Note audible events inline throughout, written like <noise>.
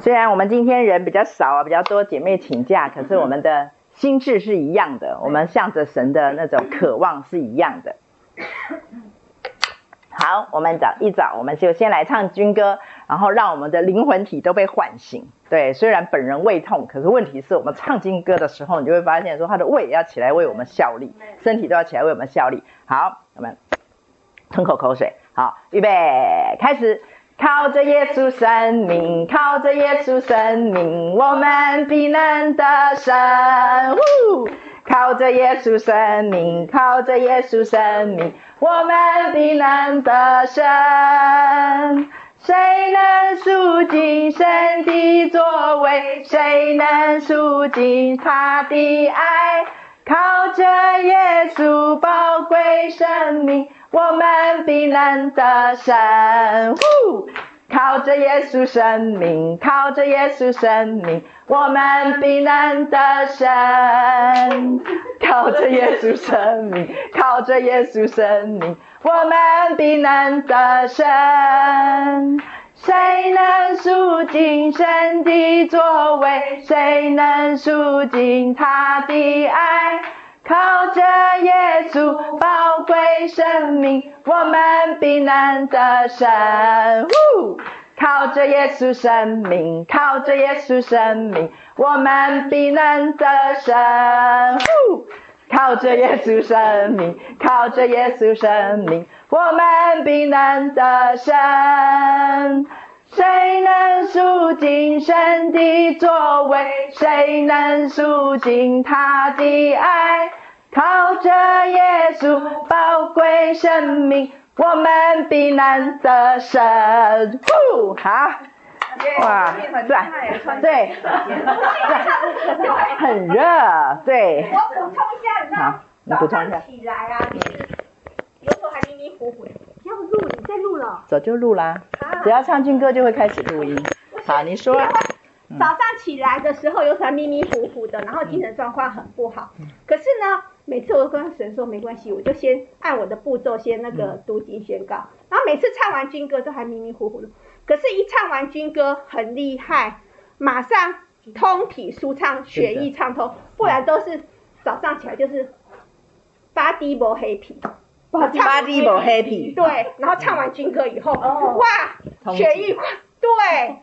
虽然我们今天人比较少啊，比较多姐妹请假，可是我们的心智是一样的，我们向着神的那种渴望是一样的。好，我们早一早我们就先来唱军歌，然后让我们的灵魂体都被唤醒。对，虽然本人胃痛，可是问题是我们唱军歌的时候，你就会发现说他的胃要起来为我们效力，身体都要起来为我们效力。好，我们吞口口水。好，预备，开始。靠着耶稣生命，靠着耶稣生命，我们必能得胜。靠着耶稣生命，靠着耶稣生命，我们必能得胜。谁能赎尽神的作为？谁能赎尽他的爱？靠着耶稣宝贵生命，我们必能得胜。靠着耶稣生命，靠着耶稣生命，我们必能得胜。靠着耶稣生命，靠着耶稣生命，我们必能得胜。谁能赎尽神的作为？谁能赎尽他的爱？靠着耶稣宝贵生命，我们必能得胜。靠着耶稣生命，靠着耶稣生命，我们必能得胜。靠着耶稣生命，靠着耶稣生命，我们必能得胜。谁能赎尽神的作为？谁能赎尽他的爱？靠着耶稣宝贵生命，我们必能得胜。呼，好，哇，对，对，很热，对。我补充一下，你知道，好，你补充一下。起来啊，有时候还迷迷糊糊的。要录，你在录了。早就录啦，只要唱军歌就会开始录音。<laughs> 好，你说。早上起来的时候有时候迷迷糊糊的，然后精神状况很不好。可是呢，每次我跟神说没关系，我就先按我的步骤先那个读经宣告。然后每次唱完军歌都还迷迷糊糊的，可是一唱完军歌很厉害，马上通体舒畅，血液畅通，不然都是早上起来就是 body 不 happy。body 不 happy。对，然后唱完军歌以后，哇，血液对，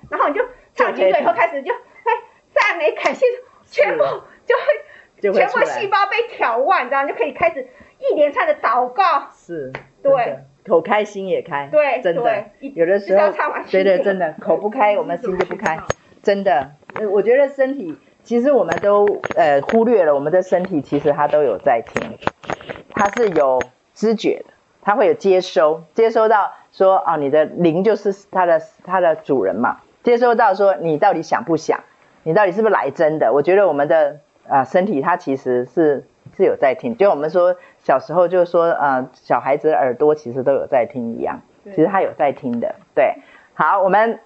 然后你就。唱军歌以后开始就哎赞美感谢，全部就会全部细胞被挑万，这样就可以开始一连串的祷告。是，对，口开心也开。对，真的，有的时候觉得真的口不开，我们心就不开。真的，我觉得身体其实我们都呃忽略了，我们的身体其实它都有在听，它是有知觉的，它会有接收，接收到说哦，你的灵就是它的它的主人嘛。接收到说你到底想不想，你到底是不是来真的？我觉得我们的啊、呃、身体它其实是是有在听，就我们说小时候就是说呃小孩子的耳朵其实都有在听一样，其实他有在听的。对，好，我们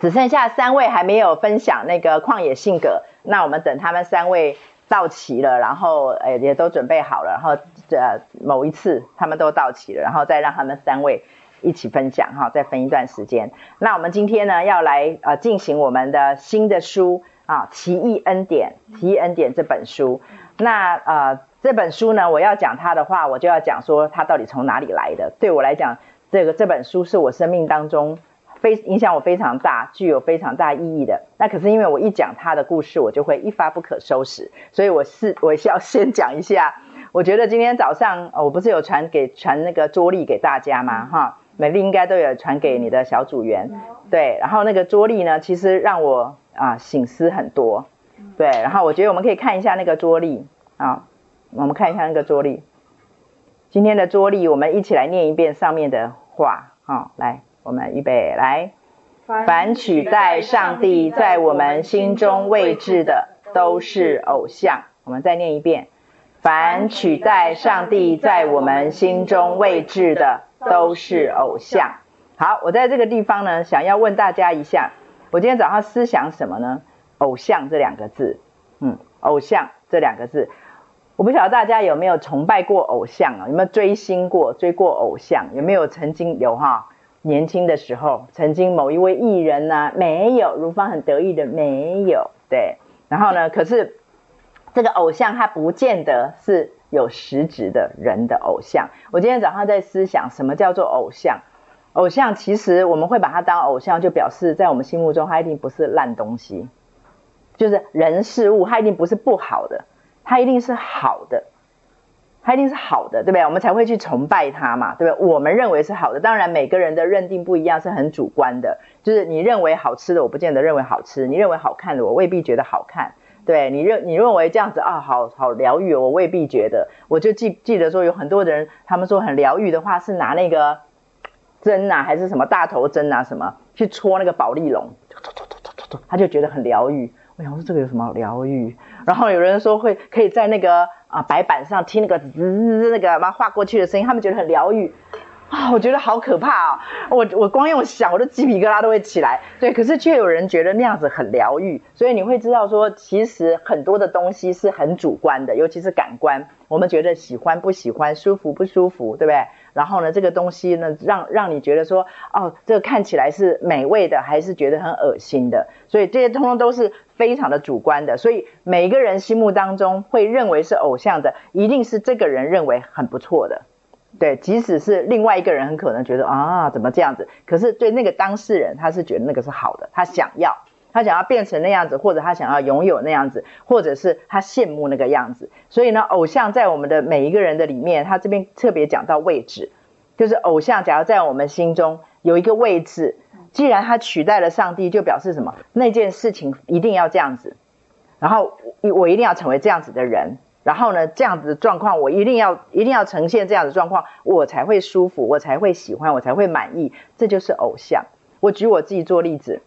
只剩下三位还没有分享那个旷野性格，那我们等他们三位到齐了，然后呃也都准备好了，然后呃某一次他们都到齐了，然后再让他们三位。一起分享哈，再分一段时间。那我们今天呢，要来呃进行我们的新的书啊，《奇异恩典》《奇异恩典》这本书。那呃这本书呢，我要讲它的话，我就要讲说它到底从哪里来的。对我来讲，这个这本书是我生命当中非影响我非常大、具有非常大意义的。那可是因为我一讲它的故事，我就会一发不可收拾，所以我是我是要先讲一下。我觉得今天早上我不是有传给传那个桌历给大家吗？哈。美丽应该都有传给你的小组员，对，然后那个桌历呢，其实让我啊醒思很多，对，然后我觉得我们可以看一下那个桌历啊，我们看一下那个桌历，今天的桌历我们一起来念一遍上面的话，好，来，我们预备来，凡取代上帝在我们心中位置的都是偶像，我们再念一遍，凡取代上帝在我们心中位置的。都是偶像。好，我在这个地方呢，想要问大家一下，我今天早上思想什么呢？偶像这两个字，嗯，偶像这两个字，我不晓得大家有没有崇拜过偶像啊？有没有追星过、追过偶像？有没有曾经有哈？年轻的时候，曾经某一位艺人呢、啊，没有，如芳很得意的没有，对。然后呢，可是这个偶像他不见得是有实质的人的偶像。我今天早上在思想，什么叫做偶像？偶像其实我们会把他当偶像，就表示在我们心目中他一定不是烂东西，就是人事物，他一定不是不好的，他一定是好的。他一定是好的，对不对？我们才会去崇拜他嘛，对不对？我们认为是好的，当然每个人的认定不一样，是很主观的。就是你认为好吃的，我不见得认为好吃；你认为好看的，我未必觉得好看。对，你认你认为这样子啊，好好疗愈，我未必觉得。我就记记得说，有很多人，他们说很疗愈的话，是拿那个针啊，还是什么大头针啊，什么去戳那个保丽龙，他就觉得很疗愈。我想说这个有什么疗愈？然后有人说会可以在那个啊白板上听那个滋那个嘛画过去的声音，他们觉得很疗愈啊，我觉得好可怕啊！我我光用想我的鸡皮疙瘩都会起来。对，可是却有人觉得那样子很疗愈，所以你会知道说，其实很多的东西是很主观的，尤其是感官，我们觉得喜欢不喜欢，舒服不舒服，对不对？然后呢，这个东西呢，让让你觉得说，哦，这个看起来是美味的，还是觉得很恶心的？所以这些通通都是非常的主观的。所以每一个人心目当中会认为是偶像的，一定是这个人认为很不错的。对，即使是另外一个人很可能觉得啊，怎么这样子？可是对那个当事人，他是觉得那个是好的，他想要。他想要变成那样子，或者他想要拥有那样子，或者是他羡慕那个样子。所以呢，偶像在我们的每一个人的里面，他这边特别讲到位置，就是偶像，假如在我们心中有一个位置，既然他取代了上帝，就表示什么？那件事情一定要这样子，然后我一定要成为这样子的人，然后呢，这样子的状况我一定要一定要呈现这样的状况，我才会舒服，我才会喜欢，我才会满意。这就是偶像。我举我自己做例子。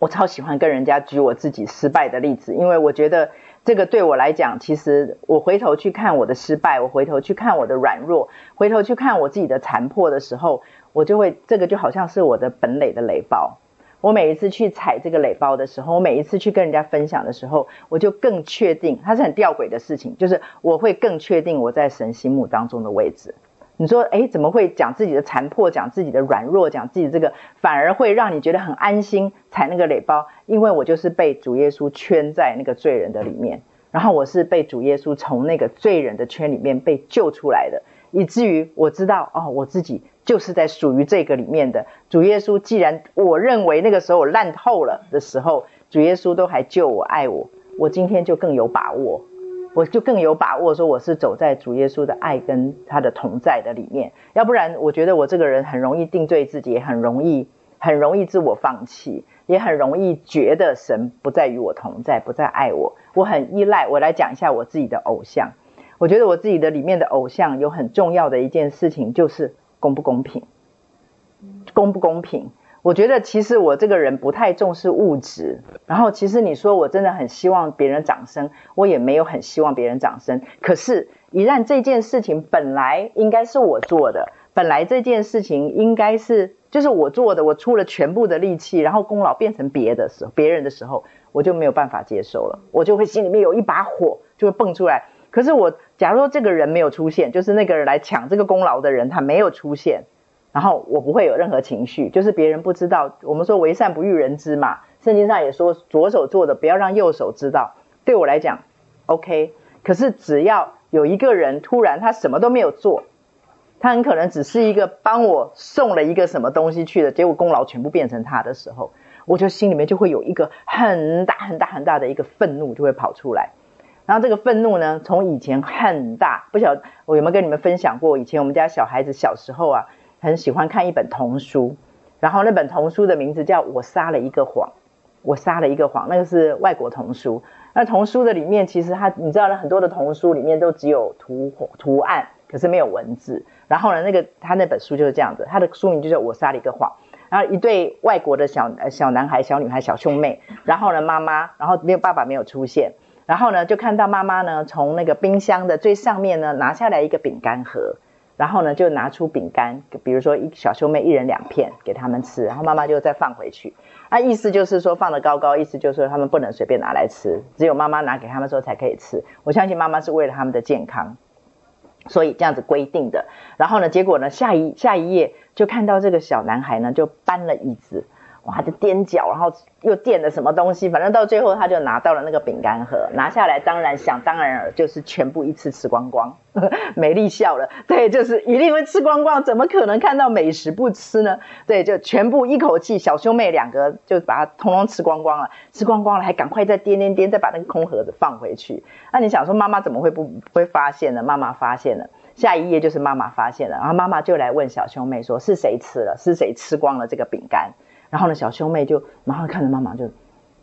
我超喜欢跟人家举我自己失败的例子，因为我觉得这个对我来讲，其实我回头去看我的失败，我回头去看我的软弱，回头去看我自己的残破的时候，我就会这个就好像是我的本垒的垒包。我每一次去踩这个垒包的时候，我每一次去跟人家分享的时候，我就更确定，它是很吊诡的事情，就是我会更确定我在神心目当中的位置。你说，哎，怎么会讲自己的残破，讲自己的软弱，讲自己这个，反而会让你觉得很安心踩那个垒包？因为我就是被主耶稣圈在那个罪人的里面，然后我是被主耶稣从那个罪人的圈里面被救出来的，以至于我知道，哦，我自己就是在属于这个里面的。主耶稣既然我认为那个时候烂透了的时候，主耶稣都还救我、爱我，我今天就更有把握。我就更有把握说我是走在主耶稣的爱跟他的同在的里面，要不然我觉得我这个人很容易定罪自己，也很容易很容易自我放弃，也很容易觉得神不再与我同在，不再爱我。我很依赖。我来讲一下我自己的偶像，我觉得我自己的里面的偶像有很重要的一件事情，就是公不公平，公不公平。我觉得其实我这个人不太重视物质，然后其实你说我真的很希望别人掌声，我也没有很希望别人掌声。可是，一旦这件事情本来应该是我做的，本来这件事情应该是就是我做的，我出了全部的力气，然后功劳变成别的时候，别人的时候，我就没有办法接受了，我就会心里面有一把火就会蹦出来。可是我假如说这个人没有出现，就是那个人来抢这个功劳的人，他没有出现。然后我不会有任何情绪，就是别人不知道。我们说为善不欲人知嘛，圣经上也说左手做的不要让右手知道。对我来讲，OK。可是只要有一个人突然他什么都没有做，他很可能只是一个帮我送了一个什么东西去的，结果功劳全部变成他的时候，我就心里面就会有一个很大很大很大的一个愤怒就会跑出来。然后这个愤怒呢，从以前很大，不晓得我有没有跟你们分享过，以前我们家小孩子小时候啊。很喜欢看一本童书，然后那本童书的名字叫我撒了一个谎，我撒了一个谎，那个是外国童书。那童书的里面其实它，你知道，很多的童书里面都只有图图案，可是没有文字。然后呢，那个他那本书就是这样子，他的书名就叫我撒了一个谎。然后一对外国的小小男孩、小女孩、小兄妹，然后呢妈妈，然后没有爸爸没有出现，然后呢就看到妈妈呢从那个冰箱的最上面呢拿下来一个饼干盒。然后呢，就拿出饼干，比如说一小兄妹一人两片给他们吃，然后妈妈就再放回去。啊，意思就是说放得高高，意思就是说他们不能随便拿来吃，只有妈妈拿给他们时候才可以吃。我相信妈妈是为了他们的健康。所以这样子规定的。然后呢，结果呢，下一下一页就看到这个小男孩呢，就搬了椅子。哇，就踮脚，然后又垫了什么东西，反正到最后他就拿到了那个饼干盒，拿下来，当然想当然尔就是全部一次吃光光。<laughs> 美丽笑了，对，就是一定会吃光光，怎么可能看到美食不吃呢？对，就全部一口气，小兄妹两个就把它通通吃光光了，吃光光了，还赶快再颠颠颠，再把那个空盒子放回去。那你想说妈妈怎么会不不会发现呢？妈妈发现了，下一页就是妈妈发现了，然后妈妈就来问小兄妹说：是谁吃了？是谁吃光了这个饼干？然后呢，小兄妹就马上看着妈妈就，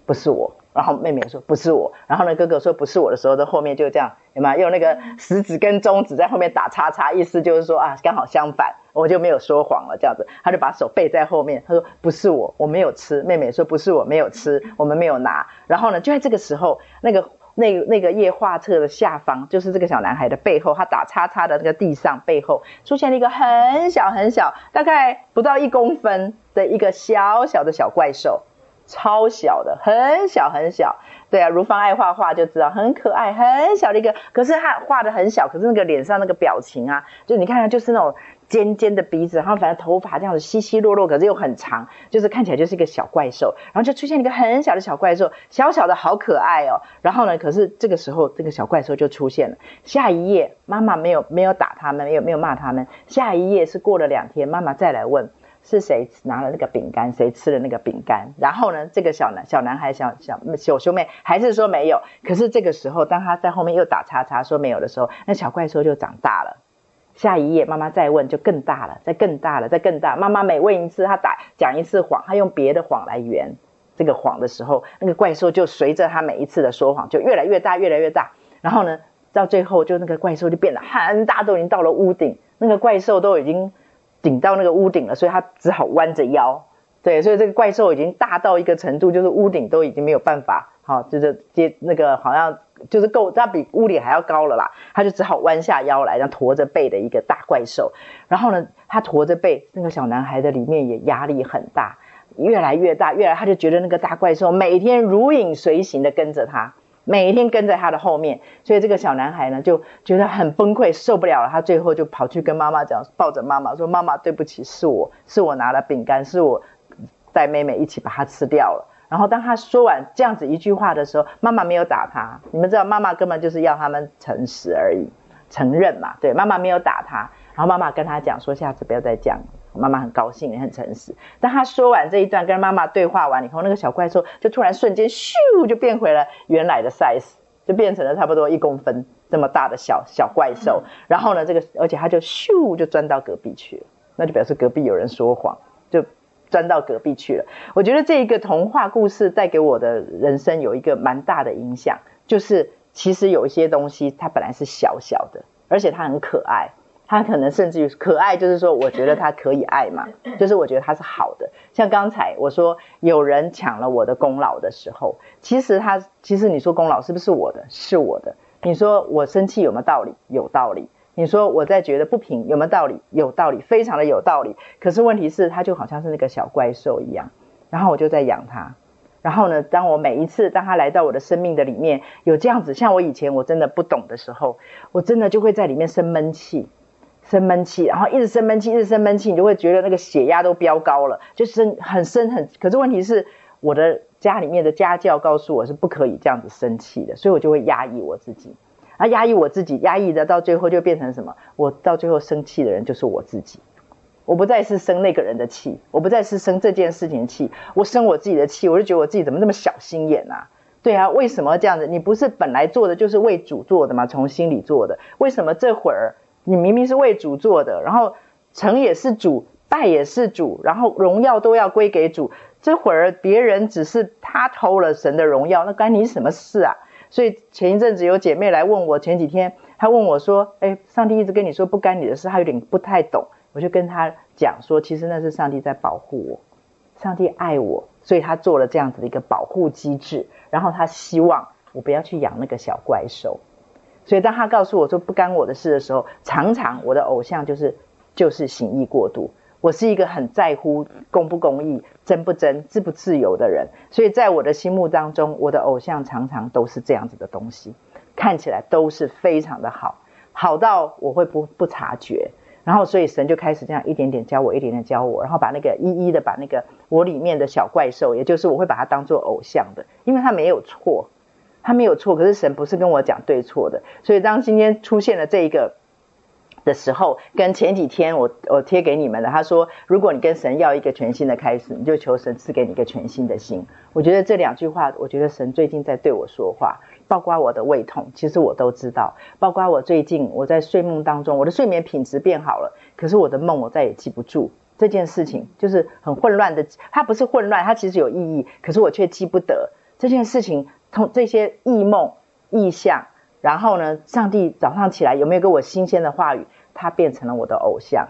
不是我。然后妹妹说不是我。然后呢，哥哥说不是我的时候，在后面就这样，有没有用那个食指跟中指在后面打叉叉，意思就是说啊，刚好相反，我就没有说谎了，这样子。他就把手背在后面，他说不是我，我没有吃。妹妹说不是我没有吃，我们没有拿。然后呢，就在这个时候，那个那那个页画册的下方，就是这个小男孩的背后，他打叉叉的那个地上背后，出现了一个很小很小，大概不到一公分。的一个小小的小怪兽，超小的，很小很小。对啊，如芳爱画画就知道，很可爱，很小的一个。可是他画的很小，可是那个脸上那个表情啊，就你看看，就是那种尖尖的鼻子，然后反正头发这样子稀稀落落，可是又很长，就是看起来就是一个小怪兽。然后就出现一个很小的小怪兽，小小的好可爱哦。然后呢，可是这个时候这个小怪兽就出现了。下一页，妈妈没有没有打他们，没有没有骂他们。下一页是过了两天，妈妈再来问。是谁拿了那个饼干？谁吃了那个饼干？然后呢，这个小男小男孩小小小兄妹还是说没有。可是这个时候，当他在后面又打叉叉说没有的时候，那小怪兽就长大了。下一页，妈妈再问，就更大了，再更大了，再更大。妈妈每问一次，她打讲一次谎，她用别的谎来圆这个谎的时候，那个怪兽就随着她每一次的说谎，就越来越大，越来越大。然后呢，到最后，就那个怪兽就变得很大，都已经到了屋顶，那个怪兽都已经。顶到那个屋顶了，所以他只好弯着腰。对，所以这个怪兽已经大到一个程度，就是屋顶都已经没有办法，好，就是接那个好像就是够，它比屋顶还要高了啦。他就只好弯下腰来，这样驼着背的一个大怪兽。然后呢，他驼着背，那个小男孩的里面也压力很大，越来越大，越来他就觉得那个大怪兽每天如影随形的跟着他。每天跟在他的后面，所以这个小男孩呢就觉得很崩溃，受不了了。他最后就跑去跟妈妈讲，抱着妈妈说：“妈妈，对不起，是我是我拿了饼干，是我带妹妹一起把它吃掉了。”然后当他说完这样子一句话的时候，妈妈没有打他。你们知道，妈妈根本就是要他们诚实而已，承认嘛。对，妈妈没有打他。然后妈妈跟他讲说：“下次不要再讲。”妈妈很高兴，也很诚实。当他说完这一段，跟妈妈对话完以后，那个小怪兽就突然瞬间咻就变回了原来的 size，就变成了差不多一公分这么大的小小怪兽。然后呢，这个而且他就咻就钻到隔壁去了，那就表示隔壁有人说谎，钻到隔壁去了。我觉得这一个童话故事带给我的人生有一个蛮大的影响，就是其实有一些东西它本来是小小的，而且它很可爱。它可能甚至于可爱，就是说，我觉得它可以爱嘛，<laughs> 就是我觉得它是好的。像刚才我说有人抢了我的功劳的时候，其实他其实你说功劳是不是我的？是我的。你说我生气有没有道理？有道理。你说我在觉得不平有没有道理？有道理，非常的有道理。可是问题是，他就好像是那个小怪兽一样，然后我就在养他。然后呢，当我每一次当他来到我的生命的里面，有这样子，像我以前我真的不懂的时候，我真的就会在里面生闷气。生闷气，然后一直生闷气，一直生闷气，你就会觉得那个血压都飙高了，就生很生很。可是问题是，我的家里面的家教告诉我是不可以这样子生气的，所以我就会压抑我自己，啊，压抑我自己，压抑的到最后就变成什么？我到最后生气的人就是我自己，我不再是生那个人的气，我不再是生这件事情的气，我生我自己的气，我就觉得我自己怎么那么小心眼啊？对啊，为什么这样子？你不是本来做的就是为主做的吗？从心里做的，为什么这会儿？你明明是为主做的，然后成也是主，败也是主，然后荣耀都要归给主。这会儿别人只是他偷了神的荣耀，那关你什么事啊？所以前一阵子有姐妹来问我，前几天她问我说：“哎，上帝一直跟你说不干你的事，她有点不太懂。”我就跟她讲说：“其实那是上帝在保护我，上帝爱我，所以他做了这样子的一个保护机制，然后他希望我不要去养那个小怪兽。”所以当他告诉我说不干我的事的时候，常常我的偶像就是就是行意过度。我是一个很在乎公不公义、真不真、自不自由的人，所以在我的心目当中，我的偶像常常都是这样子的东西，看起来都是非常的好。好到我会不不察觉。然后，所以神就开始这样一点点教我，一点点教我，然后把那个一一的把那个我里面的小怪兽，也就是我会把它当做偶像的，因为他没有错，他没有错。可是神不是跟我讲对错的，所以当今天出现了这一个的时候，跟前几天我我贴给你们的，他说，如果你跟神要一个全新的开始，你就求神赐给你一个全新的心。我觉得这两句话，我觉得神最近在对我说话。包括我的胃痛，其实我都知道。包括我最近我在睡梦当中，我的睡眠品质变好了，可是我的梦我再也记不住这件事情，就是很混乱的。它不是混乱，它其实有意义，可是我却记不得这件事情。从这些异梦、异象，然后呢，上帝早上起来有没有给我新鲜的话语？他变成了我的偶像，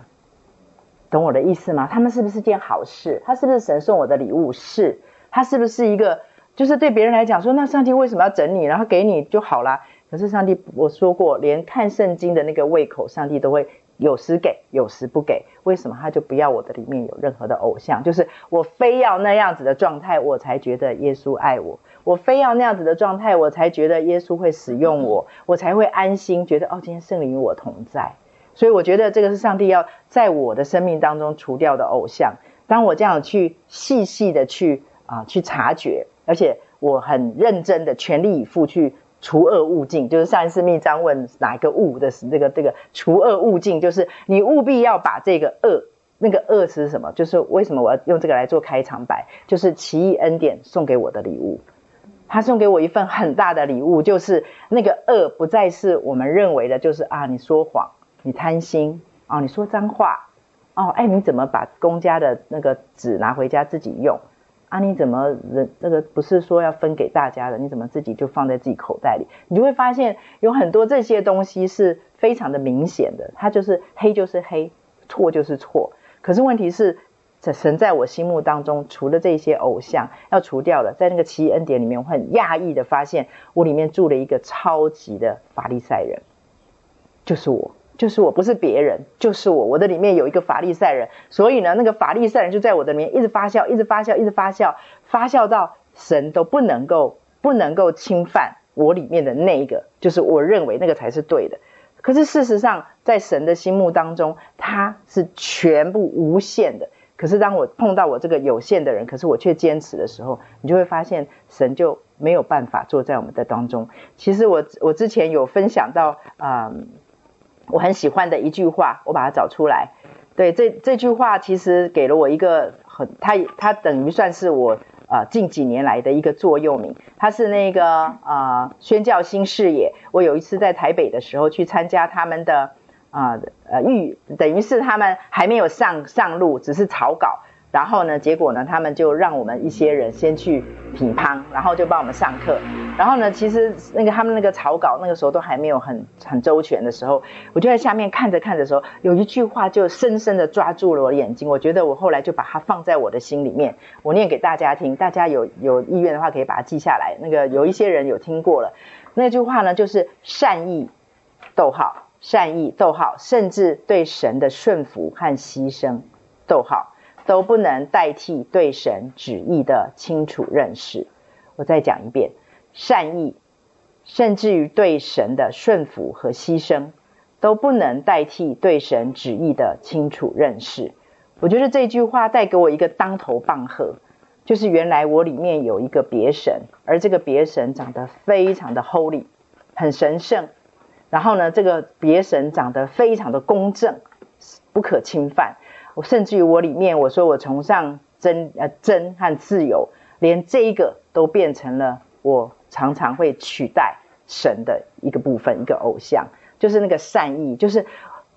懂我的意思吗？他们是不是件好事？他是不是神送我的礼物？是，他是不是一个？就是对别人来讲说，那上帝为什么要整你，然后给你就好啦。可是上帝我说过，连看圣经的那个胃口，上帝都会有时给，有时不给。为什么他就不要我的里面有任何的偶像？就是我非要那样子的状态，我才觉得耶稣爱我；我非要那样子的状态，我才觉得耶稣会使用我，我才会安心，觉得哦，今天圣灵与我同在。所以我觉得这个是上帝要在我的生命当中除掉的偶像。当我这样去细细的去啊去察觉。而且我很认真的全力以赴去除恶务尽，就是上一次密章问哪一个恶的是这个这个除恶务尽，就是你务必要把这个恶，那个恶是什么？就是为什么我要用这个来做开场白？就是奇异恩典送给我的礼物，他送给我一份很大的礼物，就是那个恶不再是我们认为的，就是啊你说谎，你贪心哦，你说脏话哦，哎你怎么把公家的那个纸拿回家自己用？啊，你怎么人这个不是说要分给大家的？你怎么自己就放在自己口袋里？你就会发现有很多这些东西是非常的明显的，它就是黑就是黑，错就是错。可是问题是，这神在我心目当中，除了这些偶像要除掉的，在那个奇异恩典里面，我很讶异的发现，我里面住了一个超级的法利赛人，就是我。就是我，不是别人，就是我。我的里面有一个法利赛人，所以呢，那个法利赛人就在我的里面一直发酵，一直发酵，一直发酵，发酵到神都不能够不能够侵犯我里面的那一个，就是我认为那个才是对的。可是事实上，在神的心目当中，他是全部无限的。可是当我碰到我这个有限的人，可是我却坚持的时候，你就会发现神就没有办法坐在我们的当中。其实我我之前有分享到。嗯我很喜欢的一句话，我把它找出来。对，这这句话其实给了我一个很，它它等于算是我啊、近几年来的一个座右铭。它是那个啊、宣教新视野。我有一次在台北的时候去参加他们的啊呃预，等于是他们还没有上上路，只是草稿。然后呢，结果呢，他们就让我们一些人先去品乓，然后就帮我们上课。然后呢，其实那个他们那个草稿那个时候都还没有很很周全的时候，我就在下面看着看着的时候，有一句话就深深的抓住了我的眼睛。我觉得我后来就把它放在我的心里面，我念给大家听。大家有有意愿的话，可以把它记下来。那个有一些人有听过了，那句话呢，就是善意，逗号，善意，逗号，甚至对神的顺服和牺牲，逗号。都不能代替对神旨意的清楚认识。我再讲一遍，善意，甚至于对神的顺服和牺牲，都不能代替对神旨意的清楚认识。我觉得这句话带给我一个当头棒喝，就是原来我里面有一个别神，而这个别神长得非常的 holy，很神圣。然后呢，这个别神长得非常的公正，不可侵犯。我甚至于我里面，我说我崇尚真呃真和自由，连这一个都变成了我常常会取代神的一个部分，一个偶像，就是那个善意，就是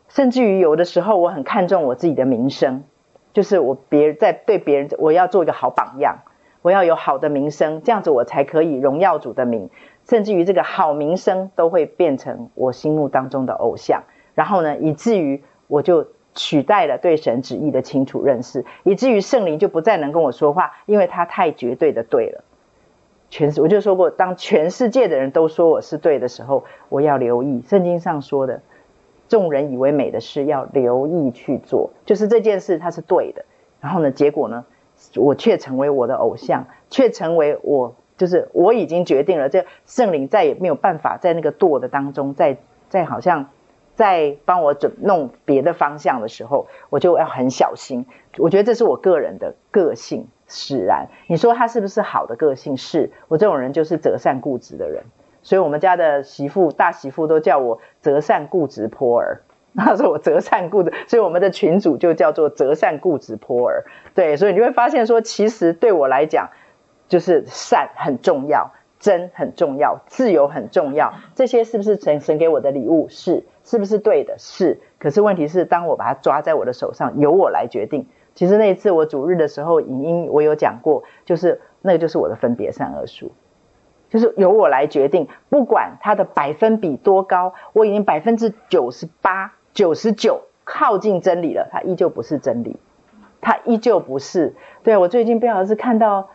甚至于有的时候我很看重我自己的名声，就是我别在对别人，我要做一个好榜样，我要有好的名声，这样子我才可以荣耀主的名，甚至于这个好名声都会变成我心目当中的偶像，然后呢，以至于我就。取代了对神旨意的清楚认识，以至于圣灵就不再能跟我说话，因为他太绝对的对了。全世我就说过，当全世界的人都说我是对的时候，我要留意圣经上说的，众人以为美的事要留意去做，就是这件事它是对的。然后呢，结果呢，我却成为我的偶像，却成为我就是我已经决定了，这圣灵再也没有办法在那个惰的当中，再再好像。在帮我准弄别的方向的时候，我就要很小心。我觉得这是我个人的个性使然。你说他是不是好的个性？是，我这种人就是择善固执的人。所以我们家的媳妇、大媳妇都叫我择善固执波儿。他说我择善固执，所以我们的群主就叫做择善固执波儿。对，所以你会发现说，其实对我来讲，就是善很重要。真很重要，自由很重要，这些是不是神神给我的礼物？是，是不是对的？是。可是问题是，当我把它抓在我的手上，由我来决定。其实那一次我主日的时候，影音我有讲过，就是那个就是我的分别善恶树，就是由我来决定，不管它的百分比多高，我已经百分之九十八、九十九靠近真理了，它依旧不是真理，它依旧不是。对，我最近不晓得是看到。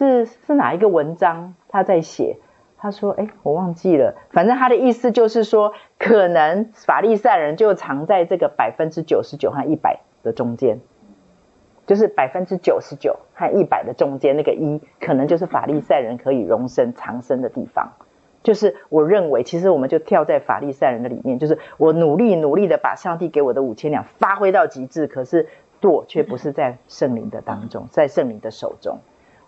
是是哪一个文章他在写？他说：“哎，我忘记了。反正他的意思就是说，可能法利赛人就藏在这个百分之九十九和一百的中间，就是百分之九十九和一百的中间那个一，可能就是法利赛人可以容身藏身的地方。就是我认为，其实我们就跳在法利赛人的里面，就是我努力努力的把上帝给我的五千两发挥到极致，可是舵却不是在圣灵的当中，在圣灵的手中。”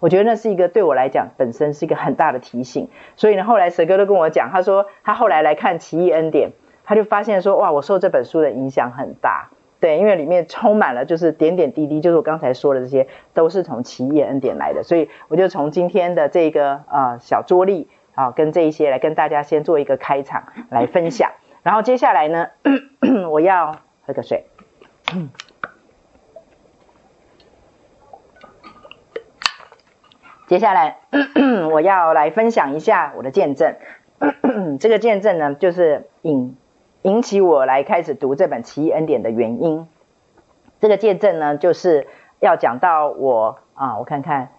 我觉得那是一个对我来讲本身是一个很大的提醒，所以呢，后来蛇哥都跟我讲，他说他后来来看《奇异恩典》，他就发现说，哇，我受这本书的影响很大，对，因为里面充满了就是点点滴滴，就是我刚才说的这些，都是从《奇异恩典》来的，所以我就从今天的这个呃小桌历啊，跟这一些来跟大家先做一个开场来分享，然后接下来呢，<coughs> 我要喝个水。<coughs> 接下来，<coughs> 我要来分享一下我的见证。<coughs> 这个见证呢，就是引引起我来开始读这本《奇异恩典》的原因。这个见证呢，就是要讲到我啊，我看看，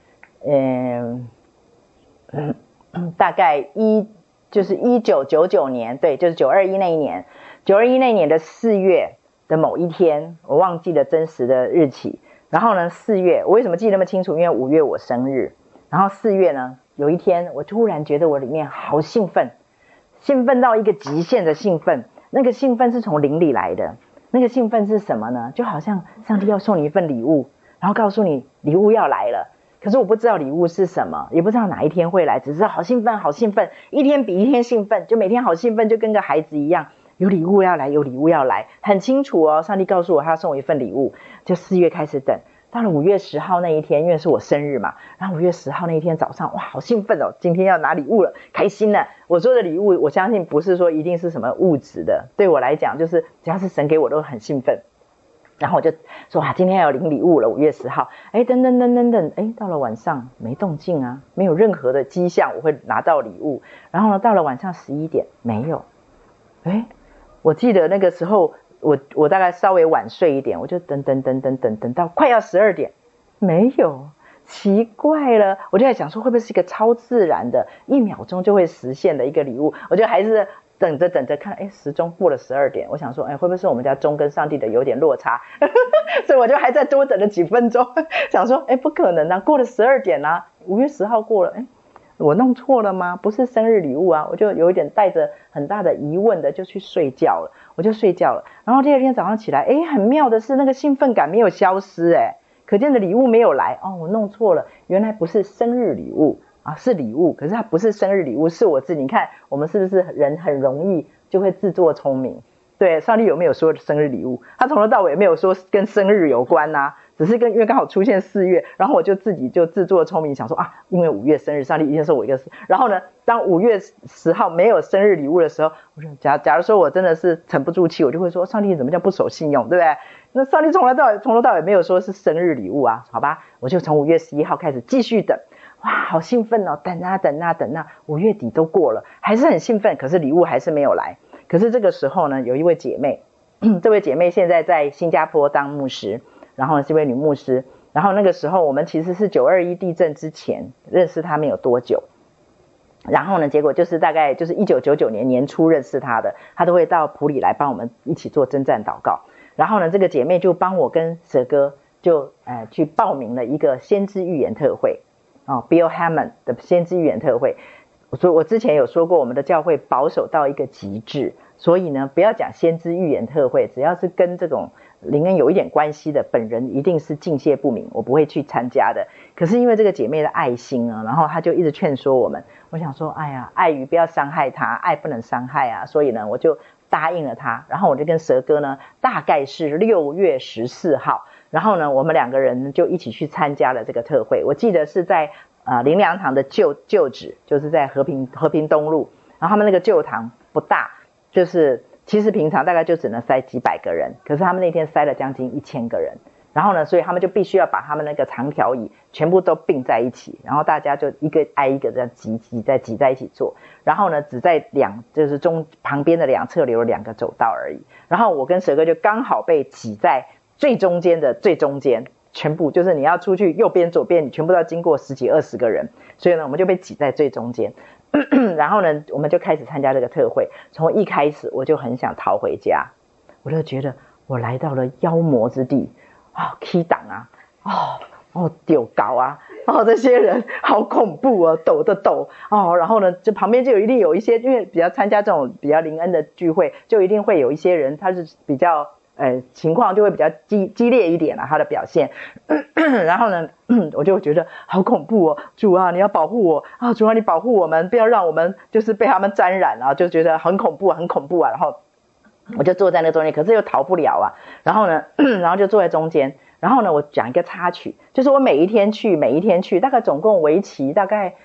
嗯，<coughs> 大概一就是一九九九年，对，就是九二一那一年，九二一那一年的四月的某一天，我忘记了真实的日期。然后呢，四月，我为什么记得那么清楚？因为五月我生日。然后四月呢，有一天我突然觉得我里面好兴奋，兴奋到一个极限的兴奋。那个兴奋是从灵里来的。那个兴奋是什么呢？就好像上帝要送你一份礼物，然后告诉你礼物要来了。可是我不知道礼物是什么，也不知道哪一天会来，只是好兴奋，好兴奋，一天比一天兴奋，就每天好兴奋，就跟个孩子一样，有礼物要来，有礼物要来，很清楚哦。上帝告诉我他要送我一份礼物，就四月开始等。到了五月十号那一天，因为是我生日嘛，然后五月十号那一天早上，哇，好兴奋哦！今天要拿礼物了，开心呢。我说的礼物，我相信不是说一定是什么物质的，对我来讲，就是只要是神给我都很兴奋。然后我就说哇，今天要领礼物了，五月十号。哎，等等等等等，哎，到了晚上没动静啊，没有任何的迹象我会拿到礼物。然后呢，到了晚上十一点没有。哎，我记得那个时候。我我大概稍微晚睡一点，我就等等等等等等到快要十二点，没有，奇怪了，我就在想说会不会是一个超自然的，一秒钟就会实现的一个礼物？我就还是等着等着看，哎，时钟过了十二点，我想说，哎，会不会是我们家钟跟上帝的有点落差？<laughs> 所以我就还在多等了几分钟，<laughs> 想说，哎，不可能啊，过了十二点啊，五月十号过了，哎。我弄错了吗？不是生日礼物啊！我就有一点带着很大的疑问的就去睡觉了，我就睡觉了。然后第二天早上起来，诶，很妙的是那个兴奋感没有消失，诶，可见的礼物没有来哦，我弄错了，原来不是生日礼物啊，是礼物，可是它不是生日礼物，是我自己。你看我们是不是人很容易就会自作聪明？对，上帝有没有说生日礼物？他从头到尾没有说跟生日有关呐、只是跟因为刚好出现四月，然后我就自己就自作聪明想说啊，因为五月生日，上帝一定送我一个。然后呢，当五月十号没有生日礼物的时候，我说假假如说我真的是沉不住气，我就会说上帝怎么叫不守信用，对不对？那上帝从来到从头到尾没有说是生日礼物啊，好吧？我就从五月十一号开始继续等，哇，好兴奋哦，等啊等啊等啊，五月底都过了，还是很兴奋，可是礼物还是没有来。可是这个时候呢，有一位姐妹，这位姐妹现在在新加坡当牧师。然后是一位女牧师，然后那个时候我们其实是九二一地震之前认识她没有多久，然后呢，结果就是大概就是一九九九年年初认识她的，她都会到普里来帮我们一起做征战祷告，然后呢，这个姐妹就帮我跟蛇哥就呃去报名了一个先知预言特会。哦，Bill Hammond 的先知预言特会，我说我之前有说过我们的教会保守到一个极致。所以呢，不要讲先知预言特会，只要是跟这种林恩有一点关系的，本人一定是敬谢不敏，我不会去参加的。可是因为这个姐妹的爱心啊，然后她就一直劝说我们。我想说，哎呀，爱鱼不要伤害她，爱不能伤害啊。所以呢，我就答应了她。然后我就跟蛇哥呢，大概是六月十四号，然后呢，我们两个人就一起去参加了这个特会。我记得是在啊林良堂的旧旧址，就是在和平和平东路。然后他们那个旧堂不大。就是其实平常大概就只能塞几百个人，可是他们那天塞了将近一千个人，然后呢，所以他们就必须要把他们那个长条椅全部都并在一起，然后大家就一个挨一个这样挤挤在挤在一起坐，然后呢，只在两就是中旁边的两侧留了两个走道而已，然后我跟蛇哥就刚好被挤在最中间的最中间，全部就是你要出去右边左边，你全部都要经过十几二十个人，所以呢，我们就被挤在最中间。<clears throat> 然后呢，我们就开始参加这个特会。从一开始我就很想逃回家，我就觉得我来到了妖魔之地啊，K 档啊，哦哦丢高啊，哦这些人好恐怖啊，抖的抖哦。然后呢，就旁边就一定有一些，因为比较参加这种比较灵恩的聚会，就一定会有一些人他是比较。呃，情况就会比较激激烈一点了，他的表现。<clears throat> 然后呢，<clears throat> 我就觉得好恐怖哦，主啊，你要保护我啊，主啊，你保护我们，不要让我们就是被他们沾染啊，就觉得很恐怖，很恐怖啊。然后我就坐在那中间，可是又逃不了啊。然后呢，然后就坐在中间。然后呢，我讲一个插曲，就是我每一天去，每一天去，大概总共为期大概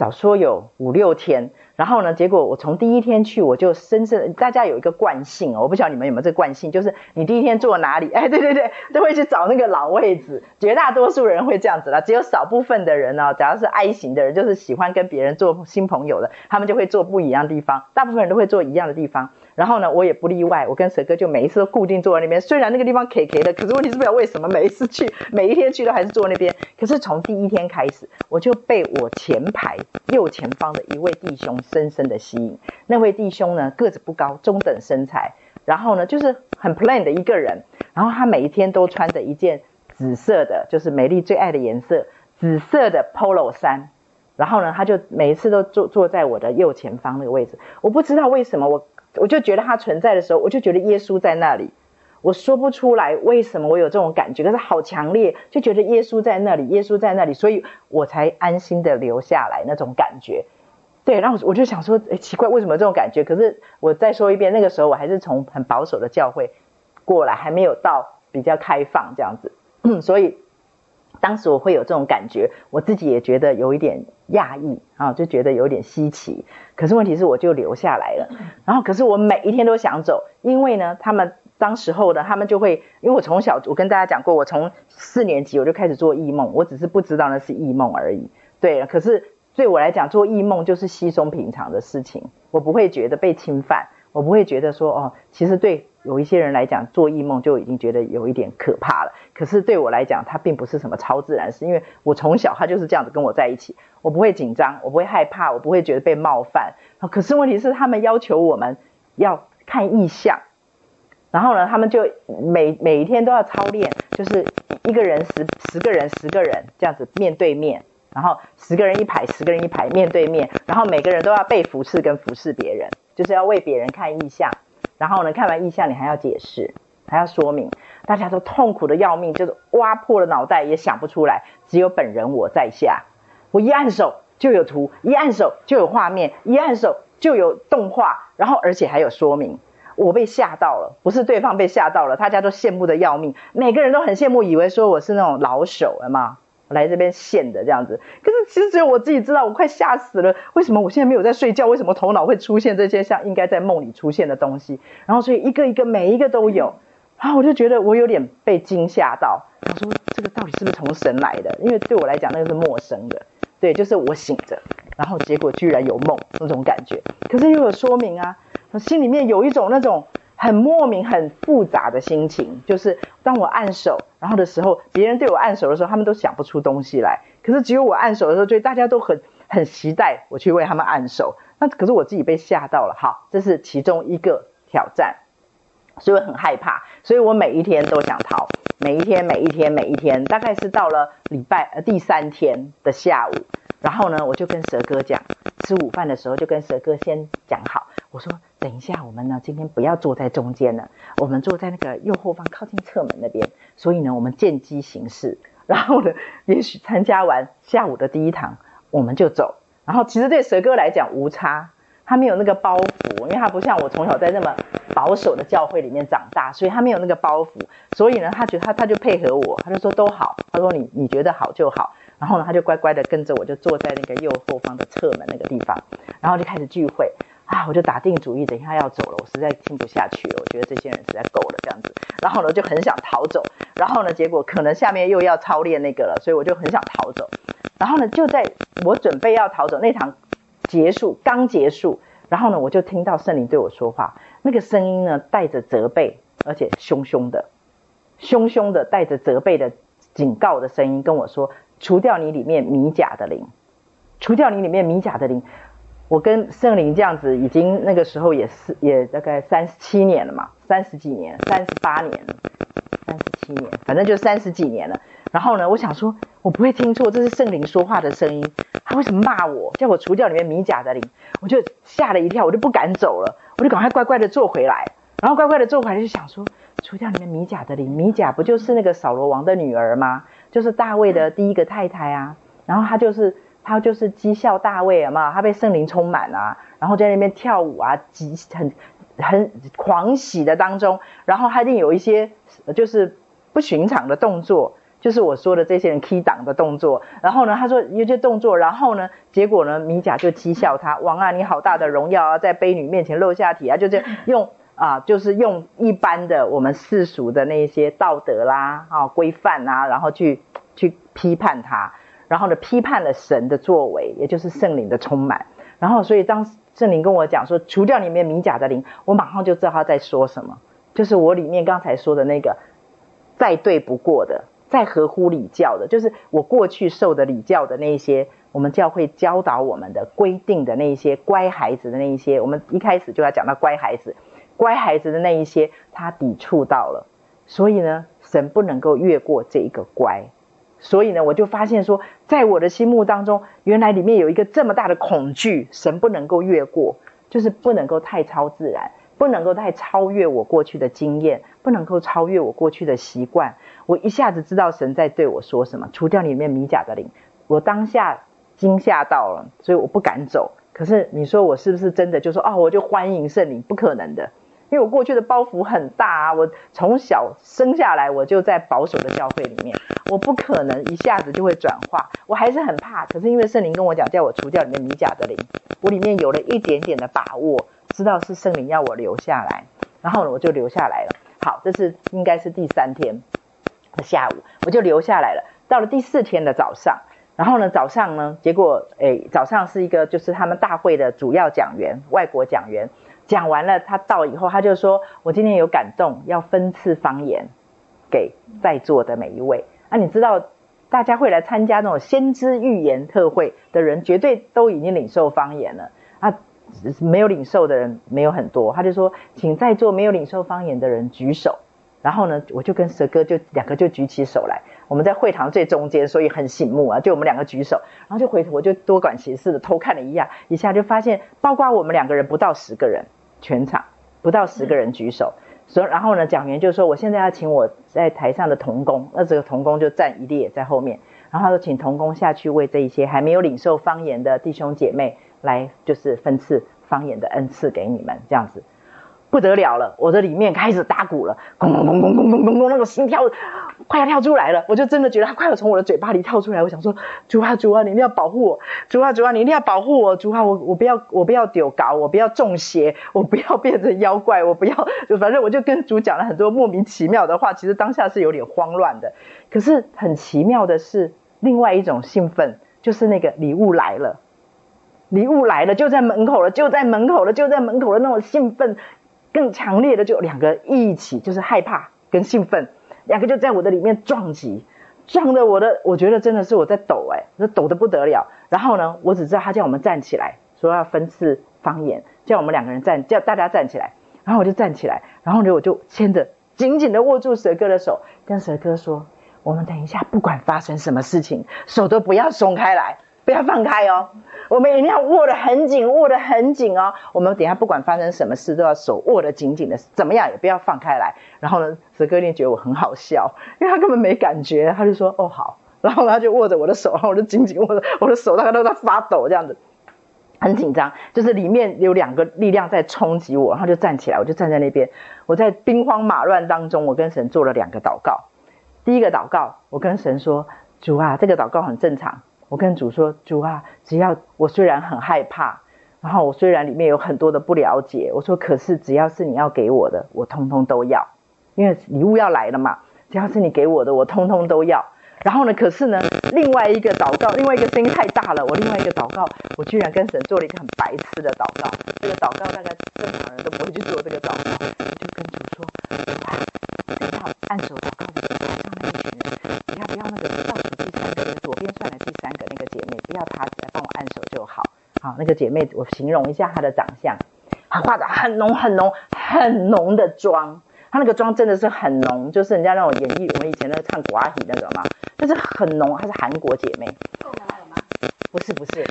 少说有五六天。然后呢，结果我从第一天去，我就深深，大家有一个惯性哦，我不晓得你们有没有这个惯性，就是你第一天坐哪里，<laughs> 哎，对对对，都会去找那个老位置。绝大多数人会这样子啦，只有少部分的人呢，只要是 I 型的人，就是喜欢跟别人做新朋友的，他们就会坐不一样的地方。大部分人都会坐一样的地方。然后呢，我也不例外，我跟蛇哥就每一次都固定坐在那边。虽然那个地方 K K 的，可是问题是不知道为什么每一次去，每一天去都还是坐那边。可是从第一天开始，我就被我前排右前方的一位弟兄深深的吸引。那位弟兄呢，个子不高，中等身材，然后呢，就是很 plain 的一个人。然后他每一天都穿着一件紫色的，就是美丽最爱的颜色，紫色的 Polo 衫。然后呢，他就每一次都坐坐在我的右前方那个位置。我不知道为什么我。我就觉得他存在的时候，我就觉得耶稣在那里。我说不出来为什么我有这种感觉，可是好强烈，就觉得耶稣在那里，耶稣在那里，所以我才安心的留下来那种感觉。对，然后我就想说，诶，奇怪，为什么这种感觉？可是我再说一遍，那个时候我还是从很保守的教会过来，还没有到比较开放这样子，所以。当时我会有这种感觉，我自己也觉得有一点讶异啊，就觉得有点稀奇。可是问题是，我就留下来了。然后，可是我每一天都想走，因为呢，他们当时候呢，他们就会，因为我从小我跟大家讲过，我从四年级我就开始做异梦，我只是不知道那是异梦而已。对，可是对我来讲，做异梦就是稀松平常的事情，我不会觉得被侵犯，我不会觉得说哦，其实对。有一些人来讲，做异梦就已经觉得有一点可怕了。可是对我来讲，它并不是什么超自然事，因为我从小他就是这样子跟我在一起，我不会紧张，我不会害怕，我不会觉得被冒犯。可是问题是，他们要求我们要看异象，然后呢，他们就每每一天都要操练，就是一个人十十个人十个人这样子面对面，然后十个人一排，十个人一排面对面，然后每个人都要被服侍跟服侍别人，就是要为别人看异象。然后呢，看完意象，你还要解释，还要说明，大家都痛苦的要命，就是挖破了脑袋也想不出来。只有本人我在下，我一按手就有图，一按手就有画面，一按手就有动画，然后而且还有说明。我被吓到了，不是对方被吓到了，大家都羡慕的要命，每个人都很羡慕，以为说我是那种老手了嘛。来这边现的这样子，可是其实只有我自己知道，我快吓死了。为什么我现在没有在睡觉？为什么头脑会出现这些像应该在梦里出现的东西？然后所以一个一个每一个都有，然后我就觉得我有点被惊吓到。我说这个到底是不是从神来的？因为对我来讲那个是陌生的。对，就是我醒着，然后结果居然有梦那种感觉。可是又有说明啊，我心里面有一种那种。很莫名、很复杂的心情，就是当我按手，然后的时候，别人对我按手的时候，他们都想不出东西来。可是只有我按手的时候，就大家都很很期待我去为他们按手。那可是我自己被吓到了，好，这是其中一个挑战，所以我很害怕，所以我每一天都想逃，每一天、每一天、每一天，大概是到了礼拜呃第三天的下午，然后呢，我就跟蛇哥讲，吃午饭的时候就跟蛇哥先讲好，我说。等一下我们呢今天不要坐在中间了，我们坐在那个右后方靠近侧门那边。所以呢，我们见机行事。<laughs> 然后呢，也许参加完下午的第一堂，我们就走。然后其实对蛇哥来讲无差，他没有那个包袱，因为他不像我从小在那么保守的教会里面长大，所以他没有那个包袱。所以呢，他觉得他他就配合我，他就说都好。他说你你觉得好就好。然后呢，他就乖乖的跟着我，就坐在那个右后方的侧门那个地方，然后就开始聚会。啊，我就打定主意，等一下要走了，我实在听不下去了，我觉得这些人实在够了这样子。然后呢，就很想逃走。然后呢，结果可能下面又要操练那个了，所以我就很想逃走。然后呢，就在我准备要逃走那场结束刚结束，然后呢，我就听到圣灵对我说话，那个声音呢带着责备，而且凶凶的，凶凶的带着责备的警告的声音跟我说：除掉你里面米甲的灵，除掉你里面米甲的灵。我跟圣灵这样子，已经那个时候也是也大概三十七年了嘛，三十几年，三十八年，三十七年，反正就三十几年了。然后呢，我想说，我不会听错，这是圣灵说话的声音。他为什么骂我，叫我除掉里面米甲的灵？我就吓了一跳，我就不敢走了，我就赶快乖乖的坐回来。然后乖乖的坐回来，就想说，除掉里面米甲的灵，米甲不就是那个扫罗王的女儿吗？就是大卫的第一个太太啊。然后她就是。他就是讥笑大卫啊嘛，他被圣灵充满啊，然后在那边跳舞啊，极很很狂喜的当中，然后他一定有一些就是不寻常的动作，就是我说的这些人 key 档的动作。然后呢，他说有些动作，然后呢，结果呢，米甲就讥笑他，王啊，你好大的荣耀啊，在卑女面前露下体啊，就这样用啊，就是用一般的我们世俗的那些道德啦啊规范啊，然后去去批判他。然后呢，批判了神的作为，也就是圣灵的充满。然后，所以当圣灵跟我讲说，除掉里面米甲的灵，我马上就知道他在说什么，就是我里面刚才说的那个再对不过的、再合乎礼教的，就是我过去受的礼教的那些，我们教会教导我们的规定的那一些乖孩子的那一些，我们一开始就要讲到乖孩子，乖孩子的那一些，他抵触到了，所以呢，神不能够越过这一个乖。所以呢，我就发现说，在我的心目当中，原来里面有一个这么大的恐惧，神不能够越过，就是不能够太超自然，不能够太超越我过去的经验，不能够超越我过去的习惯。我一下子知道神在对我说什么，除掉里面米甲的灵，我当下惊吓到了，所以我不敢走。可是你说我是不是真的就说哦，我就欢迎圣灵？不可能的。因为我过去的包袱很大啊，我从小生下来我就在保守的教会里面，我不可能一下子就会转化，我还是很怕。可是因为圣灵跟我讲，叫我除掉里面米甲的灵，我里面有了一点点的把握，知道是圣灵要我留下来，然后呢，我就留下来了。好，这是应该是第三天的下午，我就留下来了。到了第四天的早上，然后呢，早上呢，结果诶，早上是一个就是他们大会的主要讲员，外国讲员。讲完了，他到以后，他就说：“我今天有感动，要分赐方言给在座的每一位。”啊，你知道，大家会来参加那种先知预言特会的人，绝对都已经领受方言了啊。没有领受的人没有很多，他就说：“请在座没有领受方言的人举手。”然后呢，我就跟蛇哥就两个就举起手来，我们在会堂最中间，所以很醒目啊，就我们两个举手，然后就回头我就多管闲事的偷看了一下，一下就发现，包括我们两个人不到十个人。全场不到十个人举手，所以然后呢，讲员就说：“我现在要请我在台上的童工，那这个童工就站一列在后面，然后他说请童工下去为这一些还没有领受方言的弟兄姐妹来，就是分赐方言的恩赐给你们，这样子。”不得了了，我的里面开始打鼓了，咚咚咚咚咚咚咚咚，那个心跳快要跳出来了，我就真的觉得它快要从我的嘴巴里跳出来。我想说，主啊主啊，你一定要保护我，主啊主啊，你一定要保护我，主啊我我不要我不要丢搞，我不要中邪，我不要变成妖怪，我不要就反正我就跟主讲了很多莫名其妙的话。其实当下是有点慌乱的，可是很奇妙的是，另外一种兴奋就是那个礼物来了，礼物来了就在门口了，就在门口了，就在门口了，那种兴奋。更强烈的就两个一起，就是害怕跟兴奋，两个就在我的里面撞击，撞的我的，我觉得真的是我在抖哎，那抖得不得了。然后呢，我只知道他叫我们站起来，说要分次方言，叫我们两个人站，叫大家站起来。然后我就站起来，然后呢，我就牵着紧紧的握住蛇哥的手，跟蛇哥说：“我们等一下不管发生什么事情，手都不要松开来。”不要放开哦，我们一定要握得很紧，握得很紧哦。我们等下不管发生什么事，都要手握得紧紧的，怎么样也不要放开来。然后呢，蛇哥一定觉得我很好笑，因为他根本没感觉，他就说哦好，<laughs> 然后他就握着我的手，然后我就紧紧握着我的手，大概都在发抖这样子，很紧张，就是里面有两个力量在冲击我，然后就站起来，我就站在那边，我在兵荒马乱当中，我跟神做了两个祷告。第一个祷告，我跟神说：主啊，这个祷告很正常。我跟主说：“主啊，只要我虽然很害怕，然后我虽然里面有很多的不了解，我说可是只要是你要给我的，我通通都要，因为礼物要来了嘛。只要是你给我的，我通通都要。然后呢，可是呢，另外一个祷告，另外一个声音太大了，我另外一个祷告，我居然跟神做了一个很白痴的祷告。这个祷告大概正常人都不会去做这个祷告，就跟主说：啊，等一下按手祷告时候，上那一群人，不要不要那个倒数第三个，左边算来第三个。”不要他来帮我按手就好。好，那个姐妹，我形容一下她的长相，她化的很浓很浓很浓的妆，她那个妆真的是很浓，就是人家那种演绎我们以前那个唱寡喜那种嘛，但是很浓。她是韩国姐妹。不是不是，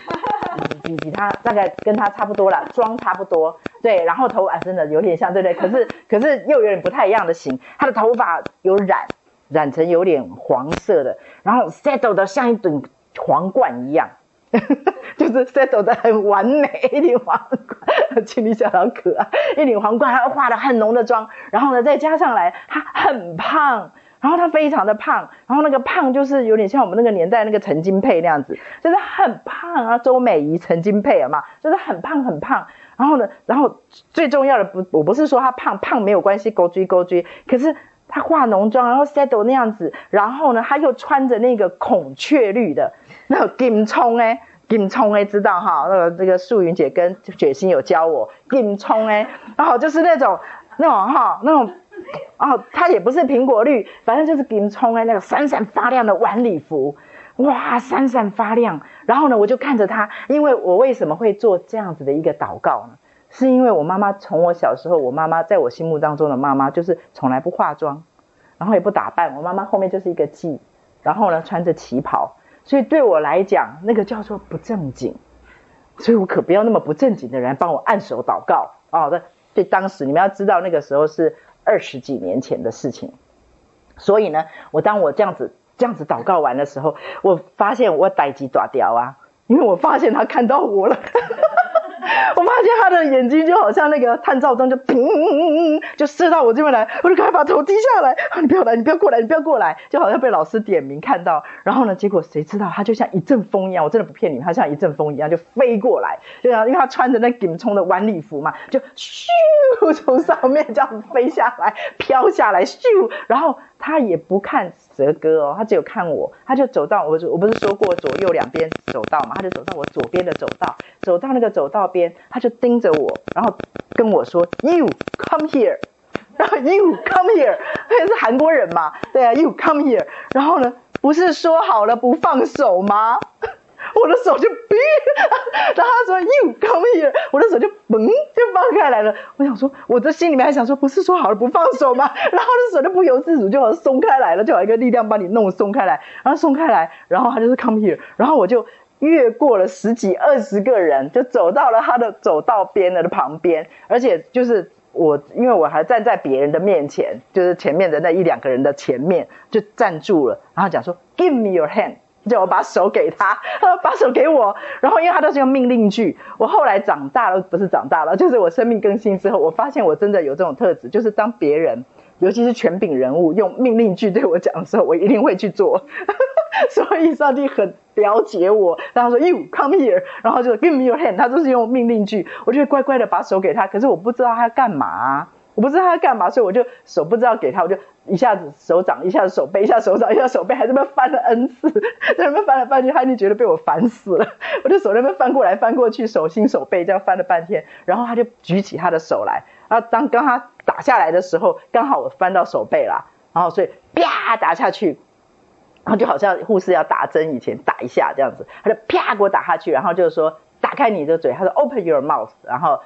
比比她大概跟她差不多啦，妆差不多。对，然后头发真的有点像，对不对？可是可是又有点不太一样的型。她的头发有染，染成有点黄色的，然后 settle 的像一顶。皇冠一样，<laughs> 就是 settle 的很完美，<laughs> 一顶皇冠，请你想好可爱，一顶皇冠，他画的很浓的妆，然后呢，再加上来，她很胖，然后他非常的胖，然后那个胖就是有点像我们那个年代那个陈金佩那样子，就是很胖啊，周美仪、陈金佩嘛，就是很胖很胖，然后呢，然后最重要的不，我不是说他胖胖没有关系，勾追勾追，可是。他化浓妆，然后 settle 那样子，然后呢，他又穿着那个孔雀绿的那个金葱哎，金葱哎，知道哈？那个这个素云姐跟雪心有教我金葱哎，然后就是那种那种哈那种，哦，它也不是苹果绿，反正就是金葱哎，那个闪闪发亮的晚礼服，哇，闪闪发亮。然后呢，我就看着他，因为我为什么会做这样子的一个祷告呢？是因为我妈妈从我小时候，我妈妈在我心目当中的妈妈就是从来不化妆，然后也不打扮。我妈妈后面就是一个髻，然后呢穿着旗袍，所以对我来讲，那个叫做不正经。所以我可不要那么不正经的人帮我按手祷告哦。对，对，当时你们要知道，那个时候是二十几年前的事情。所以呢，我当我这样子这样子祷告完的时候，我发现我代志大条啊，因为我发现他看到我了。我发现他的眼睛就好像那个探照灯，就砰，就射到我这边来，我就赶快把头低下来。你不要来，你不要过来，你不要过来，就好像被老师点名看到。然后呢，结果谁知道他就像一阵风一样，我真的不骗你们，他像一阵风一样就飞过来，对啊，因为他穿着那金葱的晚礼服嘛，就咻从上面这样飞下来，飘下来，咻，然后他也不看泽哥哦，他只有看我，他就走到我，我不是说过左右两边走道嘛，他就走到我左边的走道，走到那个走道边。他就盯着我，然后跟我说：“You come here。<laughs> ”然后 “You come here”，<laughs> 他也是韩国人嘛？对啊，“You come here”。然后呢，不是说好了不放手吗？我的手就哔，然后他说 “You come here”，我的手就嘣就放开来了。我想说，我的心里面还想说，不是说好了不放手吗？<laughs> 然后的手就不由自主就好像松开来了，就有一个力量把你弄松开来，然后松开来，然后他就是 “come here”，然后我就。越过了十几二十个人，就走到了他的走道边的旁边，而且就是我，因为我还站在别人的面前，就是前面的那一两个人的前面就站住了，然后讲说 “Give me your hand”，叫我把手给他，把手给我，然后因为他都是用命令句，我后来长大了，不是长大了，就是我生命更新之后，我发现我真的有这种特质，就是当别人。尤其是权柄人物用命令句对我讲的时候，我一定会去做。<laughs> 所以上帝很了解我，然后说 “You come here”，然后就 “Give me your hand”，他就是用命令句，我就乖乖的把手给他。可是我不知道他要干嘛，我不知道他要干嘛，所以我就手不知道给他，我就一下子手掌，一下子手背，一下手掌，一下手背，还在那边翻了 N 次，<laughs> 在那边翻了半天，他就觉得被我烦死了。<laughs> 我就手在那边翻过来翻过去，手心手背这样翻了半天，然后他就举起他的手来，啊，当刚他。打下来的时候，刚好我翻到手背了，然后所以啪打下去，然后就好像护士要打针以前打一下这样子，他就啪给我打下去，然后就是说打开你的嘴，他说 Open your mouth，然后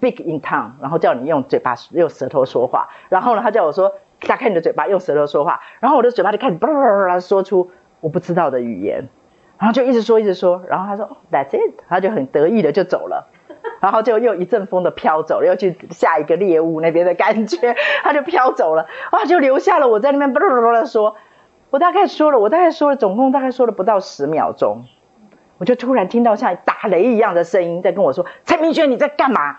Speak in town，然后叫你用嘴巴用舌头说话，然后呢他叫我说打开你的嘴巴用舌头说话，然后我的嘴巴就开始叭叭叭说出我不知道的语言，然后就一直说一直说，然后他说 That's it，他就很得意的就走了，然后就又一阵风的飘走了，又去下一个猎物那边的感觉，他就飘走了，哇，就留下了我在那边啵啵啵的说，我大概说了，我大概说了，总共大概说了不到十秒钟，我就突然听到像打雷一样的声音在跟我说：“陈明轩你在干嘛？”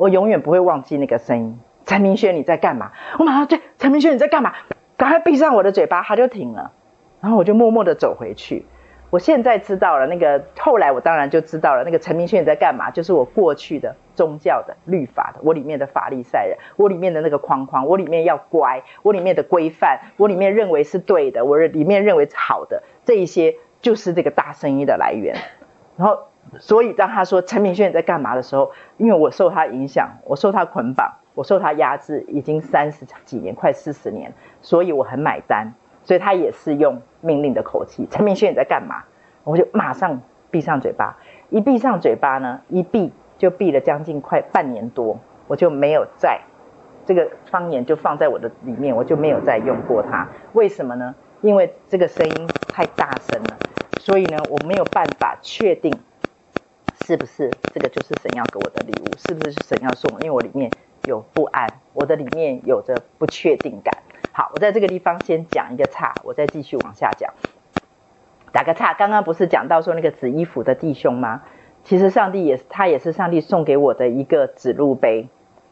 我永远不会忘记那个声音。陈明轩你在干嘛？我马上对陈明轩你在干嘛？赶快闭上我的嘴巴，他就停了。然后我就默默的走回去。我现在知道了，那个后来我当然就知道了，那个陈明轩你在干嘛？就是我过去的宗教的律法的，我里面的法利赛人，我里面的那个框框，我里面要乖，我里面的规范，我里面认为是对的，我里面认为是好的，这一些就是这个大声音的来源。然后，所以当他说陈明轩你在干嘛的时候，因为我受他影响，我受他捆绑。我受他压制已经三十几年，快四十年，所以我很买单。所以他也是用命令的口气：“陈明轩你在干嘛？”我就马上闭上嘴巴。一闭上嘴巴呢，一闭就闭了将近快半年多，我就没有再这个方言就放在我的里面，我就没有再用过它。为什么呢？因为这个声音太大声了，所以呢，我没有办法确定是不是这个就是神要给我的礼物，是不是神要送我？因为我里面。有不安，我的里面有着不确定感。好，我在这个地方先讲一个岔，我再继续往下讲。打个岔，刚刚不是讲到说那个紫衣服的弟兄吗？其实上帝也是，他也是上帝送给我的一个指路碑，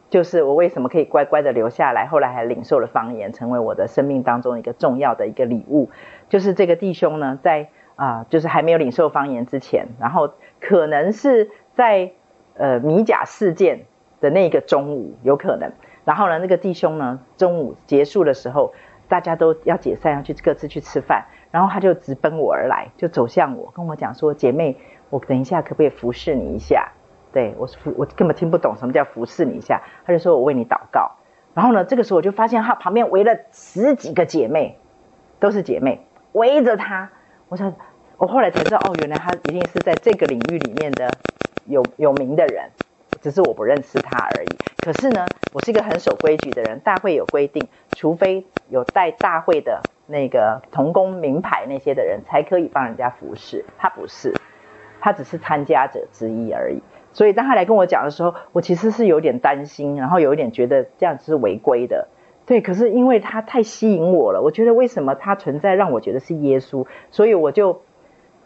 就是我为什么可以乖乖的留下来，后来还领受了方言，成为我的生命当中一个重要的一个礼物。就是这个弟兄呢，在啊、就是还没有领受方言之前，然后可能是在呃米甲事件。的那个中午有可能，然后呢，那个弟兄呢，中午结束的时候，大家都要解散，要去各自去吃饭，然后他就直奔我而来，就走向我，跟我讲说：“姐妹，我等一下可不可以服侍你一下？”对，我服，我根本听不懂什么叫服侍你一下，他就说我为你祷告。然后呢，这个时候我就发现他旁边围了十几个姐妹，都是姐妹围着他。我想，我后来才知道，哦，原来他一定是在这个领域里面的有有名的人。只是我不认识他而已。可是呢，我是一个很守规矩的人。大会有规定，除非有带大会的那个同工名牌那些的人，才可以帮人家服侍。他不是，他只是参加者之一而已。所以当他来跟我讲的时候，我其实是有点担心，然后有一点觉得这样子是违规的。对，可是因为他太吸引我了，我觉得为什么他存在让我觉得是耶稣，所以我就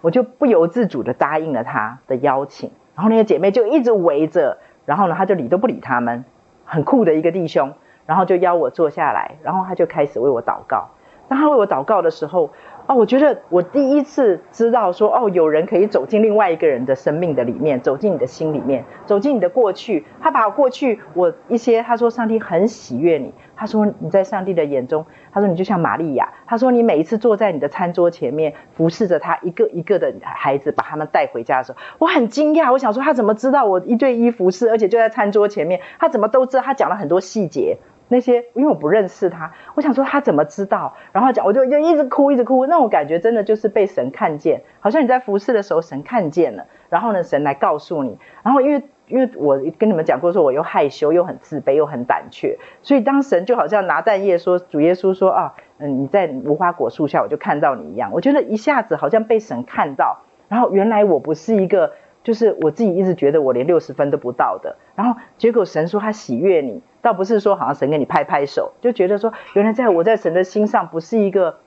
我就不由自主的答应了他的邀请。然后那些姐妹就一直围着，然后呢，他就理都不理他们，很酷的一个弟兄，然后就邀我坐下来，然后他就开始为我祷告。当他为我祷告的时候，哦，我觉得我第一次知道说，哦，有人可以走进另外一个人的生命的里面，走进你的心里面，走进你的过去。他把过去我一些，他说上帝很喜悦你，他说你在上帝的眼中，他说你就像玛利亚，他说你每一次坐在你的餐桌前面，服侍着他一个一个的孩子，把他们带回家的时候，我很惊讶，我想说他怎么知道我一对一服侍，而且就在餐桌前面，他怎么都知道？他讲了很多细节。那些，因为我不认识他，我想说他怎么知道？然后讲，我就就一直哭，一直哭。那种感觉真的就是被神看见，好像你在服侍的时候，神看见了，然后呢，神来告诉你。然后因为因为我跟你们讲过，说我又害羞，又很自卑，又很胆怯，所以当神就好像拿蛋液说，主耶稣说啊，嗯，你在无花果树下，我就看到你一样。我觉得一下子好像被神看到，然后原来我不是一个，就是我自己一直觉得我连六十分都不到的。然后结果神说他喜悦你。倒不是说好像神给你拍拍手，就觉得说原来在我在神的心上不是一个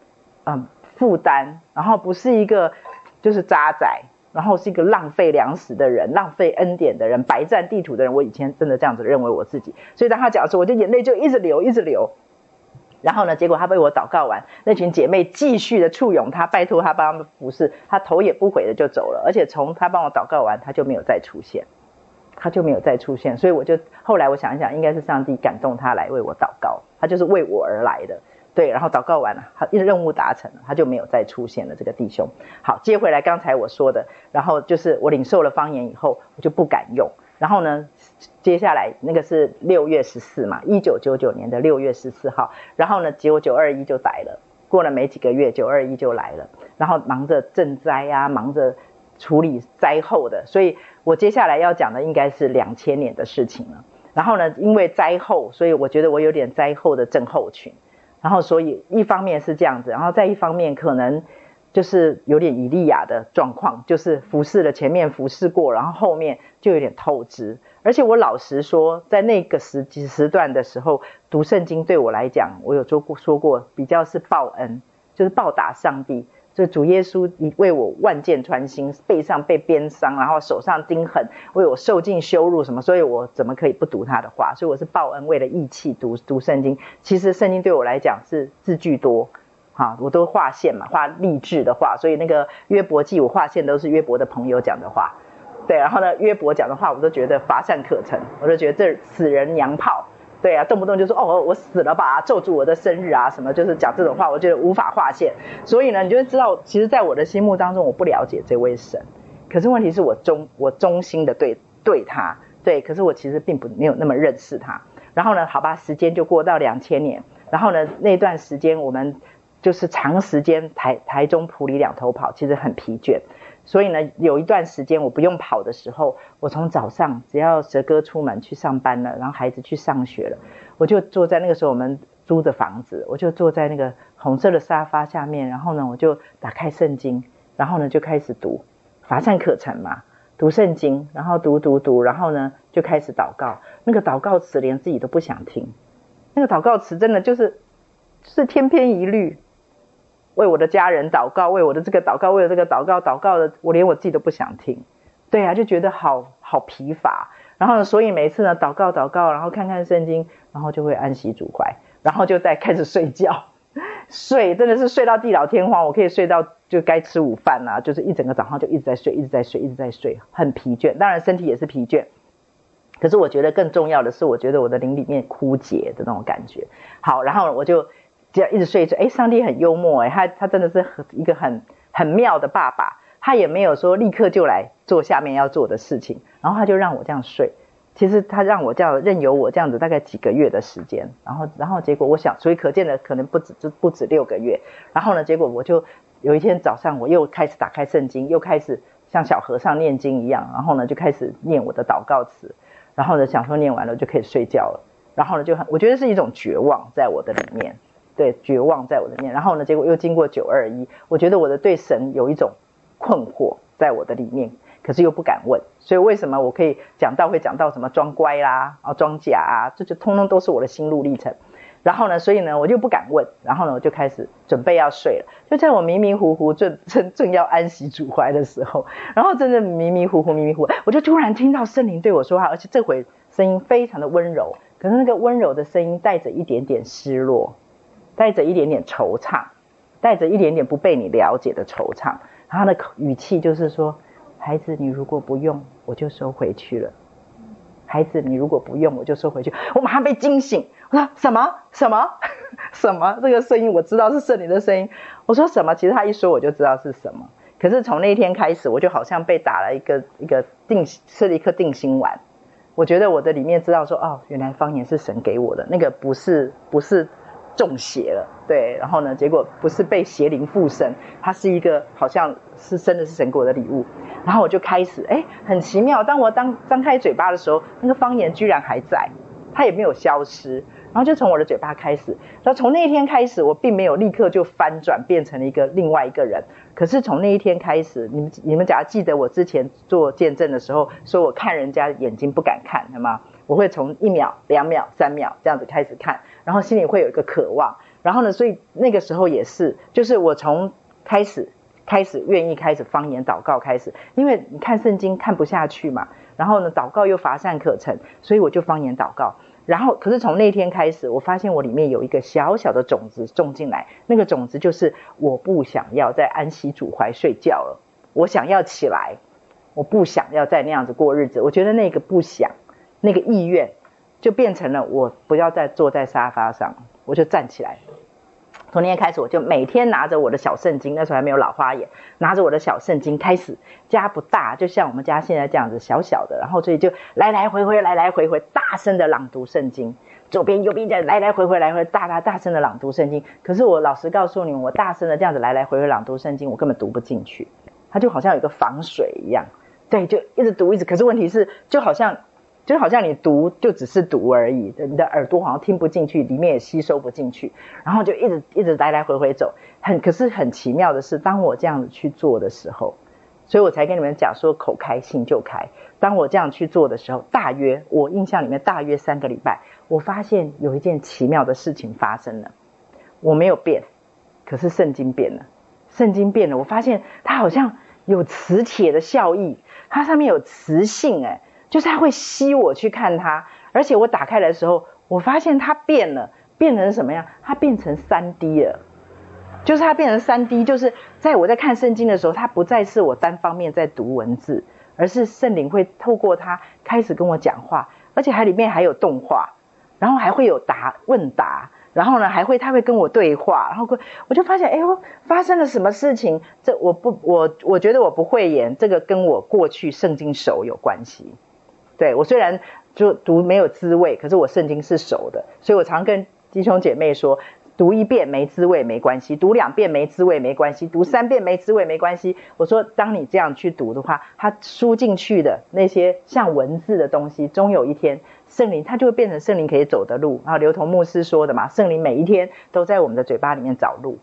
嗯负担，然后不是一个就是渣仔，然后是一个浪费粮食的人，浪费恩典的人，白占地土的人。我以前真的这样子认为我自己，所以当他讲的时候，我就眼泪就一直流，一直流。然后呢，结果他被我祷告完，那群姐妹继续的簇拥他，拜托他帮他们服侍，他头也不回的就走了，而且从他帮我祷告完，他就没有再出现。他就没有再出现，所以我就后来我想一想，应该是上帝感动他来为我祷告，他就是为我而来的，对。然后祷告完了，他任务达成了，他就没有再出现了。这个弟兄，好，接回来刚才我说的，然后就是我领受了方言以后，我就不敢用。然后呢，接下来那个是六月十四嘛，一九九九年的六月十四号，然后呢，结果九二一就来了，过了没几个月，九二一就来了，然后忙着赈灾啊，忙着。处理灾后的，所以我接下来要讲的应该是两千年的事情了。然后呢，因为灾后，所以我觉得我有点灾后的症候群。然后，所以一方面是这样子，然后再一方面可能就是有点以利亚的状况，就是服侍了前面服侍过，然后后面就有点透支。而且我老实说，在那个时时段的时候，读圣经对我来讲，我有做过说过，比较是报恩，就是报答上帝。就主耶稣，你为我万箭穿心，背上被鞭伤，然后手上钉痕，为我受尽羞辱，什么？所以我怎么可以不读他的话？所以我是报恩，为了义气读读圣经。其实圣经对我来讲是字句多，哈，我都划线嘛，画励志的话。所以那个约伯记，我划线都是约伯的朋友讲的话。对，然后呢，约伯讲的话，我都觉得乏善可陈，我都觉得这死人娘炮。对啊，动不动就说哦，我死了吧，咒住我的生日啊，什么就是讲这种话，我觉得无法划线。所以呢，你就会知道，其实，在我的心目当中，我不了解这位神。可是问题是我忠，我忠心的对对他，对。可是我其实并不没有那么认识他。然后呢，好吧，时间就过到两千年。然后呢，那段时间我们就是长时间台台中埔里两头跑，其实很疲倦。所以呢，有一段时间我不用跑的时候，我从早上只要蛇哥出门去上班了，然后孩子去上学了，我就坐在那个时候我们租的房子，我就坐在那个红色的沙发下面，然后呢，我就打开圣经，然后呢就开始读，乏善可陈嘛，读圣经，然后读读读，然后呢就开始祷告，那个祷告词连自己都不想听，那个祷告词真的就是是天篇一律。为我的家人祷告，为我的这个祷告，为了这个祷告，祷告的我连我自己都不想听，对啊，就觉得好好疲乏。然后呢，所以每次呢祷告祷告，然后看看圣经，然后就会安息主怀，然后就再开始睡觉，<laughs> 睡真的是睡到地老天荒，我可以睡到就该吃午饭啊，就是一整个早上就一直在睡，一直在睡，一直在睡，很疲倦。当然身体也是疲倦，可是我觉得更重要的是，我觉得我的灵里面枯竭的那种感觉。好，然后我就。这样一直睡一睡，哎，上帝很幽默，哎，他他真的是很一个很很妙的爸爸，他也没有说立刻就来做下面要做的事情，然后他就让我这样睡。其实他让我这样任由我这样子大概几个月的时间，然后然后结果我想，所以可见的可能不止就不止六个月。然后呢，结果我就有一天早上我又开始打开圣经，又开始像小和尚念经一样，然后呢就开始念我的祷告词，然后呢想说念完了就可以睡觉了，然后呢就很我觉得是一种绝望在我的里面。对，绝望在我的面，然后呢，结果又经过九二一，我觉得我的对神有一种困惑在我的里面，可是又不敢问，所以为什么我可以讲到会讲到什么装乖啦，啊装假啊，这就通通都是我的心路历程。然后呢，所以呢，我就不敢问，然后呢，我就开始准备要睡了，就在我迷迷糊糊正正正要安息主怀的时候，然后真的迷迷糊糊迷迷糊糊，我就突然听到圣灵对我说话，而且这回声音非常的温柔，可是那个温柔的声音带着一点点失落。带着一点点惆怅，带着一点点不被你了解的惆怅，他的语气就是说：“孩子，你如果不用，我就收回去了。孩子，你如果不用，我就收回去。”我马上被惊醒，我说：“什么？什么？<laughs> 什么？”这个声音我知道是圣灵的声音。我说：“什么？”其实他一说我就知道是什么。可是从那一天开始，我就好像被打了一个一个定吃了一颗定心丸。我觉得我的里面知道说：“哦，原来方言是神给我的，那个不是不是。”中邪了，对，然后呢，结果不是被邪灵附身，它是一个好像是真的是神给我的礼物，然后我就开始，哎，很奇妙，当我当张开嘴巴的时候，那个方言居然还在，它也没有消失，然后就从我的嘴巴开始，然后从那一天开始，我并没有立刻就翻转变成了一个另外一个人，可是从那一天开始，你们你们假如记得我之前做见证的时候，说我看人家眼睛不敢看，对吗？我会从一秒、两秒、三秒这样子开始看，然后心里会有一个渴望，然后呢，所以那个时候也是，就是我从开始开始愿意开始方言祷告开始，因为你看圣经看不下去嘛，然后呢，祷告又乏善可陈，所以我就方言祷告，然后可是从那天开始，我发现我里面有一个小小的种子种进来，那个种子就是我不想要在安息主怀睡觉了，我想要起来，我不想要再那样子过日子，我觉得那个不想。那个意愿就变成了我不要再坐在沙发上，我就站起来。从那天开始，我就每天拿着我的小圣经，那时候还没有老花眼，拿着我的小圣经开始。家不大，就像我们家现在这样子小小的，然后所以就来来回回，来来回回，大声的朗读圣经，左边右边这样来来回回，来回大大大声的朗读圣经。可是我老实告诉你，我大声的这样子来来回回朗读圣经，我根本读不进去，它就好像有一个防水一样，对，就一直读一直。可是问题是，就好像。就好像你读就只是读而已，你的耳朵好像听不进去，里面也吸收不进去，然后就一直一直来来回回走。很可是很奇妙的是，当我这样子去做的时候，所以我才跟你们讲说口开心就开。当我这样去做的时候，大约我印象里面大约三个礼拜，我发现有一件奇妙的事情发生了。我没有变，可是圣经变了，圣经变了，我发现它好像有磁铁的效益，它上面有磁性诶，就是它会吸我去看它，而且我打开的时候，我发现它变了，变成什么样？它变成 3D 了。就是它变成三 D，就是在我在看圣经的时候，它不再是我单方面在读文字，而是圣灵会透过它开始跟我讲话，而且还里面还有动画，然后还会有答问答，然后呢还会他会跟我对话，然后我就发现，哎呦，发生了什么事情？这我不我我觉得我不会演，这个跟我过去圣经熟有关系。对，我虽然就读没有滋味，可是我圣经是熟的，所以我常跟弟兄姐妹说。读一遍没滋味没关系，读两遍没滋味没关系，读三遍没滋味没关系。我说，当你这样去读的话，它输进去的那些像文字的东西，终有一天圣灵它就会变成圣灵可以走的路。然后刘同牧师说的嘛，圣灵每一天都在我们的嘴巴里面找路。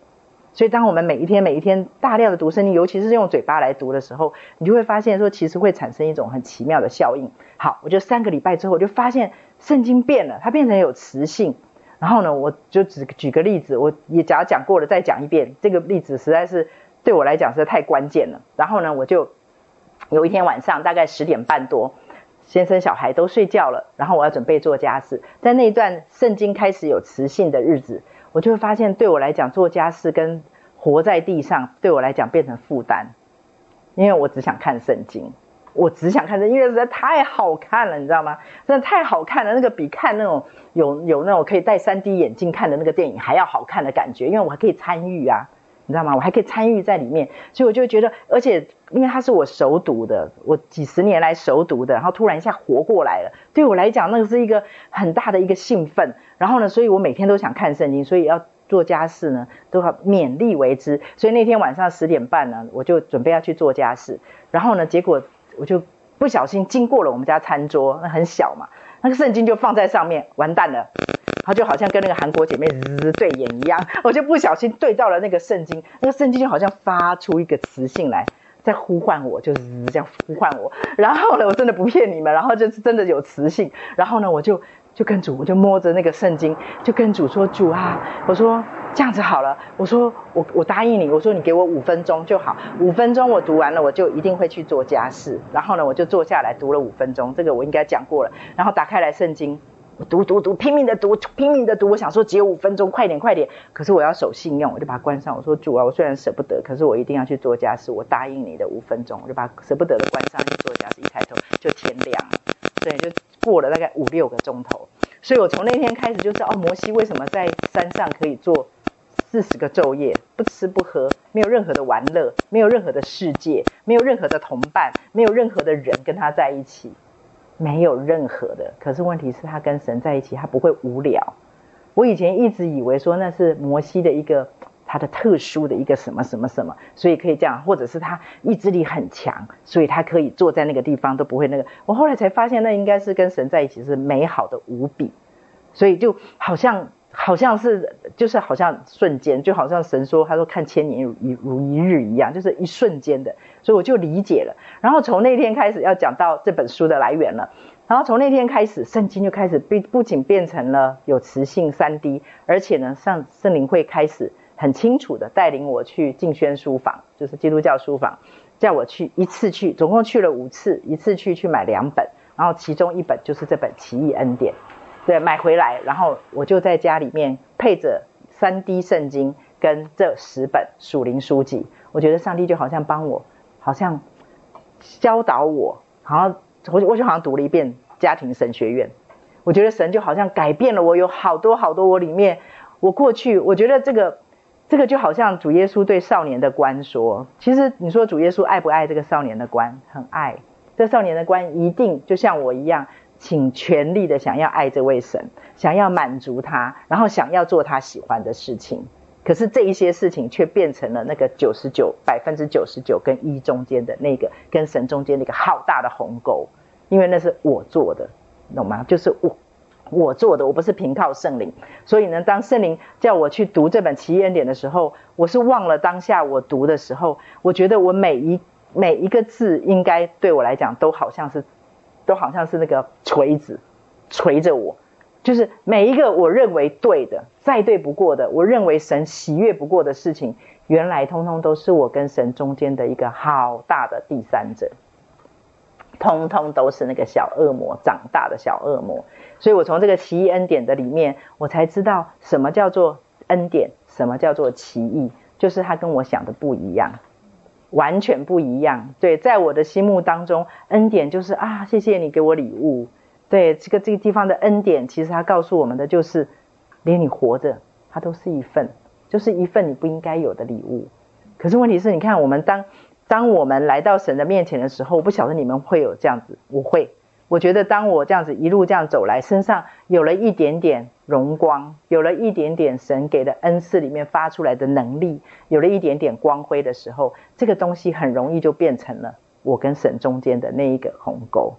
所以当我们每一天每一天大量的读圣经，尤其是用嘴巴来读的时候，你就会发现说，其实会产生一种很奇妙的效应。好，我就三个礼拜之后，我就发现圣经变了，它变成有磁性。然后呢，我就只举个例子，我也假如讲过了，再讲一遍。这个例子实在是对我来讲实在太关键了。然后呢，我就有一天晚上大概十点半多，先生小孩都睡觉了，然后我要准备做家事。在那一段圣经开始有磁性的日子，我就会发现对我来讲做家事跟活在地上对我来讲变成负担，因为我只想看圣经。我只想看这因为实在太好看了，你知道吗？真的太好看了，那个比看那种有有那种可以戴 3D 眼镜看的那个电影还要好看的感觉，因为我还可以参与啊，你知道吗？我还可以参与在里面，所以我就觉得，而且因为它是我熟读的，我几十年来熟读的，然后突然一下活过来了，对我来讲那个是一个很大的一个兴奋。然后呢，所以我每天都想看圣经，所以要做家事呢都要勉力为之。所以那天晚上十点半呢，我就准备要去做家事，然后呢，结果。我就不小心经过了我们家餐桌，那很小嘛，那个圣经就放在上面，完蛋了，然后就好像跟那个韩国姐妹日对眼一样，我就不小心对到了那个圣经，那个圣经就好像发出一个磁性来，在呼唤我，就是这样呼唤我，然后呢，我真的不骗你们，然后就是真的有磁性，然后呢，我就就跟主，我就摸着那个圣经，就跟主说，主啊，我说。这样子好了，我说我我答应你，我说你给我五分钟就好，五分钟我读完了，我就一定会去做家事。然后呢，我就坐下来读了五分钟，这个我应该讲过了。然后打开来圣经，我读读读，拼命的读，拼命的读。我想说只有五分钟，快点快点。可是我要守信用，我就把它关上。我说主啊，我虽然舍不得，可是我一定要去做家事。我答应你的五分钟，我就把舍不得的关上去做家事。一抬头就天亮了，对，就过了大概五六个钟头。所以我从那天开始就知道哦，摩西为什么在山上可以做。四十个昼夜，不吃不喝，没有任何的玩乐，没有任何的世界，没有任何的同伴，没有任何的人跟他在一起，没有任何的。可是问题是，他跟神在一起，他不会无聊。我以前一直以为说那是摩西的一个他的特殊的一个什么什么什么，所以可以这样，或者是他意志力很强，所以他可以坐在那个地方都不会那个。我后来才发现，那应该是跟神在一起是美好的无比，所以就好像。好像是，就是好像瞬间，就好像神说，他说看千年如一如一日一样，就是一瞬间的，所以我就理解了。然后从那天开始要讲到这本书的来源了。然后从那天开始，圣经就开始不不仅变成了有磁性三 D，而且呢，上圣灵会开始很清楚的带领我去静轩书房，就是基督教书房，叫我去一次去，总共去了五次，一次去去买两本，然后其中一本就是这本《奇异恩典》。对，买回来，然后我就在家里面配着三 D 圣经跟这十本属灵书籍，我觉得上帝就好像帮我，好像教导我，好像我我就好像读了一遍家庭神学院，我觉得神就好像改变了我，有好多好多我里面，我过去我觉得这个这个就好像主耶稣对少年的官说，其实你说主耶稣爱不爱这个少年的官？很爱，这少年的官一定就像我一样。请全力的想要爱这位神，想要满足他，然后想要做他喜欢的事情。可是这一些事情却变成了那个九十九百分之九十九跟一中间的那个跟神中间那个好大的鸿沟，因为那是我做的，懂吗？就是我我做的，我不是凭靠圣灵。所以呢，当圣灵叫我去读这本奇异恩典的时候，我是忘了当下我读的时候，我觉得我每一每一个字应该对我来讲都好像是，都好像是那个锤子锤着我，就是每一个我认为对的、再对不过的，我认为神喜悦不过的事情，原来通通都是我跟神中间的一个好大的第三者。通通都是那个小恶魔长大的小恶魔，所以我从这个奇异恩典的里面，我才知道什么叫做恩典，什么叫做奇异，就是他跟我想的不一样，完全不一样。对，在我的心目当中，恩典就是啊，谢谢你给我礼物。对，这个这个地方的恩典，其实它告诉我们的就是，连你活着，它都是一份，就是一份你不应该有的礼物。可是问题是，你看我们当。当我们来到神的面前的时候，我不晓得你们会有这样子，我会。我觉得当我这样子一路这样走来，身上有了一点点荣光，有了一点点神给的恩赐里面发出来的能力，有了一点点光辉的时候，这个东西很容易就变成了我跟神中间的那一个鸿沟，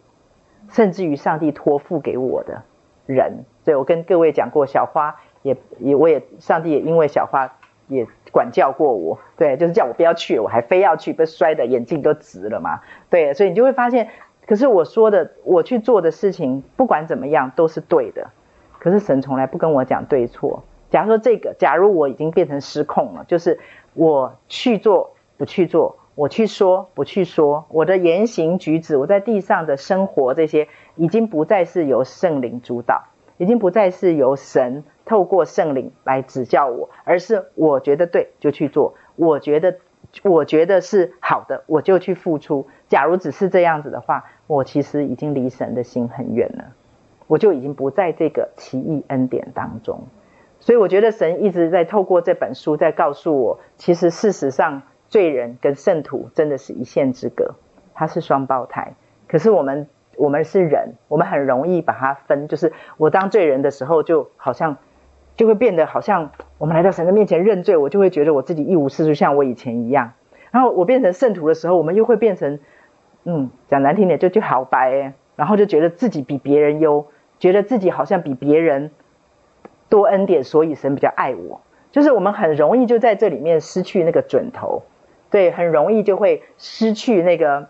甚至于上帝托付给我的人。所以我跟各位讲过，小花也也我也上帝也因为小花。也管教过我，对，就是叫我不要去，我还非要去，被摔得眼镜都直了嘛。对，所以你就会发现，可是我说的，我去做的事情，不管怎么样都是对的。可是神从来不跟我讲对错。假如说这个，假如我已经变成失控了，就是我去做不去做，我去说不去说，我的言行举止，我在地上的生活这些，已经不再是由圣灵主导，已经不再是由神。透过圣灵来指教我，而是我觉得对就去做，我觉得我觉得是好的，我就去付出。假如只是这样子的话，我其实已经离神的心很远了，我就已经不在这个奇异恩典当中。所以我觉得神一直在透过这本书在告诉我，其实事实上罪人跟圣徒真的是一线之隔，他是双胞胎。可是我们我们是人，我们很容易把它分，就是我当罪人的时候，就好像。就会变得好像我们来到神的面前认罪，我就会觉得我自己一无是处，像我以前一样。然后我变成圣徒的时候，我们又会变成，嗯，讲难听点就就好白诶，然后就觉得自己比别人优，觉得自己好像比别人多恩典，所以神比较爱我。就是我们很容易就在这里面失去那个准头，对，很容易就会失去那个。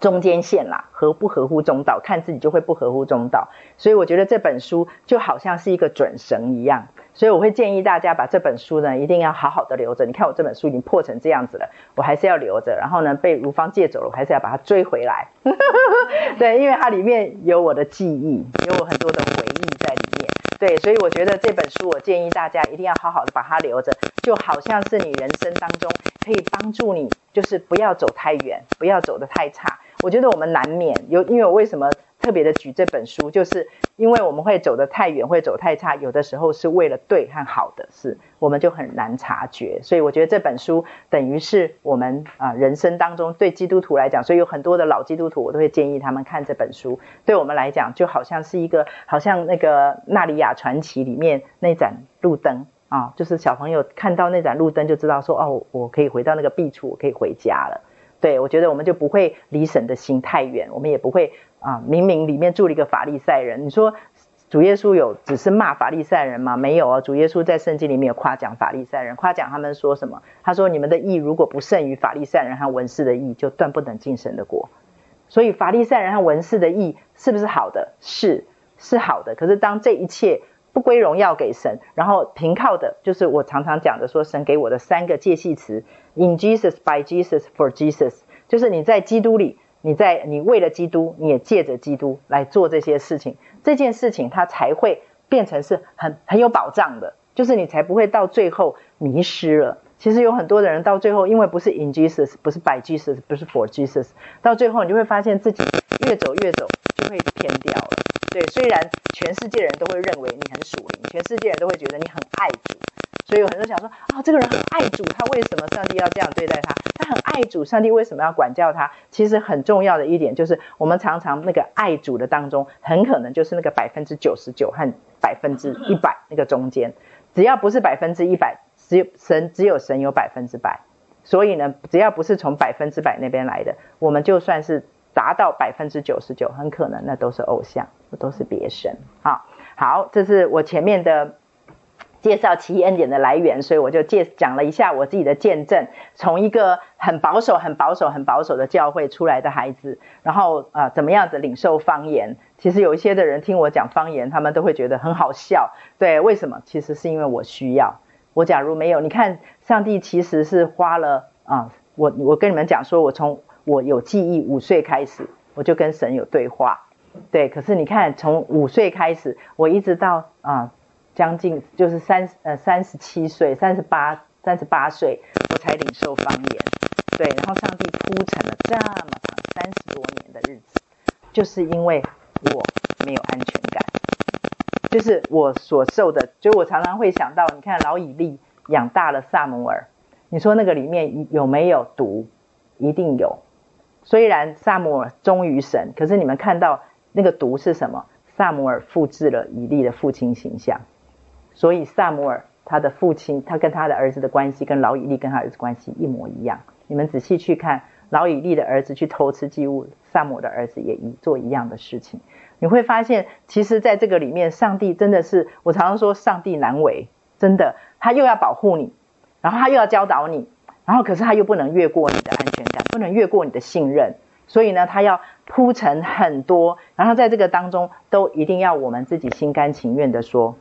中间线啦，合不合乎中道，看自己就会不合乎中道。所以我觉得这本书就好像是一个准绳一样，所以我会建议大家把这本书呢一定要好好的留着。你看我这本书已经破成这样子了，我还是要留着。然后呢，被如芳借走了，我还是要把它追回来。<laughs> 对，因为它里面有我的记忆，有我很多的回忆在里面。对，所以我觉得这本书我建议大家一定要好好的把它留着，就好像是你人生当中可以帮助你，就是不要走太远，不要走得太差。我觉得我们难免有，因为我为什么特别的举这本书，就是因为我们会走得太远，会走太差，有的时候是为了对和好的事，我们就很难察觉。所以我觉得这本书等于是我们啊人生当中对基督徒来讲，所以有很多的老基督徒，我都会建议他们看这本书。对我们来讲，就好像是一个，好像那个《纳尼亚传奇》里面那盏路灯啊，就是小朋友看到那盏路灯就知道说，哦，我可以回到那个壁处，我可以回家了。对，我觉得我们就不会离神的心太远，我们也不会啊，明明里面住了一个法利赛人。你说主耶稣有只是骂法利赛人吗？没有啊，主耶稣在圣经里面有夸奖法利赛人，夸奖他们说什么？他说：“你们的义如果不胜于法利赛人和文士的义，就断不能进神的国。”所以法利赛人和文士的义是不是好的？是，是好的。可是当这一切不归荣耀给神，然后凭靠的，就是我常常讲的，说神给我的三个介系词：in Jesus, by Jesus, for Jesus。就是你在基督里，你在你为了基督，你也借着基督来做这些事情，这件事情它才会变成是很很有保障的，就是你才不会到最后迷失了。其实有很多的人到最后，因为不是 in Jesus，不是 by Jesus，不是 for Jesus，到最后你就会发现自己越走越走就会偏掉了。对，虽然全世界人都会认为你很属灵，全世界人都会觉得你很爱主，所以有很多人想说啊、这个人很爱主，他为什么上帝要这样对待他？他很爱主，上帝为什么要管教他？其实很重要的一点就是，我们常常那个爱主的当中，很可能就是那个百分之九十九和百分之一百那个中间，只要不是百分之一百，只有神只有神有百分之百，所以呢，只要不是从百分之百那边来的，我们就算是达到百分之九十九，很可能那都是偶像。都是别神。好，好，这是我前面的。介绍奇异恩典的来源，所以我就介讲了一下我自己的见证，从一个很保守、很保守、很保守的教会出来的孩子，然后啊、怎么样子领受方言？其实有一些的人听我讲方言，他们都会觉得很好笑。对，为什么？其实是因为我需要。我假如没有，你看，上帝其实是花了啊，我我跟你们讲说，我从我有记忆五岁开始，我就跟神有对话。对，可是你看，从五岁开始，我一直到啊。将近就是三呃三十七岁，三十八三十八岁，我才领受方言，对，然后上帝铺陈了这么长三十多年的日子，就是因为我没有安全感，就是我所受的，就我常常会想到，你看老以利养大了撒母耳，你说那个里面有没有毒？一定有，虽然撒母耳忠于神，可是你们看到那个毒是什么？撒母耳复制了以利的父亲形象。所以撒母耳他的父亲，他跟他的儿子的关系，跟老以利跟他儿子关系一模一样。你们仔细去看，老以利的儿子去偷吃祭物，撒母的儿子也一做一样的事情。你会发现，其实在这个里面，上帝真的是，我常常说上帝难为，真的，他又要保护你，然后他又要教导你，然后可是他又不能越过你的安全感，不能越过你的信任，所以呢，他要铺陈很多，然后在这个当中，都一定要我们自己心甘情愿的说。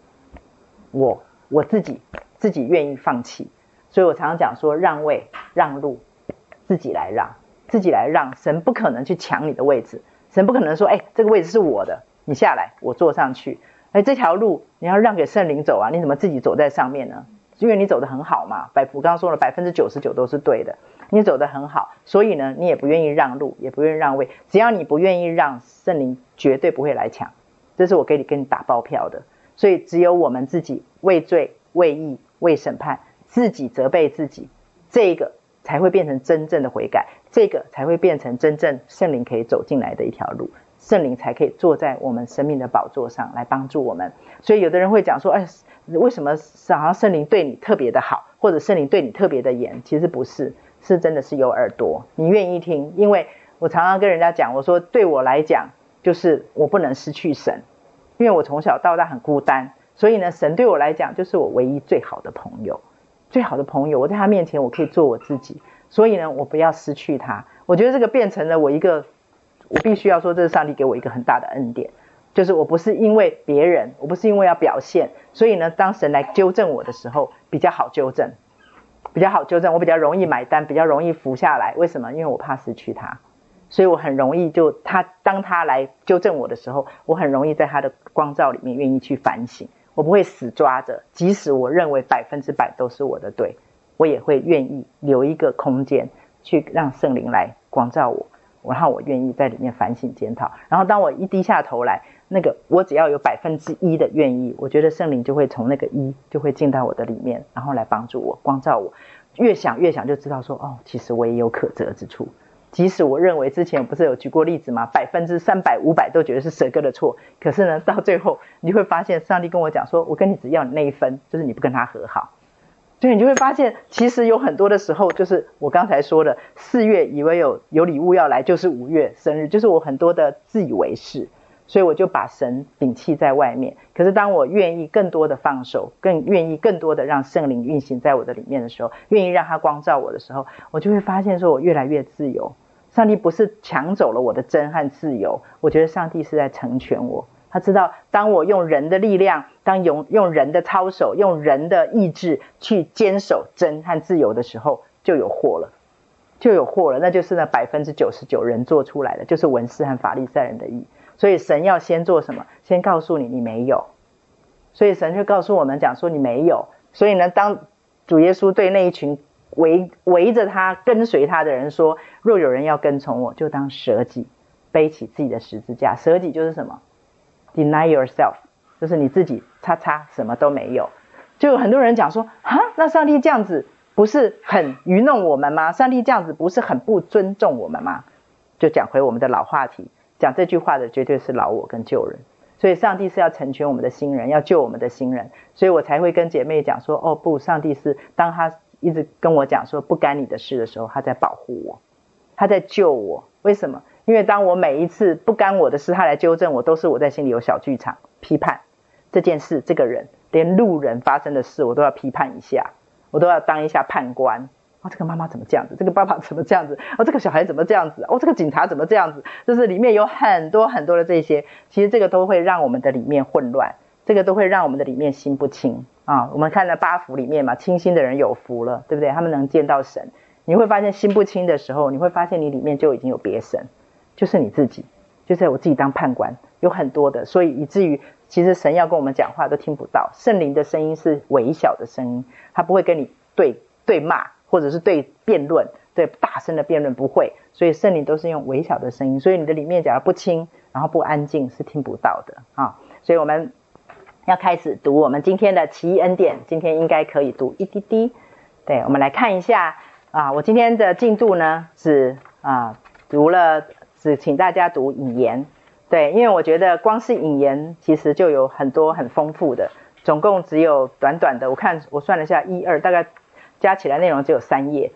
我我自己自己愿意放弃，所以我常常讲说让位让路，自己来让，自己来让。神不可能去抢你的位置，神不可能说，哎，这个位置是我的，你下来，我坐上去。哎，这条路你要让给圣灵走啊，你怎么自己走在上面呢？因为你走得很好嘛，百我刚刚说了，百分之九十九都是对的，你走得很好，所以呢，你也不愿意让路，也不愿意让位。只要你不愿意让，圣灵绝对不会来抢，这是我给你跟你打包票的。所以，只有我们自己为罪、为义、为审判，自己责备自己，这个才会变成真正的悔改，这个才会变成真正圣灵可以走进来的一条路，圣灵才可以坐在我们生命的宝座上来帮助我们。所以，有的人会讲说：“哎，为什么想要圣灵对你特别的好，或者圣灵对你特别的严？”其实不是，是真的是有耳朵，你愿意听。因为我常常跟人家讲，我说对我来讲，就是我不能失去神。因为我从小到大很孤单，所以呢，神对我来讲就是我唯一最好的朋友，最好的朋友。我在他面前，我可以做我自己，所以呢，我不要失去他。我觉得这个变成了我一个，我必须要说，这是上帝给我一个很大的恩典，就是我不是因为别人，我不是因为要表现，所以呢，当神来纠正我的时候，比较好纠正，比较好纠正，我比较容易买单，比较容易服下来。为什么？因为我怕失去他。所以我很容易就他当他来纠正我的时候，我很容易在他的光照里面愿意去反省，我不会死抓着，即使我认为百分之百都是我的对，我也会愿意留一个空间去让圣灵来光照我，然后我愿意在里面反省检讨。然后当我一低下头来，那个我只要有百分之一的愿意，我觉得圣灵就会从那个一就会进到我的里面，然后来帮助我光照我。越想越想就知道说，哦，其实我也有可责之处。即使我认为之前不是有举过例子吗？百分之三百、五百都觉得是蛇哥的错，可是呢，到最后你会发现，上帝跟我讲说：“我跟你只要你那一分，就是你不跟他和好。”所以你就会发现，其实有很多的时候，就是我刚才说的，四月以为有有礼物要来，就是五月生日，就是我很多的自以为是。所以我就把神摒弃在外面。可是当我愿意更多的放手，更愿意更多的让圣灵运行在我的里面的时候，愿意让他光照我的时候，我就会发现说我越来越自由。上帝不是抢走了我的真和自由，我觉得上帝是在成全我。他知道，当我用人的力量，当用用人的操守，用人的意志去坚守真和自由的时候，就有祸了，就有祸了。那就是那百分之九十九人做出来的，就是文士和法利赛人的意。所以神要先做什么？先告诉你你没有。所以神就告诉我们讲说你没有。所以呢，当主耶稣对那一群围围着他跟随他的人说：“若有人要跟从我，就当舍己，背起自己的十字架。舍己就是什么？Deny yourself，就是你自己叉叉什么都没有。就有很多人讲说：啊，那上帝这样子不是很愚弄我们吗？上帝这样子不是很不尊重我们吗？就讲回我们的老话题。”讲这句话的绝对是老我跟旧人，所以上帝是要成全我们的新人，要救我们的新人，所以我才会跟姐妹讲说：哦不，上帝是当他一直跟我讲说不干你的事的时候，他在保护我，他在救我。为什么？因为当我每一次不干我的事，他来纠正我，都是我在心里有小剧场批判这件事、这个人，连路人发生的事，我都要批判一下，我都要当一下判官。哦，这个妈妈怎么这样子？这个爸爸怎么这样子？哦，这个小孩怎么这样子？哦，这个警察怎么这样子？就是里面有很多很多的这些，其实这个都会让我们的里面混乱，这个都会让我们的里面心不清啊。我们看了八福里面嘛，清心的人有福了，对不对？他们能见到神。你会发现心不清的时候，你会发现你里面就已经有别神，就是你自己，就是我自己当判官，有很多的，所以以至于其实神要跟我们讲话都听不到，圣灵的声音是微小的声音，他不会跟你对对骂。或者是对辩论，对大声的辩论不会，所以圣灵都是用微小的声音，所以你的里面假如不清，然后不安静是听不到的啊。所以我们要开始读我们今天的奇异恩典，今天应该可以读一滴滴。对，我们来看一下啊，我今天的进度呢是啊读了，只请大家读引言。对，因为我觉得光是引言其实就有很多很丰富的，总共只有短短的，我看我算了一下，一二大概。加起来内容只有三页，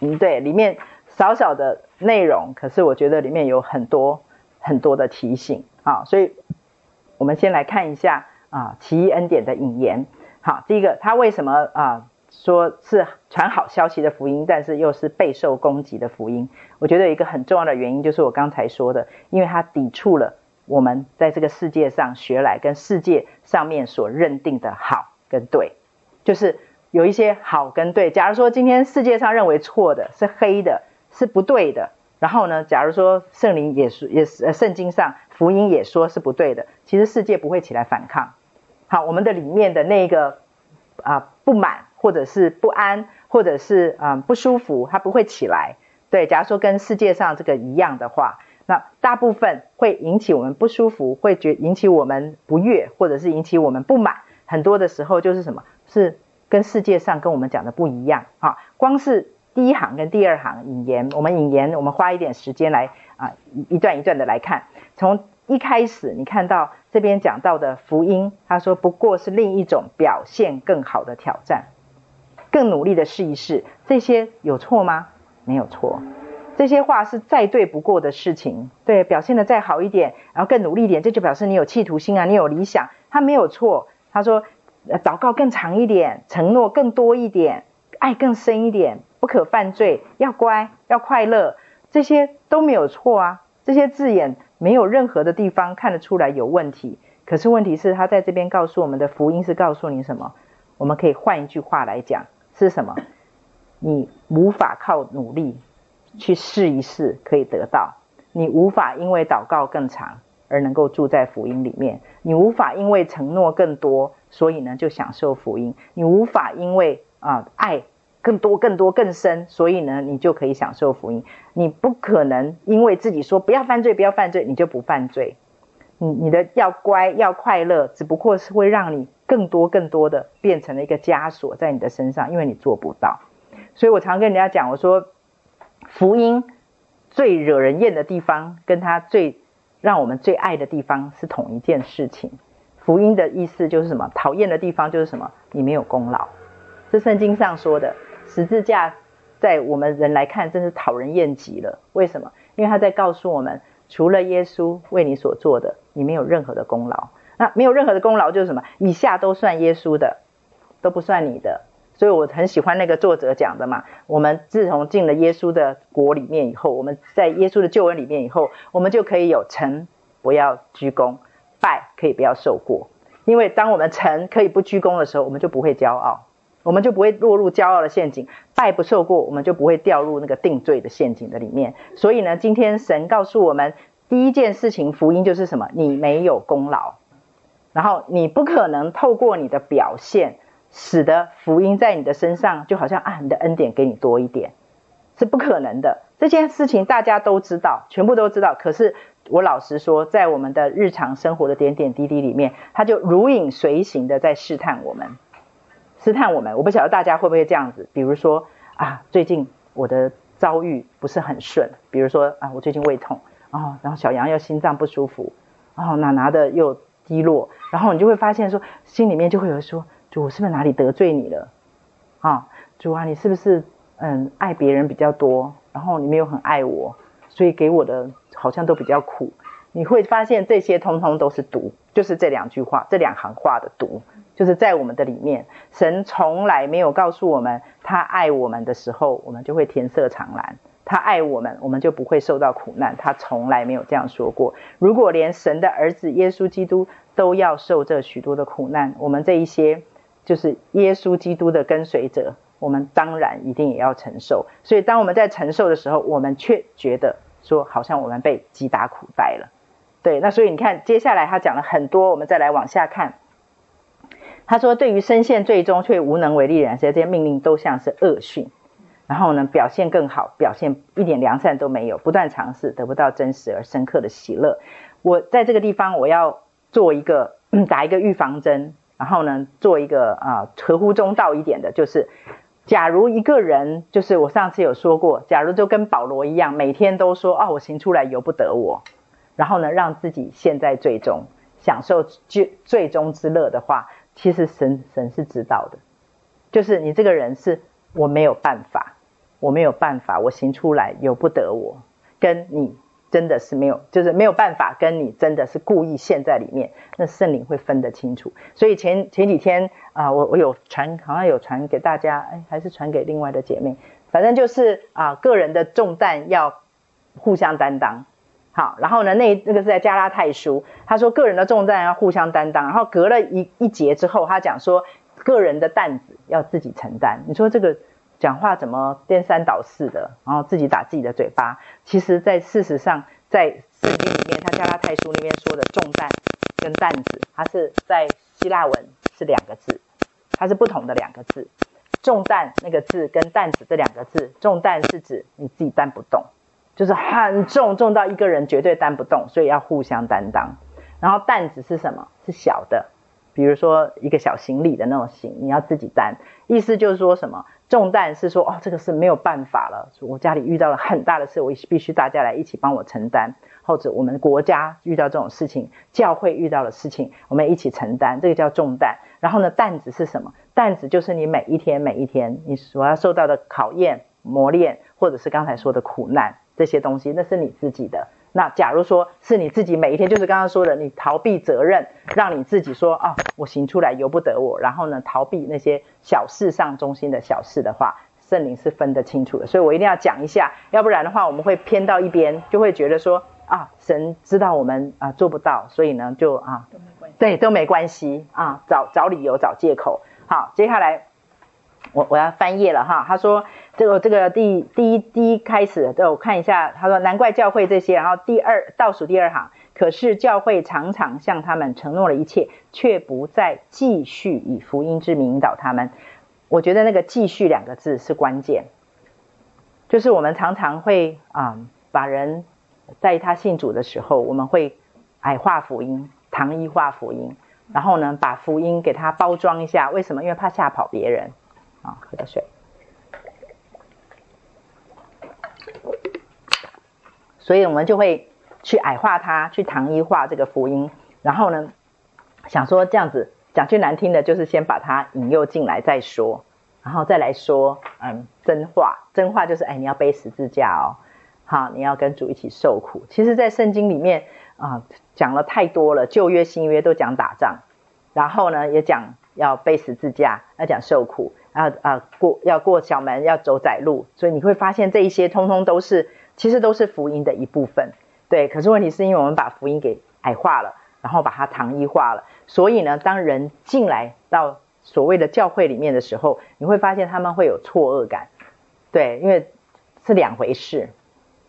嗯，对，里面少少的内容，可是我觉得里面有很多很多的提醒啊，所以我们先来看一下啊，奇异恩典的引言。好，第一个，他为什么啊说是传好消息的福音，但是又是备受攻击的福音？我觉得一个很重要的原因就是我刚才说的，因为它抵触了我们在这个世界上学来跟世界上面所认定的好跟对，就是。有一些好跟对，假如说今天世界上认为错的是黑的，是不对的，然后呢，假如说圣灵也是也是，圣经上福音也说是不对的，其实世界不会起来反抗。好，我们的里面的那个啊不满或者是不安或者是啊不舒服，它不会起来。对，假如说跟世界上这个一样的话，那大部分会引起我们不舒服，会觉引起我们不悦，或者是引起我们不满。很多的时候就是什么？是。跟世界上跟我们讲的不一样啊！光是第一行跟第二行引言，我们引言，我们花一点时间来啊，一段一段的来看。从一开始，你看到这边讲到的福音，他说不过是另一种表现更好的挑战，更努力的试一试，这些有错吗？没有错，这些话是再对不过的事情。对，表现得再好一点，然后更努力一点，这就表示你有企图心啊，你有理想，他没有错。他说。祷告更长一点，承诺更多一点，爱更深一点，不可犯罪，要乖，要快乐，这些都没有错啊。这些字眼没有任何的地方看得出来有问题。可是问题是，他在这边告诉我们的福音是告诉你什么？我们可以换一句话来讲，是什么？你无法靠努力去试一试可以得到，你无法因为祷告更长而能够住在福音里面，你无法因为承诺更多。所以呢，就享受福音。你无法因为啊爱更多、更多、更深，所以呢，你就可以享受福音。你不可能因为自己说不要犯罪、不要犯罪，你就不犯罪。你你的要乖、要快乐，只不过是会让你更多、更多的变成了一个枷锁在你的身上，因为你做不到。所以我常跟人家讲，我说福音最惹人厌的地方，跟他最让我们最爱的地方是同一件事情。福音的意思就是什么？讨厌的地方就是什么？你没有功劳。这圣经上说的十字架，在我们人来看，真是讨人厌极了。为什么？因为他在告诉我们，除了耶稣为你所做的，你没有任何的功劳。那没有任何的功劳就是什么？以下都算耶稣的，都不算你的。所以我很喜欢那个作者讲的嘛。我们自从进了耶稣的国里面以后，我们在耶稣的救恩里面以后，我们就可以有成，不要居功。拜可以不要受过，因为当我们成可以不居功的时候，我们就不会骄傲，我们就不会落入骄傲的陷阱。拜不受过，我们就不会掉入那个定罪的陷阱的里面。所以呢，今天神告诉我们第一件事情，福音就是什么？你没有功劳，然后你不可能透过你的表现，使得福音在你的身上就好像啊，你的恩典给你多一点，是不可能的。这件事情大家都知道，全部都知道，可是。我老实说，在我们的日常生活的点点滴滴里面，他就如影随形的在试探我们，试探我们。我不晓得大家会不会这样子，比如说啊，最近我的遭遇不是很顺，比如说啊，我最近胃痛，哦，然后小杨又心脏不舒服，然后哪哪的又低落，然后你就会发现说，心里面就会有说，主，我是不是哪里得罪你了？啊，主啊，你是不是嗯爱别人比较多，然后你没有很爱我？所以给我的好像都比较苦。你会发现这些通通都是毒，就是这两句话，这两行话的毒，就是在我们的里面。神从来没有告诉我们，他爱我们的时候，我们就会天色常蓝；他爱我们，我们就不会受到苦难。他从来没有这样说过。如果连神的儿子耶稣基督都要受这许多的苦难，我们这一些就是耶稣基督的跟随者，我们当然一定也要承受。所以，当我们在承受的时候，我们却觉得说，好像我们被击打苦待了。对，那所以你看，接下来他讲了很多，我们再来往下看。他说，对于身陷最终却无能为力的人，这些命令都像是恶训。然后呢，表现更好，表现一点良善都没有，不断尝试，得不到真实而深刻的喜乐。我在这个地方，我要做一个打一个预防针，然后呢，做一个啊合乎中道一点的，就是假如一个人，就是我上次有说过，假如就跟保罗一样，每天都说哦，我行出来由不得我。然后呢，让自己陷在最终，享受最最终之乐的话，其实神神是知道的，就是你这个人是我没有办法，我没有办法，我行出来由不得我，跟你真的是没有，就是没有办法跟你真的是故意陷在里面，那圣灵会分得清楚。所以前前几天啊、我我有传，好像有传给大家，哎，还是传给另外的姐妹，反正就是啊、个人的重担要互相担当。好，然后呢，那那个是在加拉太书，他说个人的重担要互相担当。然后隔了一一节之后，他讲说个人的担子要自己承担。你说这个讲话怎么颠三倒四的？然后自己打自己的嘴巴。其实，在事实上，在圣经里面，他加拉太书那边说的重担跟担子，它是在希腊文是两个字，它是不同的两个字。重担那个字跟担子这两个字，重担是指你自己担不动。就是很重，重到一个人绝对担不动，所以要互相担当。然后担子是什么？是小的，比如说一个小行李的那种行，你要自己担。意思就是说什么？重担是说，哦，这个是没有办法了，我家里遇到了很大的事，我必须大家来一起帮我承担。或者我们国家遇到这种事情，教会遇到的事情，我们一起承担，这个叫重担。然后呢，担子是什么？担子就是你每一天每一天你所要受到的考验、磨练，或者是刚才说的苦难。这些东西那是你自己的。那假如说是你自己每一天，就是刚刚说的，你逃避责任，让你自己说啊，我行出来由不得我，然后呢，逃避那些小事上中心的小事的话，圣灵是分得清楚的。所以我一定要讲一下，要不然的话我们会偏到一边，就会觉得说啊，神知道我们啊做不到，所以呢就啊，对，都没关系啊，找找理由找借口。好，接下来。我我要翻页了哈，他说这个这个第第一第一开始，对，我看一下，他说难怪教会这些，然后第二倒数第二行，可是教会常常向他们承诺了一切，却不再继续以福音之名引导他们。我觉得那个“继续”两个字是关键，就是我们常常会啊、把人在他信主的时候，我们会矮化福音、糖衣化福音，然后呢，把福音给他包装一下，为什么？因为怕吓跑别人。啊，喝点水。所以我们就会去矮化它，去糖衣化这个福音。然后呢，想说这样子讲句难听的，就是先把它引诱进来再说，然后再来说，嗯，真话。真话就是，哎，你要背十字架哦，好，你要跟主一起受苦。其实，在圣经里面啊，讲了太多了，旧约、新约都讲打仗，然后呢，也讲要背十字架，要讲受苦。啊啊，过要过小门，要走窄路，所以你会发现这一些通通都是，其实都是福音的一部分，对。可是问题是因为我们把福音给矮化了，然后把它糖衣化了，所以呢，当人进来到所谓的教会里面的时候，你会发现他们会有错愕感，对，因为是两回事。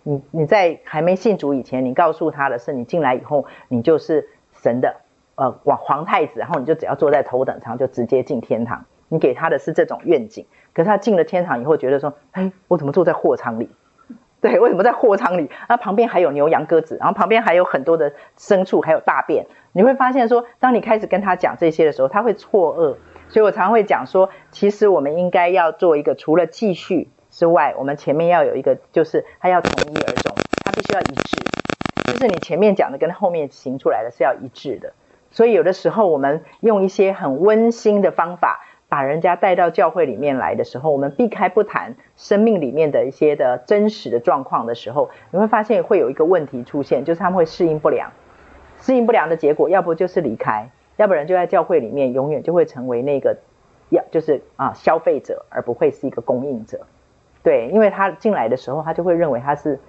你你在还没信主以前，你告诉他的是，你进来以后，你就是神的呃皇皇太子，然后你就只要坐在头等舱，就直接进天堂。你给他的是这种愿景，可是他进了天堂以后，觉得说：“哎，我怎么坐在货舱里？对，为什么在货舱里？那旁边还有牛羊鸽子，然后旁边还有很多的牲畜，还有大便。你会发现说，当你开始跟他讲这些的时候，他会错愕。所以我常常会讲说，其实我们应该要做一个，除了继续之外，我们前面要有一个，就是他要从一而终，他必须要一致，就是你前面讲的跟后面行出来的是要一致的。所以有的时候我们用一些很温馨的方法。把人家带到教会里面来的时候，我们避开不谈生命里面的一些的真实的状况的时候，你会发现会有一个问题出现，就是他们会适应不良。适应不良的结果，要不就是离开，要不然就在教会里面永远就会成为那个要就是啊消费者，而不会是一个供应者。对，因为他进来的时候，他就会认为他是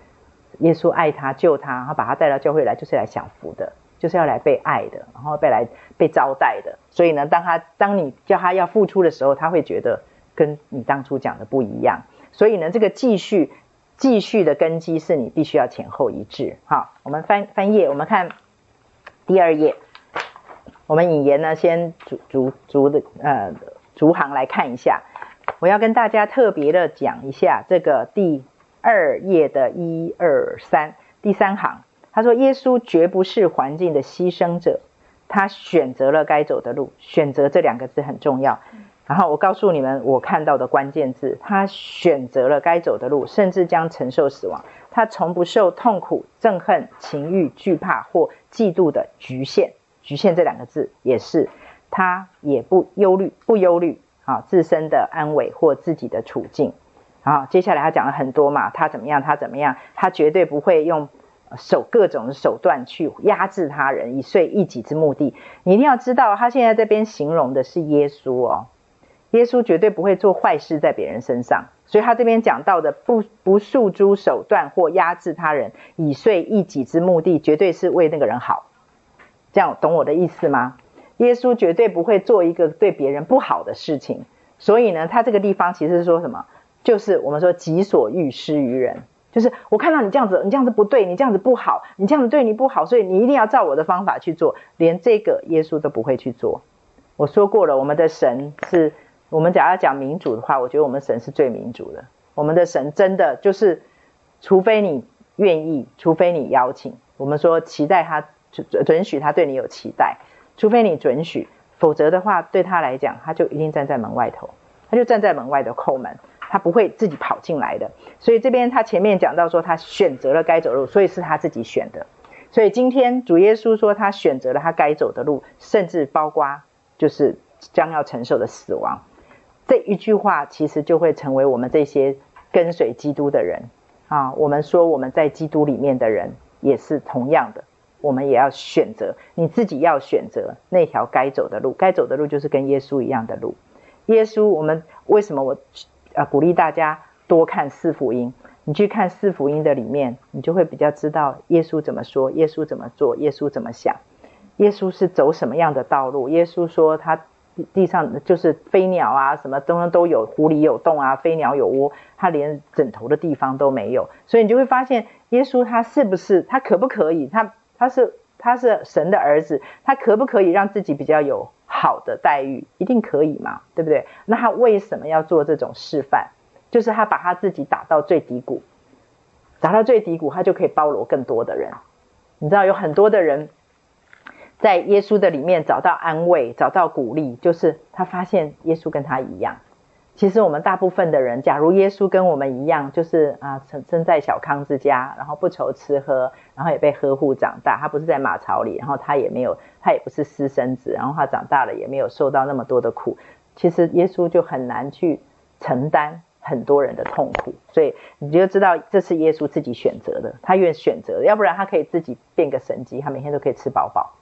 耶稣爱他救他，他把他带到教会来就是来享福的。就是要来被爱的，然后被来被招待的。所以呢，当他当你叫他要付出的时候，他会觉得跟你当初讲的不一样。所以呢，这个继续继续的根基是你必须要前后一致。好，我们翻翻页，我们看第二页。我们引言呢，先逐逐逐的呃逐行来看一下。我要跟大家特别的讲一下这个第二页的一二三第三行。他说：“耶稣绝不是环境的牺牲者，他选择了该走的路。选择这两个字很重要。然后我告诉你们，我看到的关键字，他选择了该走的路，甚至将承受死亡。他从不受痛苦、憎恨、情欲、惧怕或嫉妒的局限。局限这两个字也是，他也不忧虑，不忧虑啊自身的安危或自己的处境。好，接下来他讲了很多嘛，他怎么样，他怎么样，他绝对不会用。”手各种手段去压制他人，以遂一己之目的。你一定要知道，他现在这边形容的是耶稣哦。耶稣绝对不会做坏事在别人身上，所以他这边讲到的不不诉诸手段或压制他人，以遂一己之目的，绝对是为那个人好。这样懂我的意思吗？耶稣绝对不会做一个对别人不好的事情。所以呢，他这个地方其实是说什么？就是我们说己所欲施于人。就是我看到你这样子，你这样子不对，你这样子不好，你这样子对你不好，所以你一定要照我的方法去做，连这个耶稣都不会去做。我说过了，我们的神是，我们假要讲民主的话，我觉得我们神是最民主的。我们的神真的就是，除非你愿意，除非你邀请，我们说期待他准准许他对你有期待，除非你准许，否则的话对他来讲，他就一定站在门外头，他就站在门外的叩门。他不会自己跑进来的，所以这边他前面讲到说他选择了该走路，所以是他自己选的。所以今天主耶稣说他选择了他该走的路，甚至包括就是将要承受的死亡。这一句话其实就会成为我们这些跟随基督的人啊，我们说我们在基督里面的人也是同样的，我们也要选择，你自己要选择那条该走的路，该走的路就是跟耶稣一样的路。耶稣，我们为什么我？啊，鼓励大家多看四福音。你去看四福音的里面，你就会比较知道耶稣怎么说，耶稣怎么做，耶稣怎么想，耶稣是走什么样的道路。耶稣说他地上就是飞鸟啊，什么东东都有，湖里有洞啊，飞鸟有窝，他连枕头的地方都没有。所以你就会发现，耶稣他是不是，他可不可以，他他是他是神的儿子，他可不可以让自己比较有好的待遇一定可以嘛，对不对？那他为什么要做这种示范？就是他把他自己打到最低谷，打到最低谷，他就可以包罗更多的人。你知道有很多的人在耶稣的里面找到安慰，找到鼓励，就是他发现耶稣跟他一样。其实我们大部分的人，假如耶稣跟我们一样，就是啊，生生在小康之家，然后不愁吃喝，然后也被呵护长大。他不是在马槽里，然后他也没有，他也不是私生子，然后他长大了也没有受到那么多的苦。其实耶稣就很难去承担很多人的痛苦，所以你就知道这是耶稣自己选择的，他愿选择的，要不然他可以自己变个神机，他每天都可以吃饱饱。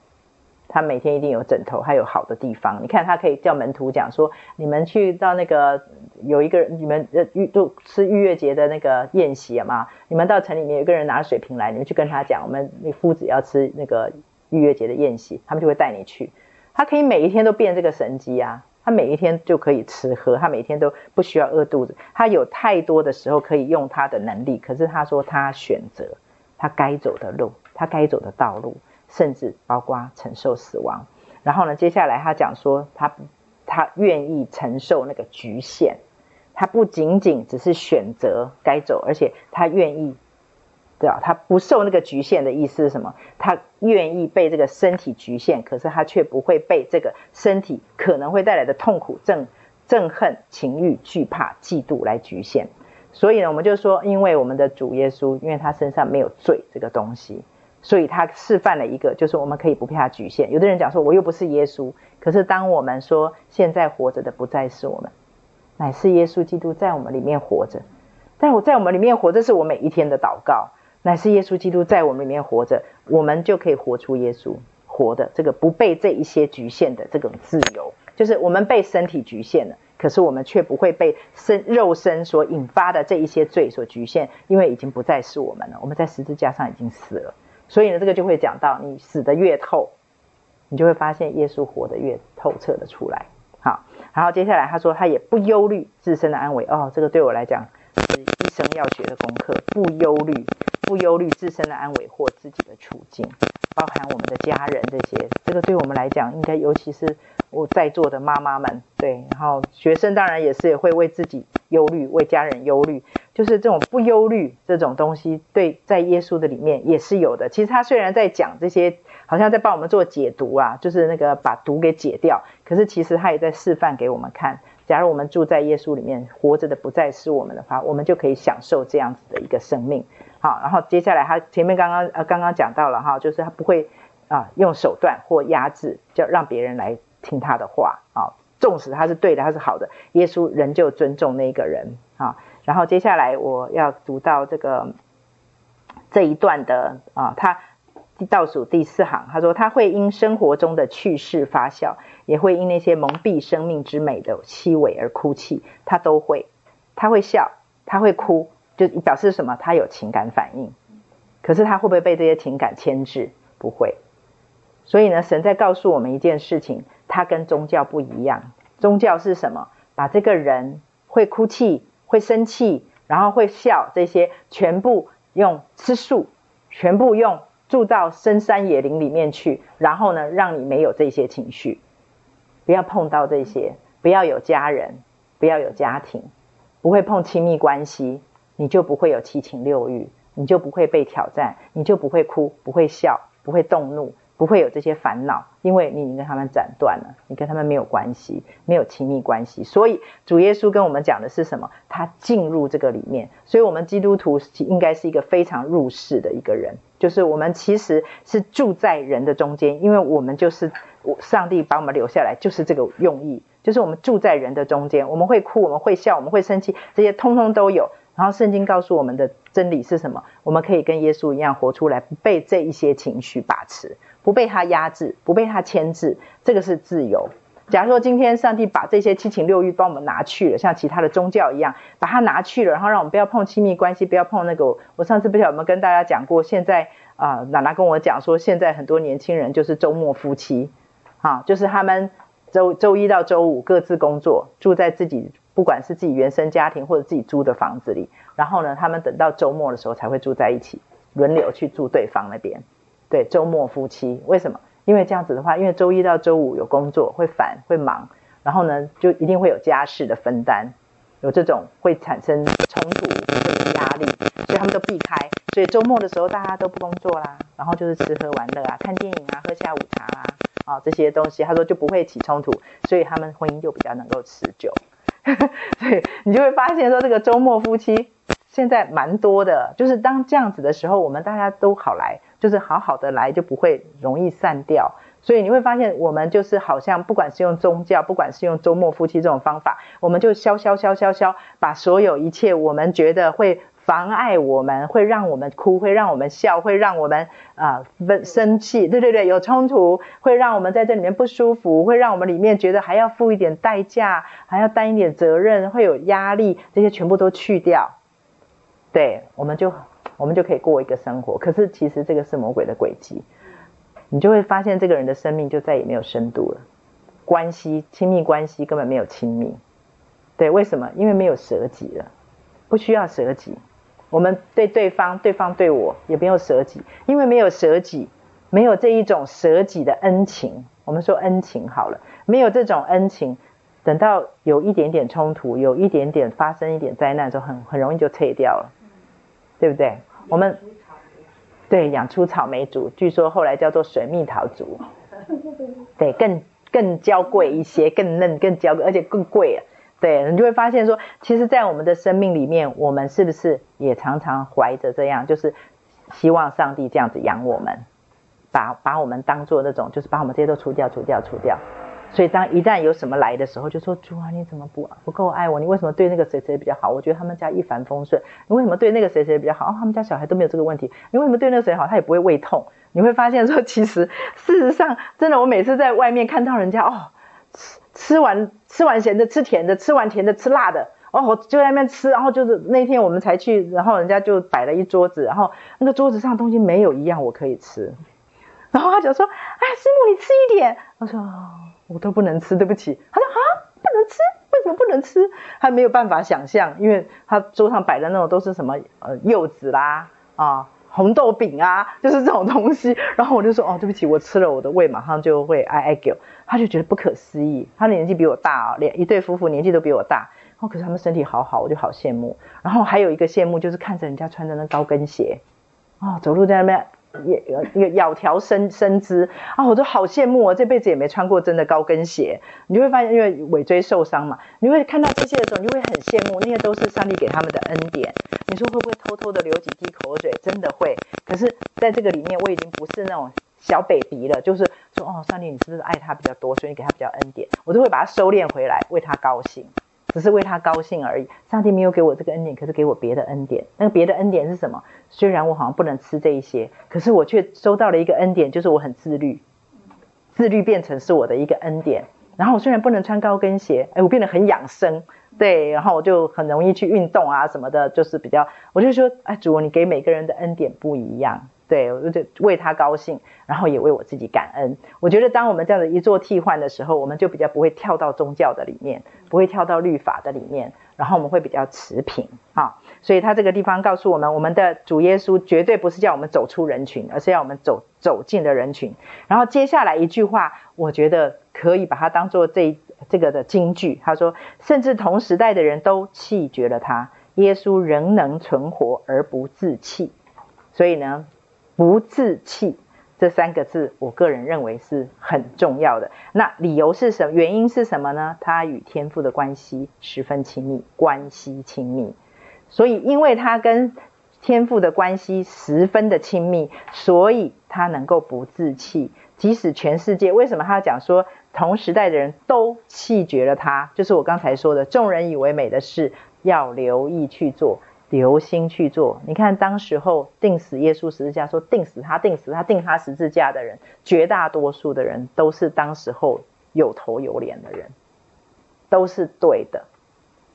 他每天一定有枕头，还有好的地方。你看，他可以叫门徒讲说：“你们去到那个有一个人，你们呃预都吃逾越节的那个宴席嘛？你们到城里面有一个人拿水瓶来，你们去跟他讲，我们那夫子要吃那个逾越节的宴席，他们就会带你去。他可以每一天都变这个神机啊！他每一天就可以吃喝，他每天都不需要饿肚子。他有太多的时候可以用他的能力，可是他说他选择他该走的路，他该走的道路。”甚至包括承受死亡，然后呢，接下来他讲说他他愿意承受那个局限，他不仅仅只是选择该走，而且他愿意，对啊，他不受那个局限的意思是什么？他愿意被这个身体局限，可是他却不会被这个身体可能会带来的痛苦、憎憎恨、情欲、惧怕、嫉妒来局限。所以呢，我们就说，因为我们的主耶稣，因为他身上没有罪这个东西。所以他示范了一个，就是我们可以不被他局限。有的人讲说，我又不是耶稣，可是当我们说现在活着的不再是我们，乃是耶稣基督在我们里面活着。但我在我们里面活着，是我每一天的祷告，乃是耶稣基督在我们里面活着，我们就可以活出耶稣活的这个不被这一些局限的这种自由。就是我们被身体局限了，可是我们却不会被身肉身所引发的这一些罪所局限，因为已经不再是我们了。我们在十字架上已经死了。所以呢，这个就会讲到，你死得越透，你就会发现耶稣活得越透彻的出来。好，然后接下来他说，他也不忧虑自身的安危。哦，这个对我来讲是一生要学的功课。不忧虑，不忧虑自身的安危或自己的处境，包含我们的家人这些。这个对我们来讲，应该尤其是我在座的妈妈们，对，然后学生当然也是也会为自己忧虑，为家人忧虑。就是这种不忧虑这种东西，对，在耶稣的里面也是有的。其实他虽然在讲这些，好像在帮我们做解读啊，就是那个把毒给解掉。可是其实他也在示范给我们看，假如我们住在耶稣里面，活着的不再是我们的话，我们就可以享受这样子的一个生命。好，然后接下来他前面刚刚呃刚刚讲到了哈，就是他不会啊用手段或压制，就让别人来听他的话啊，纵使他是对的，他是好的，耶稣仍旧尊重那个人啊。然后接下来我要读到这个这一段的啊，他倒数第四行，他说他会因生活中的趣事发笑，也会因那些蒙蔽生命之美的虚伪而哭泣，他都会，他会笑，他会哭，就表示什么？他有情感反应。可是他会不会被这些情感牵制？不会。所以呢，神在告诉我们一件事情，它跟宗教不一样。宗教是什么？把这个人会哭泣。会生气，然后会笑，这些全部用吃素，全部用住到深山野林里面去，然后呢，让你没有这些情绪，不要碰到这些，不要有家人，不要有家庭，不会碰亲密关系，你就不会有七情六欲，你就不会被挑战，你就不会哭，不会笑，不会动怒。不会有这些烦恼，因为你已经跟他们斩断了，你跟他们没有关系，没有亲密关系。所以主耶稣跟我们讲的是什么？他进入这个里面，所以我们基督徒应该是一个非常入世的一个人，就是我们其实是住在人的中间，因为我们就是上帝把我们留下来，就是这个用意，就是我们住在人的中间，我们会哭，我们会笑，我们会生气，这些通通都有。然后圣经告诉我们的真理是什么？我们可以跟耶稣一样活出来，不被这一些情绪把持。不被他压制，不被他牵制，这个是自由。假如说今天上帝把这些七情六欲帮我们拿去了，像其他的宗教一样，把它拿去了，然后让我们不要碰亲密关系，不要碰那个。我上次不晓得有没有跟大家讲过，现在啊、呃，娜娜跟我讲说，现在很多年轻人就是周末夫妻，啊，就是他们周周一到周五各自工作，住在自己不管是自己原生家庭或者自己租的房子里，然后呢，他们等到周末的时候才会住在一起，轮流去住对方那边。对，周末夫妻为什么？因为这样子的话，因为周一到周五有工作，会烦会忙，然后呢，就一定会有家事的分担，有这种会产生冲突或者压力，所以他们都避开。所以周末的时候大家都不工作啦，然后就是吃喝玩乐啊，看电影啊，喝下午茶啊，啊这些东西，他说就不会起冲突，所以他们婚姻就比较能够持久。<laughs> 所以你就会发现说，这个周末夫妻现在蛮多的，就是当这样子的时候，我们大家都好来。就是好好的来，就不会容易散掉。所以你会发现，我们就是好像不管是用宗教，不管是用周末夫妻这种方法，我们就消消消消消，把所有一切我们觉得会妨碍我们，会让我们哭，会让我们笑，会让我们啊生生气，对对对，有冲突，会让我们在这里面不舒服，会让我们里面觉得还要付一点代价，还要担一点责任，会有压力，这些全部都去掉。对，我们就。我们就可以过一个生活，可是其实这个是魔鬼的轨迹，你就会发现这个人的生命就再也没有深度了，关系亲密关系根本没有亲密，对，为什么？因为没有舍己了，不需要舍己，我们对对方，对方对我也没有舍己，因为没有舍己，没有这一种舍己的恩情，我们说恩情好了，没有这种恩情，等到有一点点冲突，有一点点发生一点灾难的时候，很很容易就退掉了，对不对？我们对养出草莓族，据说后来叫做水蜜桃族，<laughs> 对，更更娇贵一些，更嫩，更娇贵，而且更贵啊。对，你就会发现说，其实，在我们的生命里面，我们是不是也常常怀着这样，就是希望上帝这样子养我们，把把我们当做那种，就是把我们这些都除掉、除掉、除掉。所以当一旦有什么来的时候，就说主啊，你怎么不不够爱我？你为什么对那个谁谁比较好？我觉得他们家一帆风顺。你为什么对那个谁谁比较好？哦，他们家小孩都没有这个问题。你为什么对那个谁好？他也不会胃痛。你会发现说，其实事实上，真的，我每次在外面看到人家哦，吃吃完吃完咸的，吃甜的，吃完甜的，吃辣的，哦，我就在那边吃。然后就是那天我们才去，然后人家就摆了一桌子，然后那个桌子上东西没有一样我可以吃。然后他就说：“哎，师母，你吃一点。”我说：“。”我都不能吃，对不起。他说啊，不能吃，为什么不能吃？他没有办法想象，因为他桌上摆的那种都是什么呃柚子啦啊红豆饼啊，就是这种东西。然后我就说哦，对不起，我吃了，我的胃马上就会哀哀叫。他就觉得不可思议。他的年纪比我大啊，连一对夫妇年纪都比我大。哦，可是他们身体好好，我就好羡慕。然后还有一个羡慕就是看着人家穿着那高跟鞋，哦，走路在那边。也一个窈窕身身姿啊，我都好羡慕哦，这辈子也没穿过真的高跟鞋。你就会发现，因为尾椎受伤嘛，你会看到这些的时候，你就会很羡慕，那些都是上帝给他们的恩典。你说会不会偷偷的流几滴口水？真的会。可是在这个里面，我已经不是那种小 baby 了，就是说哦，上帝，你是不是爱他比较多，所以你给他比较恩典？我都会把他收敛回来，为他高兴。只是为他高兴而已。上帝没有给我这个恩典，可是给我别的恩典。那个别的恩典是什么？虽然我好像不能吃这一些，可是我却收到了一个恩典，就是我很自律。自律变成是我的一个恩典。然后我虽然不能穿高跟鞋，哎，我变得很养生，对，然后我就很容易去运动啊什么的，就是比较，我就说，哎，主，你给每个人的恩典不一样。对，我就为他高兴，然后也为我自己感恩。我觉得当我们这样子一做替换的时候，我们就比较不会跳到宗教的里面，不会跳到律法的里面，然后我们会比较持平啊。所以他这个地方告诉我们，我们的主耶稣绝对不是叫我们走出人群，而是要我们走走进的人群。然后接下来一句话，我觉得可以把它当做这这个的金句。他说，甚至同时代的人都弃绝了他，耶稣仍能存活而不自弃。所以呢。不自弃这三个字，我个人认为是很重要的。那理由是什么？原因是什么呢？他与天父的关系十分亲密，关系亲密。所以，因为他跟天父的关系十分的亲密，所以他能够不自弃。即使全世界，为什么他要讲说同时代的人都弃绝了他？就是我刚才说的，众人以为美的事，要留意去做。留心去做。你看，当时候钉死耶稣十字架，说钉死他，钉死他，钉他十字架的人，绝大多数的人都是当时候有头有脸的人，都是对的。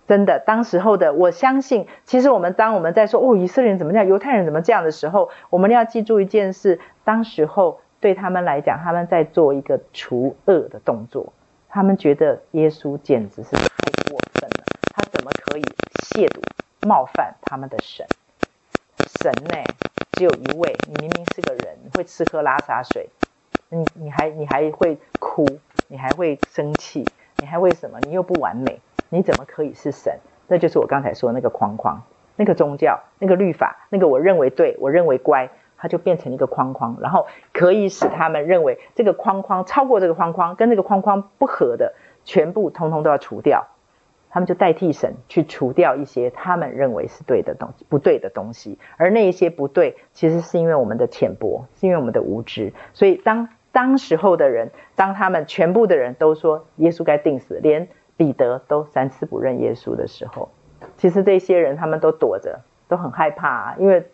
真的，当时候的，我相信，其实我们当我们在说哦，以色列人怎么这样，犹太人怎么这样的时候，我们要记住一件事：当时候对他们来讲，他们在做一个除恶的动作，他们觉得耶稣简直是太过分了，他怎么可以亵渎？冒犯他们的神，神呢，只有一位。你明明是个人，你会吃喝拉撒睡，你你还你还会哭，你还会生气，你还会什么？你又不完美，你怎么可以是神？那就是我刚才说那个框框，那个宗教，那个律法，那个我认为对，我认为乖，它就变成一个框框，然后可以使他们认为这个框框超过这个框框，跟这个框框不合的，全部通通都要除掉。他们就代替神去除掉一些他们认为是对的东西，不对的东西，而那一些不对，其实是因为我们的浅薄，是因为我们的无知。所以当当时候的人，当他们全部的人都说耶稣该定死，连彼得都三次不认耶稣的时候，其实这些人他们都躲着，都很害怕啊，因为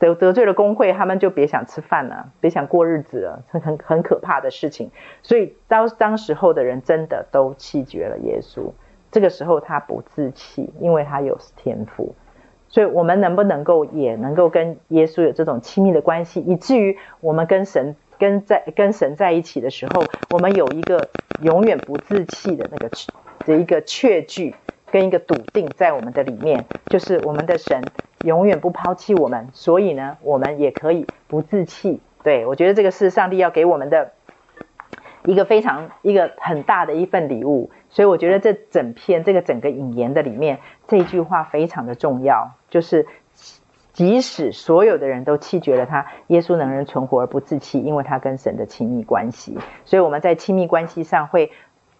得得罪了公会，他们就别想吃饭了，别想过日子了，很很很可怕的事情。所以当当时候的人真的都弃绝了耶稣。这个时候他不自弃，因为他有天赋，所以我们能不能够也能够跟耶稣有这种亲密的关系，以至于我们跟神跟在跟神在一起的时候，我们有一个永远不自弃的那个的一个确据跟一个笃定在我们的里面，就是我们的神永远不抛弃我们，所以呢，我们也可以不自弃。对，我觉得这个是上帝要给我们的。一个非常一个很大的一份礼物，所以我觉得这整篇这个整个引言的里面这句话非常的重要，就是即使所有的人都弃绝了他，耶稣能人存活而不自弃，因为他跟神的亲密关系。所以我们在亲密关系上会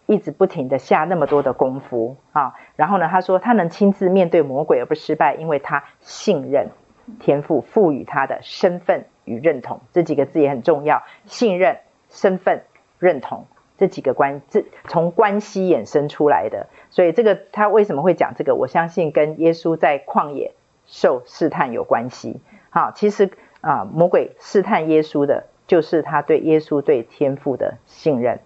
一直不停的下那么多的功夫啊。然后呢，他说他能亲自面对魔鬼而不失败，因为他信任天父赋予他的身份与认同，这几个字也很重要。信任、身份、认同这几个关，这从关系衍生出来的。所以这个他为什么会讲这个？我相信跟耶稣在旷野受试探有关系。好，其实啊，魔鬼试探耶稣的，就是他对耶稣对天父的信任，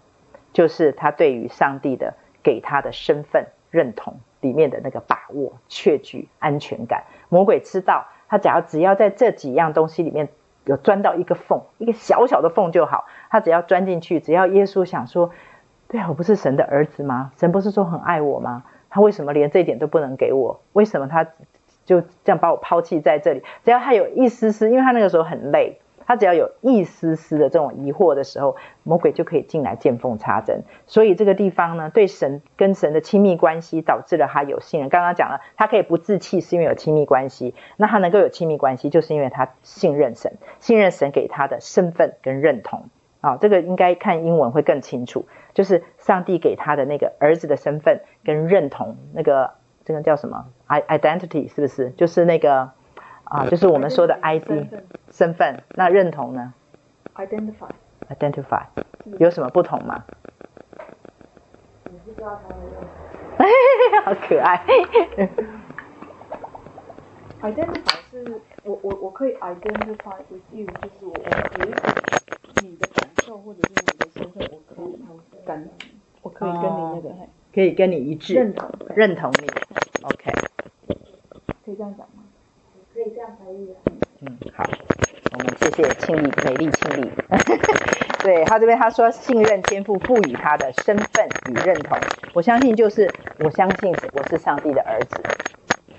就是他对于上帝的给他的身份认同里面的那个把握、确据、安全感。魔鬼知道，他只要只要在这几样东西里面有钻到一个缝，一个小小的缝就好。他只要钻进去，只要耶稣想说，对啊，我不是神的儿子吗？神不是说很爱我吗？他为什么连这一点都不能给我？为什么他就这样把我抛弃在这里？只要他有一丝丝，因为他那个时候很累。他只要有一丝丝的这种疑惑的时候，魔鬼就可以进来见缝插针。所以这个地方呢，对神跟神的亲密关系，导致了他有信任。刚刚讲了，他可以不自弃，是因为有亲密关系。那他能够有亲密关系，就是因为他信任神，信任神给他的身份跟认同。啊、哦，这个应该看英文会更清楚，就是上帝给他的那个儿子的身份跟认同，那个这个叫什么？identity 是不是？就是那个。啊，就是我们说的 ID 身份，身份，那认同呢？Identify，Identify，有什么不同吗？<laughs> 好可爱。Identify 是我我我可以 identify with you，就是我我有一你的感受或者是你的身份，我可以感，我可以跟你那个，可以跟你一致，认同，认同你，OK，可以这样讲吗？嗯，好，我们谢谢庆丽，美丽庆丽。<laughs> 对，他这边他说信任天赋赋予他的身份与认同，我相信就是我相信我是上帝的儿子，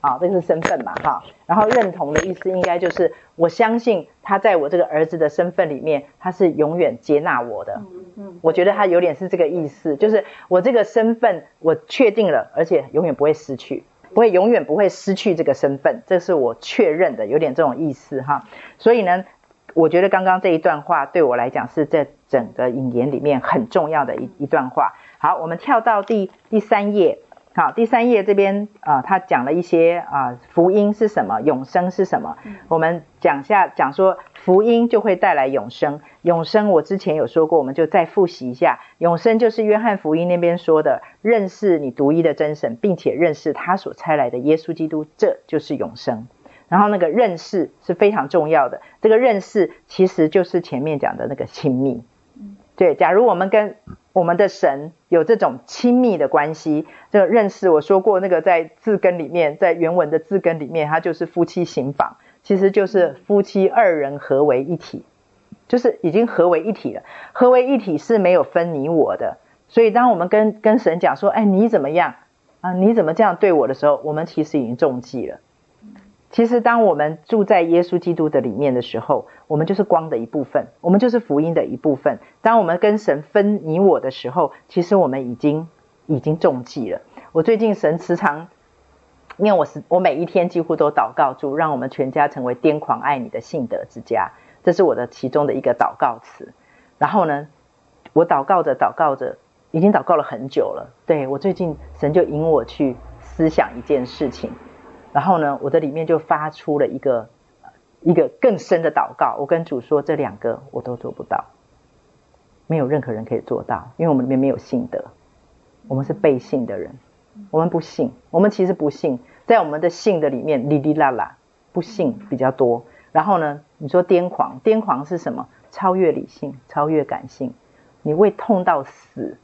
啊，这个是身份嘛，哈。然后认同的意思应该就是我相信他在我这个儿子的身份里面，他是永远接纳我的。嗯嗯，我觉得他有点是这个意思，就是我这个身份我确定了，而且永远不会失去。不会永远不会失去这个身份，这是我确认的，有点这种意思哈。所以呢，我觉得刚刚这一段话对我来讲是在整个引言里面很重要的一一段话。好，我们跳到第第三页。好，第三页这边啊、呃，他讲了一些啊、呃，福音是什么，永生是什么？我们讲下讲说，福音就会带来永生。永生我之前有说过，我们就再复习一下，永生就是约翰福音那边说的，认识你独一的真神，并且认识他所差来的耶稣基督，这就是永生。然后那个认识是非常重要的，这个认识其实就是前面讲的那个亲密。对，假如我们跟我们的神有这种亲密的关系，这个认识，我说过那个在字根里面，在原文的字根里面，它就是夫妻行房，其实就是夫妻二人合为一体，就是已经合为一体了。合为一体是没有分你我的，所以当我们跟跟神讲说，哎，你怎么样啊？你怎么这样对我的时候，我们其实已经中计了。其实，当我们住在耶稣基督的里面的时候，我们就是光的一部分，我们就是福音的一部分。当我们跟神分你我的时候，其实我们已经已经中计了。我最近神时常，因为我是我每一天几乎都祷告主，让我们全家成为癫狂爱你的信德之家，这是我的其中的一个祷告词。然后呢，我祷告着祷告着，已经祷告了很久了。对，我最近神就引我去思想一件事情。然后呢，我的里面就发出了一个一个更深的祷告。我跟主说，这两个我都做不到，没有任何人可以做到，因为我们里面没有信德，我们是被信的人，我们不信，我们其实不信，在我们的信的里面，哩哩啦啦，不信比较多。然后呢，你说癫狂，癫狂是什么？超越理性，超越感性，你胃痛到死，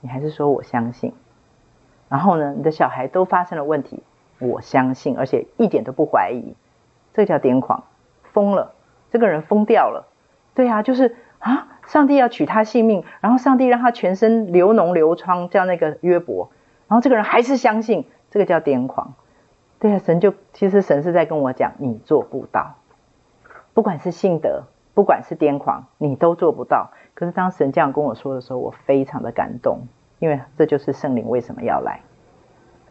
你还是说我相信。然后呢，你的小孩都发生了问题。我相信，而且一点都不怀疑，这叫癫狂，疯了，这个人疯掉了。对啊，就是啊，上帝要取他性命，然后上帝让他全身流脓流疮，叫那个约伯，然后这个人还是相信，这个叫癫狂。对啊，神就其实神是在跟我讲，你做不到，不管是信德，不管是癫狂，你都做不到。可是当神这样跟我说的时候，我非常的感动，因为这就是圣灵为什么要来。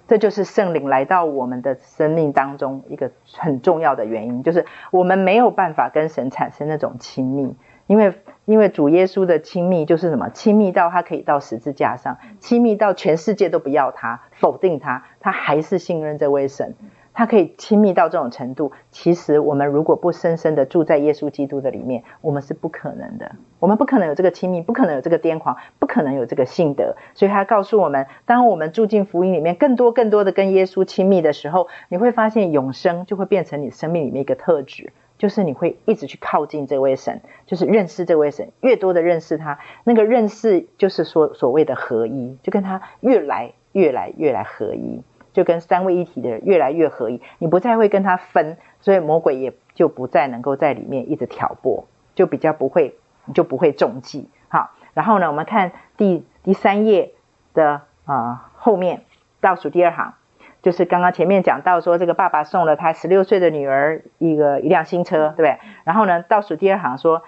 这就是圣灵来到我们的生命当中一个很重要的原因，就是我们没有办法跟神产生那种亲密，因为因为主耶稣的亲密就是什么？亲密到他可以到十字架上，亲密到全世界都不要他，否定他，他还是信任这位神，他可以亲密到这种程度。其实我们如果不深深的住在耶稣基督的里面，我们是不可能的。我们不可能有这个亲密，不可能有这个癫狂，不可能有这个性德。所以他告诉我们，当我们住进福音里面，更多更多的跟耶稣亲密的时候，你会发现永生就会变成你生命里面一个特质。就是你会一直去靠近这位神，就是认识这位神，越多的认识他，那个认识就是说所谓的合一，就跟他越来越来越来合一，就跟三位一体的人越来越合一。你不再会跟他分，所以魔鬼也就不再能够在里面一直挑拨，就比较不会，就不会中计。好，然后呢，我们看第第三页的啊、呃、后面倒数第二行。就是刚刚前面讲到说，这个爸爸送了他十六岁的女儿一个一辆新车，对不对？然后呢，倒数第二行说，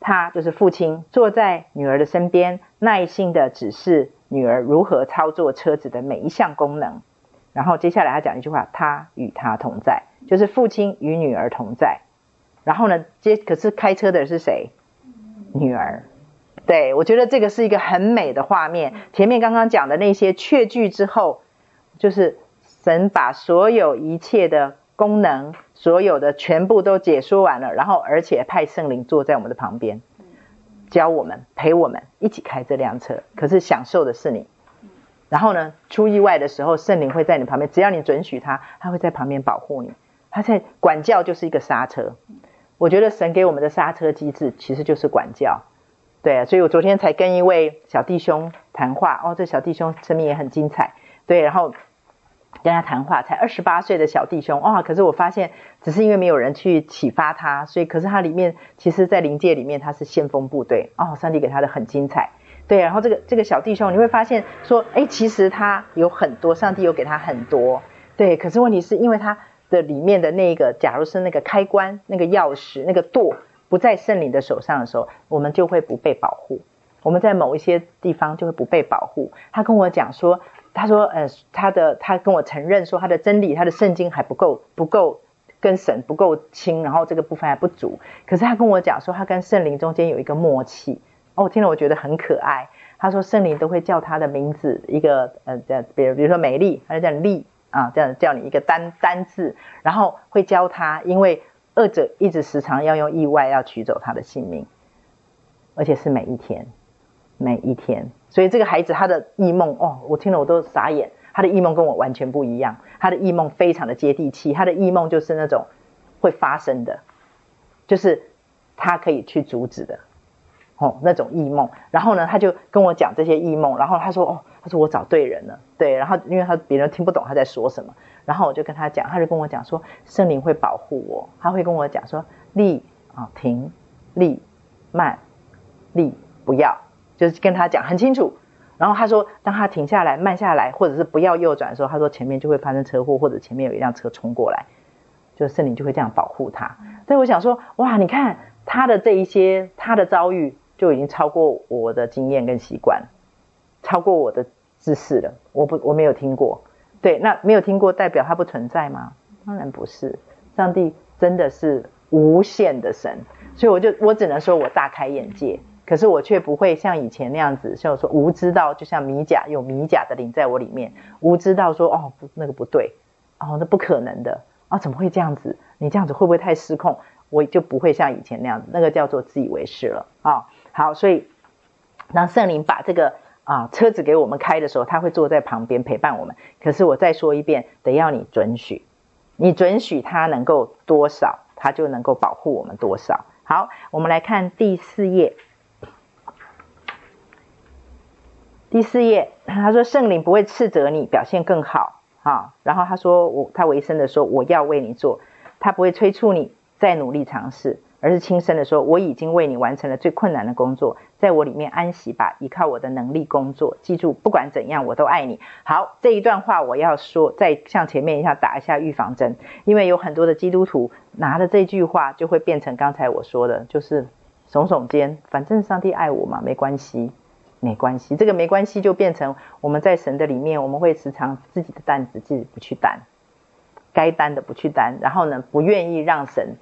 他就是父亲坐在女儿的身边，耐心的指示女儿如何操作车子的每一项功能。然后接下来他讲一句话，他与他同在，就是父亲与女儿同在。然后呢，接可是开车的是谁？女儿。对，我觉得这个是一个很美的画面。前面刚刚讲的那些确据之后，就是。神把所有一切的功能，所有的全部都解说完了，然后而且派圣灵坐在我们的旁边，教我们、陪我们一起开这辆车。可是享受的是你。然后呢，出意外的时候，圣灵会在你旁边，只要你准许他，他会在旁边保护你。他在管教就是一个刹车。我觉得神给我们的刹车机制其实就是管教。对，所以我昨天才跟一位小弟兄谈话。哦，这小弟兄生命也很精彩。对，然后。跟他谈话，才二十八岁的小弟兄哇、哦！可是我发现，只是因为没有人去启发他，所以可是他里面，其实在灵界里面他是先锋部队哦。上帝给他的很精彩，对。然后这个这个小弟兄，你会发现说，哎，其实他有很多，上帝有给他很多，对。可是问题是因为他的里面的那个，假如是那个开关、那个钥匙、那个舵不在圣灵的手上的时候，我们就会不被保护。我们在某一些地方就会不被保护。他跟我讲说。他说：“呃，他的他跟我承认说，他的真理，他的圣经还不够，不够跟神不够亲，然后这个部分还不足。可是他跟我讲说，他跟圣灵中间有一个默契。哦，我听了我觉得很可爱。他说圣灵都会叫他的名字，一个呃，这样，比如比如说美丽，他就叫丽啊，这样叫你一个单单字，然后会教他，因为恶者一直时常要用意外要取走他的性命，而且是每一天，每一天。”所以这个孩子他的异梦哦，我听了我都傻眼。他的异梦跟我完全不一样，他的异梦非常的接地气。他的异梦就是那种会发生的，就是他可以去阻止的哦，那种异梦。然后呢，他就跟我讲这些异梦。然后他说哦，他说我找对人了，对。然后因为他别人听不懂他在说什么，然后我就跟他讲，他就跟我讲说圣灵会保护我，他会跟我讲说立啊停，立慢，立不要。就是跟他讲很清楚，然后他说，当他停下来、慢下来，或者是不要右转的时候，他说前面就会发生车祸，或者前面有一辆车冲过来，就圣灵就会这样保护他。所以我想说，哇，你看他的这一些，他的遭遇就已经超过我的经验跟习惯，超过我的知识了。我不，我没有听过。对，那没有听过代表它不存在吗？当然不是，上帝真的是无限的神，所以我就我只能说我大开眼界。可是我却不会像以前那样子，像我说无知道，就像米甲有米甲的灵在我里面，无知道说哦那个不对，哦那不可能的啊、哦、怎么会这样子？你这样子会不会太失控？我就不会像以前那样子，那个叫做自以为是了啊、好，所以当圣灵把这个啊车子给我们开的时候，他会坐在旁边陪伴我们。可是我再说一遍，得要你准许，你准许他能够多少，他就能够保护我们多少。好，我们来看第四页。第四页，他说圣灵不会斥责你表现更好，啊，然后他说我他为生的说我要为你做，他不会催促你再努力尝试，而是轻声的说我已经为你完成了最困难的工作，在我里面安息吧，依靠我的能力工作，记住不管怎样我都爱你。好，这一段话我要说，再像前面一样打一下预防针，因为有很多的基督徒拿了这句话就会变成刚才我说的，就是耸耸肩，反正上帝爱我嘛，没关系。没关系，这个没关系就变成我们在神的里面，我们会时常自己的担子自己不去担，该担的不去担，然后呢，不愿意让神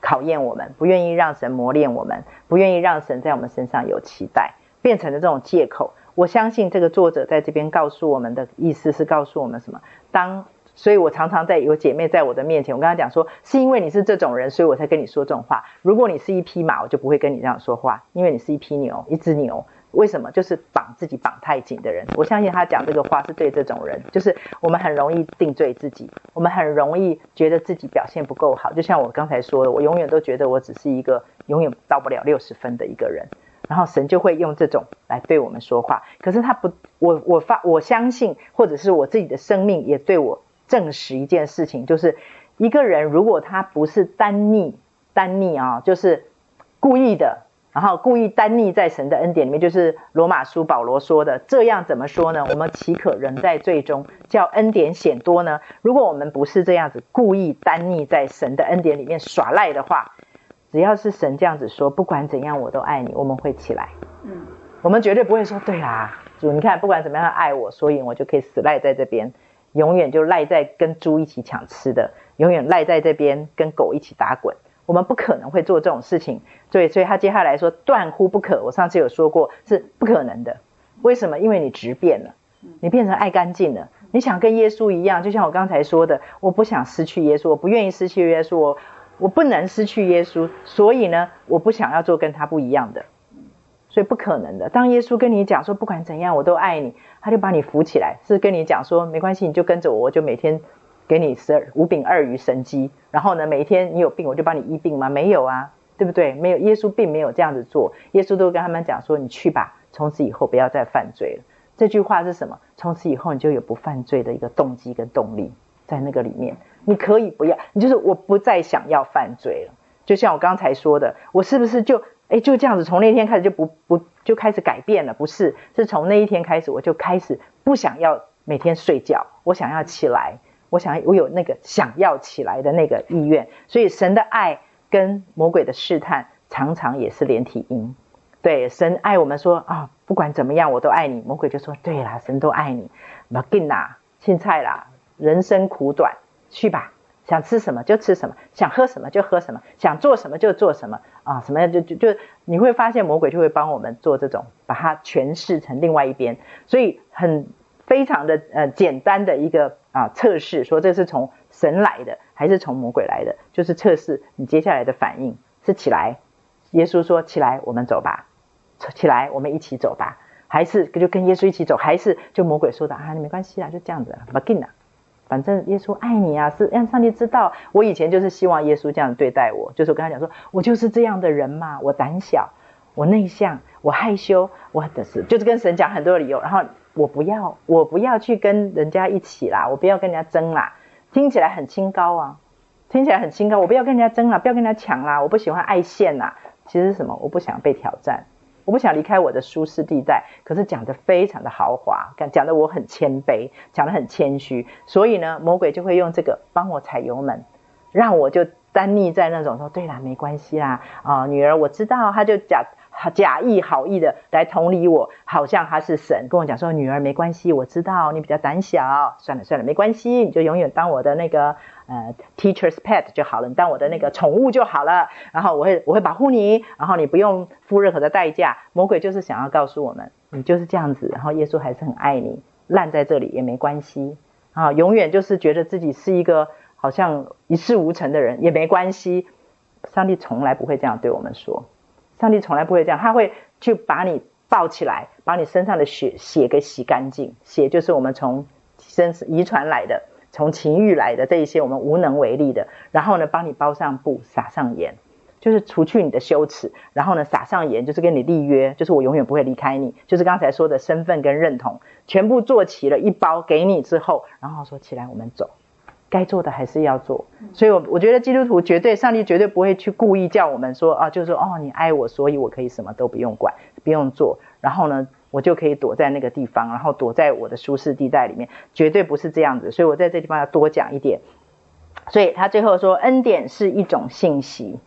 考验我们，不愿意让神磨练我们，不愿意让神在我们身上有期待，变成了这种借口。我相信这个作者在这边告诉我们的意思是告诉我们什么？当所以我常常在有姐妹在我的面前，我跟她讲说，是因为你是这种人，所以我才跟你说这种话。如果你是一匹马，我就不会跟你这样说话，因为你是一匹牛，一只牛。为什么？就是绑自己绑太紧的人。我相信他讲这个话是对这种人，就是我们很容易定罪自己，我们很容易觉得自己表现不够好。就像我刚才说的，我永远都觉得我只是一个永远到不了六十分的一个人。然后神就会用这种来对我们说话。可是他不，我我发我相信，或者是我自己的生命也对我证实一件事情，就是一个人如果他不是单逆单逆啊，就是故意的。然后故意单逆在神的恩典里面，就是罗马书保罗说的，这样怎么说呢？我们岂可仍在罪中，叫恩典显多呢？如果我们不是这样子故意单逆在神的恩典里面耍赖的话，只要是神这样子说，不管怎样我都爱你，我们会起来。嗯，我们绝对不会说，对啦，主，你看不管怎么样爱我，所以我就可以死赖在这边，永远就赖在跟猪一起抢吃的，永远赖在这边跟狗一起打滚。我们不可能会做这种事情，对，所以他接下来说断乎不可。我上次有说过是不可能的，为什么？因为你质变了，你变成爱干净了，你想跟耶稣一样，就像我刚才说的，我不想失去耶稣，我不愿意失去耶稣，我我不能失去耶稣，所以呢，我不想要做跟他不一样的，所以不可能的。当耶稣跟你讲说不管怎样我都爱你，他就把你扶起来，是跟你讲说没关系，你就跟着我，我就每天。给你十二五饼二鱼神迹，然后呢，每一天你有病我就帮你医病吗？没有啊，对不对？没有，耶稣并没有这样子做。耶稣都跟他们讲说：“你去吧，从此以后不要再犯罪了。”这句话是什么？从此以后你就有不犯罪的一个动机跟动力在那个里面。你可以不要，你就是我不再想要犯罪了。就像我刚才说的，我是不是就哎就这样子从那天开始就不不就开始改变了？不是，是从那一天开始我就开始不想要每天睡觉，我想要起来。我想，我有那个想要起来的那个意愿，所以神的爱跟魔鬼的试探常常也是连体婴。对，神爱我们说啊、不管怎么样我都爱你。魔鬼就说，对啦，神都爱你。马金啦，青菜啦，人生苦短，去吧，想吃什么就吃什么，想喝什么就喝什么，想做什么就做什么啊，什么样就就就你会发现魔鬼就会帮我们做这种，把它诠释成另外一边，所以很。非常的呃简单的一个啊测试，说这是从神来的还是从魔鬼来的，就是测试你接下来的反应是起来。耶稣说起来，我们走吧，起来，我们一起走吧，还是就跟耶稣一起走，还是就魔鬼说的啊，你没关系啊，就这样子，不紧啊，反正耶稣爱你啊，是让上帝知道。我以前就是希望耶稣这样对待我，就是我跟他讲说，我就是这样的人嘛，我胆小，我内向，我害羞，我的是就是跟神讲很多理由，然后。我不要，我不要去跟人家一起啦，我不要跟人家争啦，听起来很清高啊，听起来很清高，我不要跟人家争啦，不要跟人家抢啦，我不喜欢爱现呐，其实是什么？我不想被挑战，我不想离开我的舒适地带。可是讲得非常的豪华，讲得我很谦卑，讲得很谦虚，所以呢，魔鬼就会用这个帮我踩油门，让我就单逆在那种说，对啦，没关系啦，啊、女儿我知道，他就讲。假意好意的来同理我，好像他是神，跟我讲说：“女儿没关系，我知道你比较胆小，算了算了，没关系，你就永远当我的那个呃 teacher's pet 就好了，你当我的那个宠物就好了。然后我会我会保护你，然后你不用付任何的代价。魔鬼就是想要告诉我们，你就是这样子，然后耶稣还是很爱你，烂在这里也没关系啊，永远就是觉得自己是一个好像一事无成的人也没关系。上帝从来不会这样对我们说。”上帝从来不会这样，他会去把你抱起来，把你身上的血血给洗干净。血就是我们从身遗传来的，从情欲来的这一些我们无能为力的。然后呢，帮你包上布，撒上盐，就是除去你的羞耻。然后呢，撒上盐就是跟你立约，就是我永远不会离开你。就是刚才说的身份跟认同，全部做齐了一包给你之后，然后说起来，我们走。该做的还是要做，所以，我我觉得基督徒绝对，上帝绝对不会去故意叫我们说啊，就是说哦，你爱我，所以我可以什么都不用管，不用做，然后呢，我就可以躲在那个地方，然后躲在我的舒适地带里面，绝对不是这样子。所以我在这地方要多讲一点。所以他最后说，恩典是一种信息，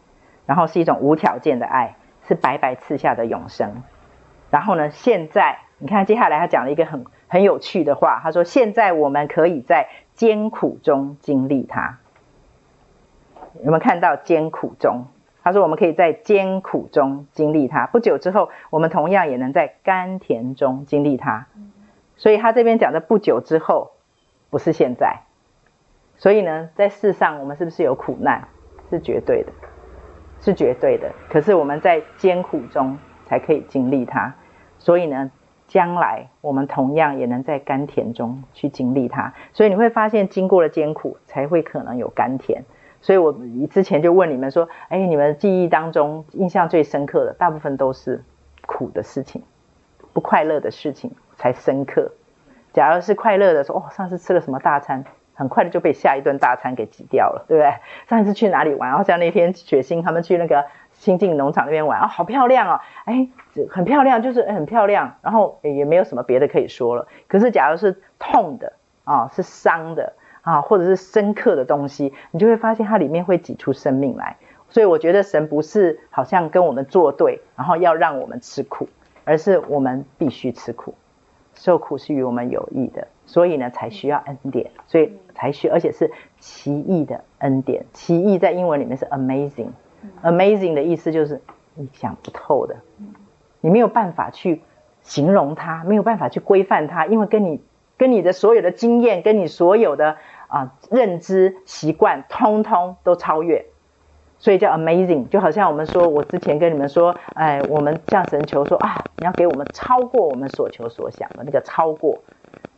然后是一种无条件的爱，是白白赐下的永生。然后呢，现在你看接下来他讲了一个很很有趣的话，他说现在我们可以在。艰苦中经历它，有没有看到艰苦中？他说我们可以在艰苦中经历它。不久之后，我们同样也能在甘甜中经历它。所以他这边讲的不久之后，不是现在，所以呢，在世上我们是不是有苦难？是绝对的，是绝对的。可是我们在艰苦中才可以经历它。所以呢，将来我们同样也能在甘甜中去经历它。所以你会发现，经过了艰苦，才会可能有甘甜。所以我之前就问你们说：“哎，你们记忆当中印象最深刻的，大部分都是苦的事情，不快乐的事情才深刻。假如是快乐的，说哦，上次吃了什么大餐。”很快的就被下一顿大餐给挤掉了，对不对？上一次去哪里玩？然后像那天雪欣他们去那个新进农场那边玩，啊、好漂亮哦，哎，很漂亮，就是很漂亮。然后也没有什么别的可以说了。可是假如是痛的啊、是伤的啊，或者是深刻的东西，你就会发现它里面会挤出生命来。所以我觉得神不是好像跟我们作对，然后要让我们吃苦，而是我们必须吃苦。受苦是与我们有益的，所以呢才需要恩典，所以才需，而且是奇异的恩典。奇异在英文里面是 amazing amazing，amazing 的意思就是你想不透的，你没有办法去形容它，没有办法去规范它，因为跟你跟你的所有的经验，跟你所有的啊认知习惯，通通都超越。所以叫 amazing，就好像我们说，我之前跟你们说，哎，我们向神求说啊，你要给我们超过我们所求所想的那个超过，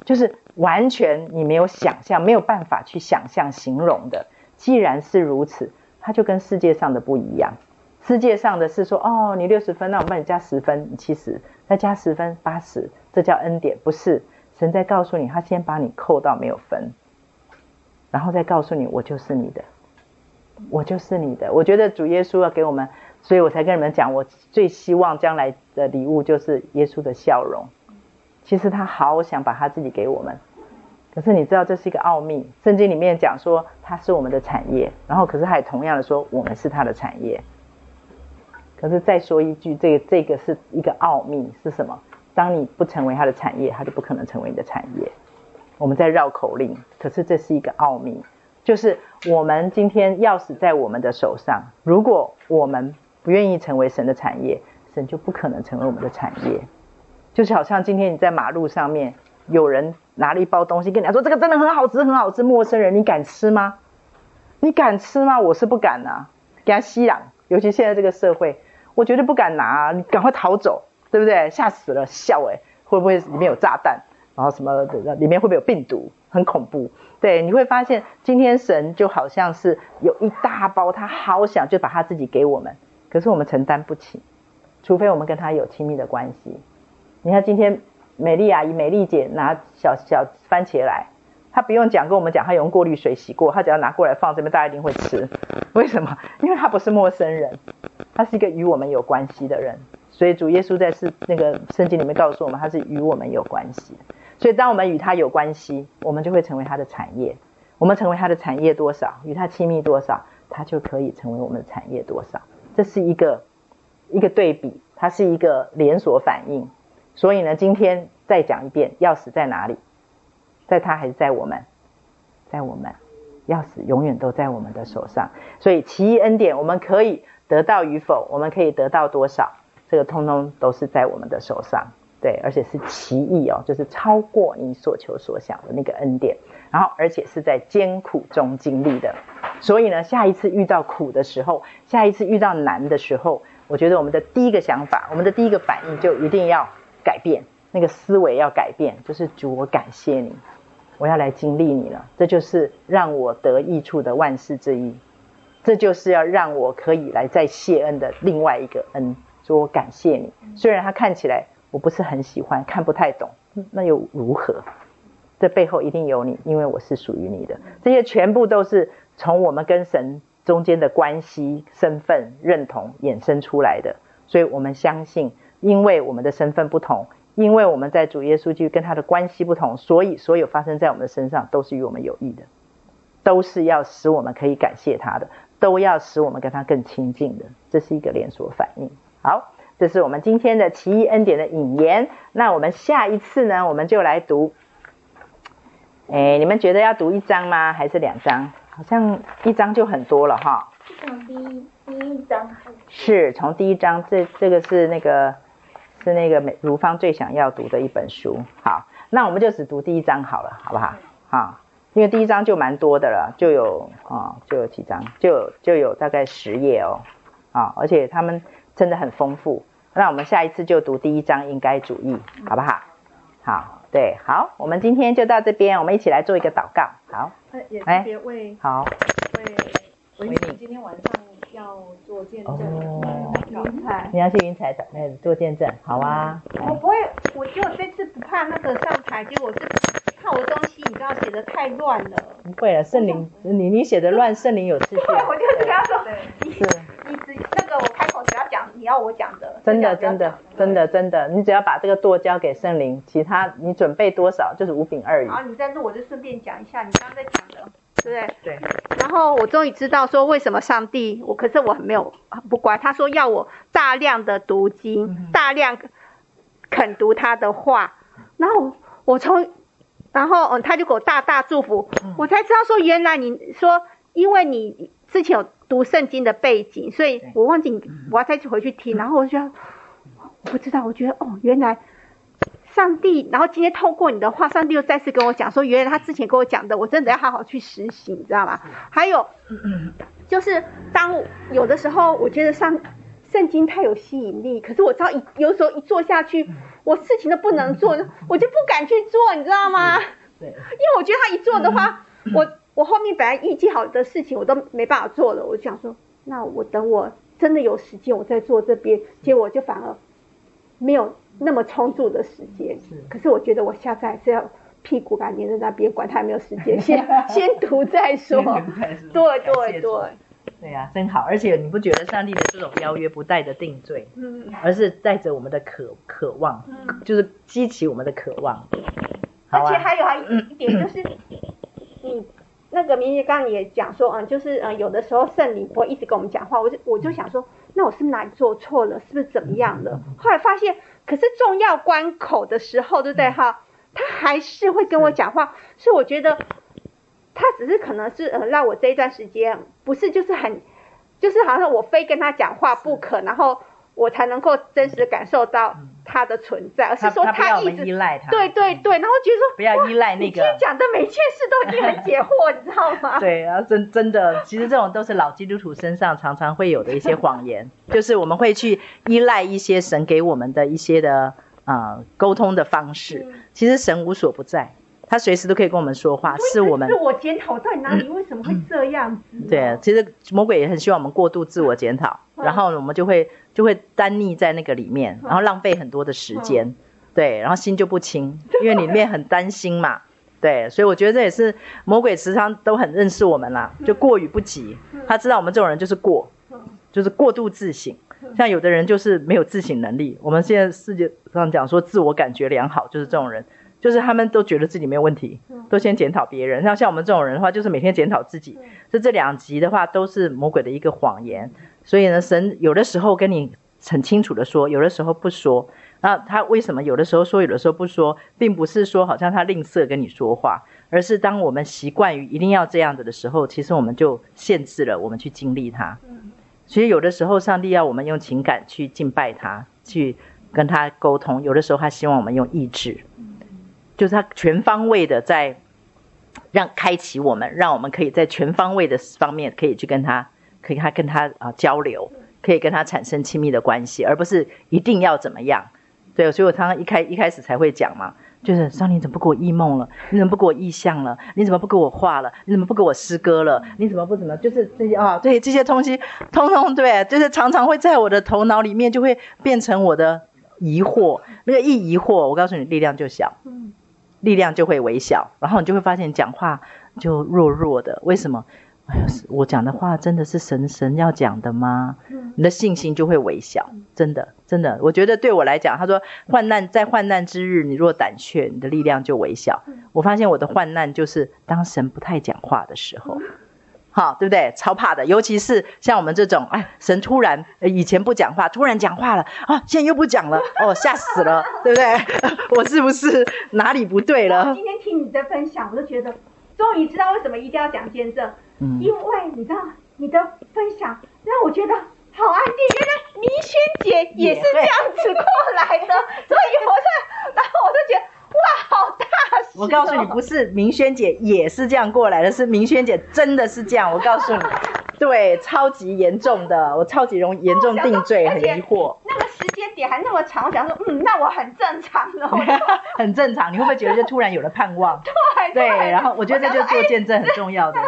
就是完全你没有想象，没有办法去想象形容的。既然是如此，它就跟世界上的不一样。世界上的是说，哦，你六十分，那我帮你加十分，你七十，再加十分，八十，这叫恩典，不是？神在告诉你，他先把你扣到没有分，然后再告诉你，我就是你的。我就是你的，我觉得主耶稣要给我们，所以我才跟你们讲，我最希望将来的礼物就是耶稣的笑容。其实他好想把他自己给我们，可是你知道这是一个奥秘。圣经里面讲说他是我们的产业，然后可是还同样的说我们是他的产业。可是再说一句，这个这个是一个奥秘是什么？当你不成为他的产业，他就不可能成为你的产业。我们在绕口令，可是这是一个奥秘。就是我们今天钥匙在我们的手上，如果我们不愿意成为神的产业，神就不可能成为我们的产业。就是好像今天你在马路上面，有人拿了一包东西跟你说：“这个真的很好吃，很好吃。”陌生人，你敢吃吗？你敢吃吗？我是不敢啊，给他吸氧。尤其现在这个社会，我绝对不敢拿，你赶快逃走，对不对？吓死了，笑诶，会不会里面有炸弹？然后什么的，里面会不会有病毒？很恐怖。对，你会发现今天神就好像是有一大包，他好想就把他自己给我们，可是我们承担不起，除非我们跟他有亲密的关系。你看今天美丽阿姨、美丽姐拿小小番茄来，她不用讲跟我们讲，她用过滤水洗过，她只要拿过来放这边，大家一定会吃。为什么？因为她不是陌生人，她是一个与我们有关系的人。所以主耶稣在是那个圣经里面告诉我们，他是与我们有关系。所以，当我们与他有关系，我们就会成为他的产业。我们成为他的产业多少，与他亲密多少，他就可以成为我们的产业多少。这是一个一个对比，它是一个连锁反应。所以呢，今天再讲一遍，钥匙在哪里？在他还是在我们？在我们，钥匙永远都在我们的手上。所以，奇异恩典，我们可以得到与否，我们可以得到多少，这个通通都是在我们的手上。对，而且是奇异哦，就是超过你所求所想的那个恩典，然后而且是在艰苦中经历的。所以呢，下一次遇到苦的时候，下一次遇到难的时候，我觉得我们的第一个想法，我们的第一个反应就一定要改变，那个思维要改变，就是主，我感谢你，我要来经历你了，这就是让我得益处的万事之一，这就是要让我可以来再谢恩的另外一个恩，说我感谢你，虽然他看起来。我不是很喜欢，看不太懂，那又如何？这背后一定有你，因为我是属于你的。这些全部都是从我们跟神中间的关系、身份认同衍生出来的。所以我们相信，因为我们的身份不同，因为我们在主耶稣基督跟他的关系不同，所以所有发生在我们的身上都是与我们有益的，都是要使我们可以感谢他的，都要使我们跟他更亲近的。这是一个连锁反应。好。这是我们今天的奇异恩典的引言。那我们下一次呢，我们就来读。哎，你们觉得要读一章吗？还是两章？好像一章就很多了哈。从第一第一章是从第一章，这这个是那个是那个美如芳最想要读的一本书。好，那我们就只读第一章好了，好不好？好，因为第一章就蛮多的了，就有啊、哦，就有几章，就有就有大概十页哦，啊、哦，而且他们真的很丰富。那我们下一次就读第一章应该主义，好不好？好，对，好，我们今天就到这边，我们一起来做一个祷告。好，也特别为好为为你今天晚上要做见证，哦，云彩，你要去云彩那做见证，好啊。我不会，我就这次不怕那个上台，结果是怕我东西你知道写的太乱了。不会了，圣灵，你你写的乱，<laughs> 圣灵有秩序。对，我就是跟他说，你是你只那个我开口只要讲你要我讲的，真的真的真的真的，你只要把这个舵交给圣灵，其他你准备多少就是五饼二鱼。然后你在录，我就顺便讲一下你刚刚在讲的。对。对，然后我终于知道说为什么上帝我，可是我很没有不乖，他说要我大量的读经，嗯、大量肯读他的话，然后我从，然后嗯他就给我大大祝福，嗯、我才知道说原来你说因为你之前有读圣经的背景，所以我忘记我要再去回去听，然后我就我不知道，我觉得哦原来。上帝，然后今天透过你的话，上帝又再次跟我讲说，原来他之前跟我讲的，我真的要好好去实行，你知道吗？还有，就是当有的时候，我觉得上圣经太有吸引力，可是我知道一有时候一做下去，我事情都不能做，我就不敢去做，你知道吗？对，因为我觉得他一做的话，我我后面本来预计好的事情我都没办法做了，我就想说，那我等我真的有时间，我再做这边，结果就反而没有。那么充足的时间，是。可是我觉得我下次还是要屁股把黏在那边，管他有没有时间，先 <laughs> 先读再说。对对对。对呀、啊，真好。而且你不觉得上帝的这种邀约不带着定罪，嗯，而是带着我们的渴渴望，嗯，就是激起我们的渴望。而且还有还有一点就是，<coughs> 你那个明明刚刚也讲说，嗯，就是嗯，有的时候圣灵不会一直跟我们讲话，我就我就想说，那我是不是哪里做错了？是不是怎么样了？后来发现。可是重要关口的时候，对不对？哈？他还是会跟我讲话，所以我觉得他只是可能是呃让我这一段时间不是就是很，就是好像我非跟他讲话不可，然后我才能够真实感受到他的存在，而是说他一直依赖他，对对对，然后觉得说不要依赖那个，你今天讲的每件事都已经很解惑，<laughs> 你知道吗？对啊，真真的，其实这种都是老基督徒身上常常会有的一些谎言，<laughs> 就是我们会去依赖一些神给我们的一些的啊、呃、沟通的方式，其实神无所不在。他随时都可以跟我们说话，是我们自我检讨在哪里？为什么会这样子？对，其实魔鬼也很希望我们过度自我检讨，然后我们就会就会单溺在那个里面，然后浪费很多的时间，对，然后心就不清，因为里面很担心嘛，对，所以我觉得这也是魔鬼时常都很认识我们啦，就过于不及，他知道我们这种人就是过，就是过度自省，像有的人就是没有自省能力。我们现在世界上讲说自我感觉良好，就是这种人。就是他们都觉得自己没有问题，都先检讨别人。像像我们这种人的话，就是每天检讨自己。这这两集的话，都是魔鬼的一个谎言。所以呢，神有的时候跟你很清楚的说，有的时候不说。那他为什么有的时候说，有的时候不说，并不是说好像他吝啬跟你说话，而是当我们习惯于一定要这样子的时候，其实我们就限制了我们去经历他。所以有的时候，上帝要我们用情感去敬拜他，去跟他沟通；有的时候，他希望我们用意志。就是他全方位的在让开启我们，让我们可以在全方位的方面可以去跟他，可以他跟他啊交流，可以跟他产生亲密的关系，而不是一定要怎么样。对，所以我常常一开一开始才会讲嘛，就是上帝怎么不给我异梦了？你怎么不给我异象了？你怎么不给我画了？你怎么不给我诗歌了？你怎么不怎么？就是这些啊，对这些东西，通通对，就是常常会在我的头脑里面就会变成我的疑惑。那个一疑惑，我告诉你，力量就小。嗯。力量就会微小，然后你就会发现讲话就弱弱的。为什么？哎呀，我讲的话真的是神神要讲的吗？你的信心就会微小，真的真的。我觉得对我来讲，他说患难在患难之日，你若胆怯，你的力量就微小。我发现我的患难就是当神不太讲话的时候。好，对不对？超怕的，尤其是像我们这种，哎，神突然以前不讲话，突然讲话了啊，现在又不讲了，哦，吓死了，<laughs> 对不对？<laughs> 我是不是哪里不对了？今天听你的分享，我就觉得终于知道为什么一定要讲见证，嗯，因为你知道你的分享让我觉得好安定。原来明轩姐也是这样子过来的，所以我就，然后我就觉得哇，好大喜我告诉你，不是明轩姐也是这样过来的，是明轩姐真的是这样。我告诉你，<laughs> 对，超级严重的，我超级容易严重定罪，很疑惑。那个时间点还那么长，我想说，嗯，那我很正常的，<laughs> <laughs> 很正常。你会不会觉得就突然有了盼望？对对，然后我觉得这就是做见证很重要的。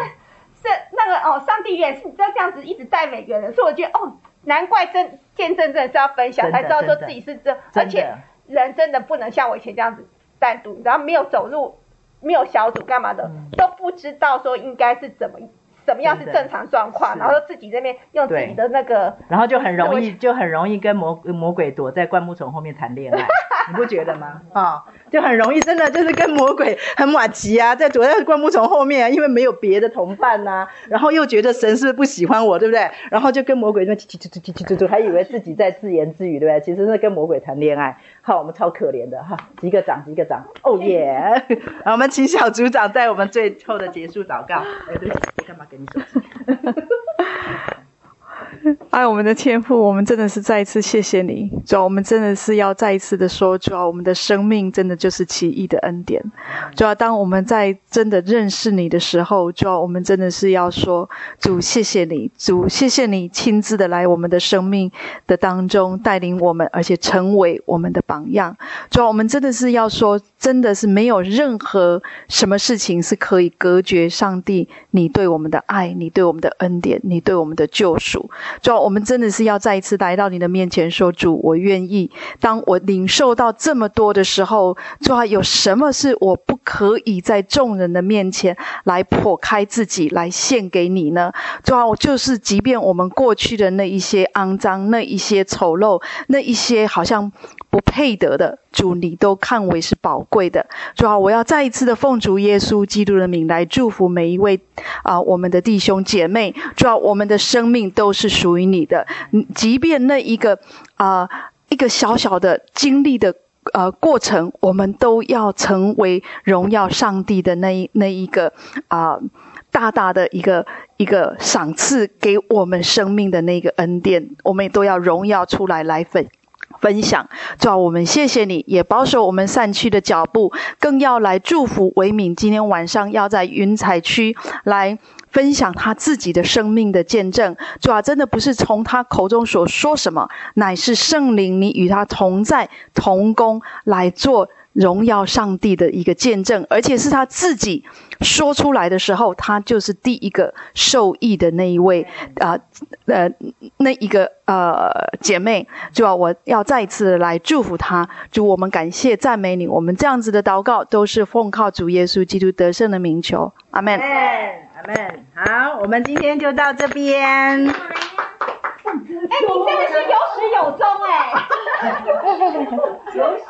是那个哦，上帝也是就这样子一直带每个人，所以我觉得哦，难怪真见证真的是要分享，才知道说自己是这，而且人真的不能像我以前这样子单独，然后没有走路，没有小组干嘛的，嗯、都不知道说应该是怎么。怎么样是正常状况？然后自己这边用自己的那个，然后就很容易就很容易跟魔魔鬼躲在灌木丛后面谈恋爱，<laughs> 你不觉得吗？啊、哦，就很容易真的就是跟魔鬼很默契啊，在躲在灌木丛后面啊，因为没有别的同伴呐、啊，然后又觉得神是不，喜欢我，对不对？然后就跟魔鬼那叽叽叽叽叽叽叽，还以为自己在自言自语，对不对？其实是跟魔鬼谈恋爱。好，我们超可怜的哈，击个掌，击个掌，哦耶！然后我们请小组长在我们最后的结束祷告。哎，对不起，我干嘛给你手机？<laughs> <laughs> 爱我们的天父，我们真的是再一次谢谢你。主要我们真的是要再一次的说，主要我们的生命真的就是奇异的恩典。主要当我们在真的认识你的时候，主要我们真的是要说，主谢谢你，主谢谢你亲自的来我们的生命的当中带领我们，而且成为我们的榜样。主要我们真的是要说，真的是没有任何什么事情是可以隔绝上帝你对我们的爱，你对我们的恩典，你对我们的救赎。主要我们真的是要再一次来到你的面前说，主，我愿意。当我领受到这么多的时候，主啊，有什么是我不可以在众人的面前来破开自己来献给你呢？主啊，我就是，即便我们过去的那一些肮脏、那一些丑陋、那一些好像不配得的，主你都看为是宝贵的。主啊，我要再一次的奉主耶稣基督的名来祝福每一位啊、我们的弟兄姐妹。主啊，我们的生命都是属于你的。即便那一个啊、一个小小的经历的呃过程，我们都要成为荣耀上帝的那一那一个啊、大大的一个一个赏赐给我们生命的那个恩典，我们也都要荣耀出来来分。分享，主啊，我们谢谢你，也保守我们散去的脚步，更要来祝福维敏。今天晚上要在云彩区来分享他自己的生命的见证。主啊，真的不是从他口中所说什么，乃是圣灵你与他同在同工来做。荣耀上帝的一个见证而且是他自己说出来的时候他就是第一个受益的那一位啊呃那一个呃姐妹就要我要再一次来祝福她祝我们感谢赞美你我们这样子的祷告都是奉靠主耶稣基督得胜的名求。阿门。阿门好我们今天就到这边。哎你真的是有始有终哎。<laughs> <laughs> 有始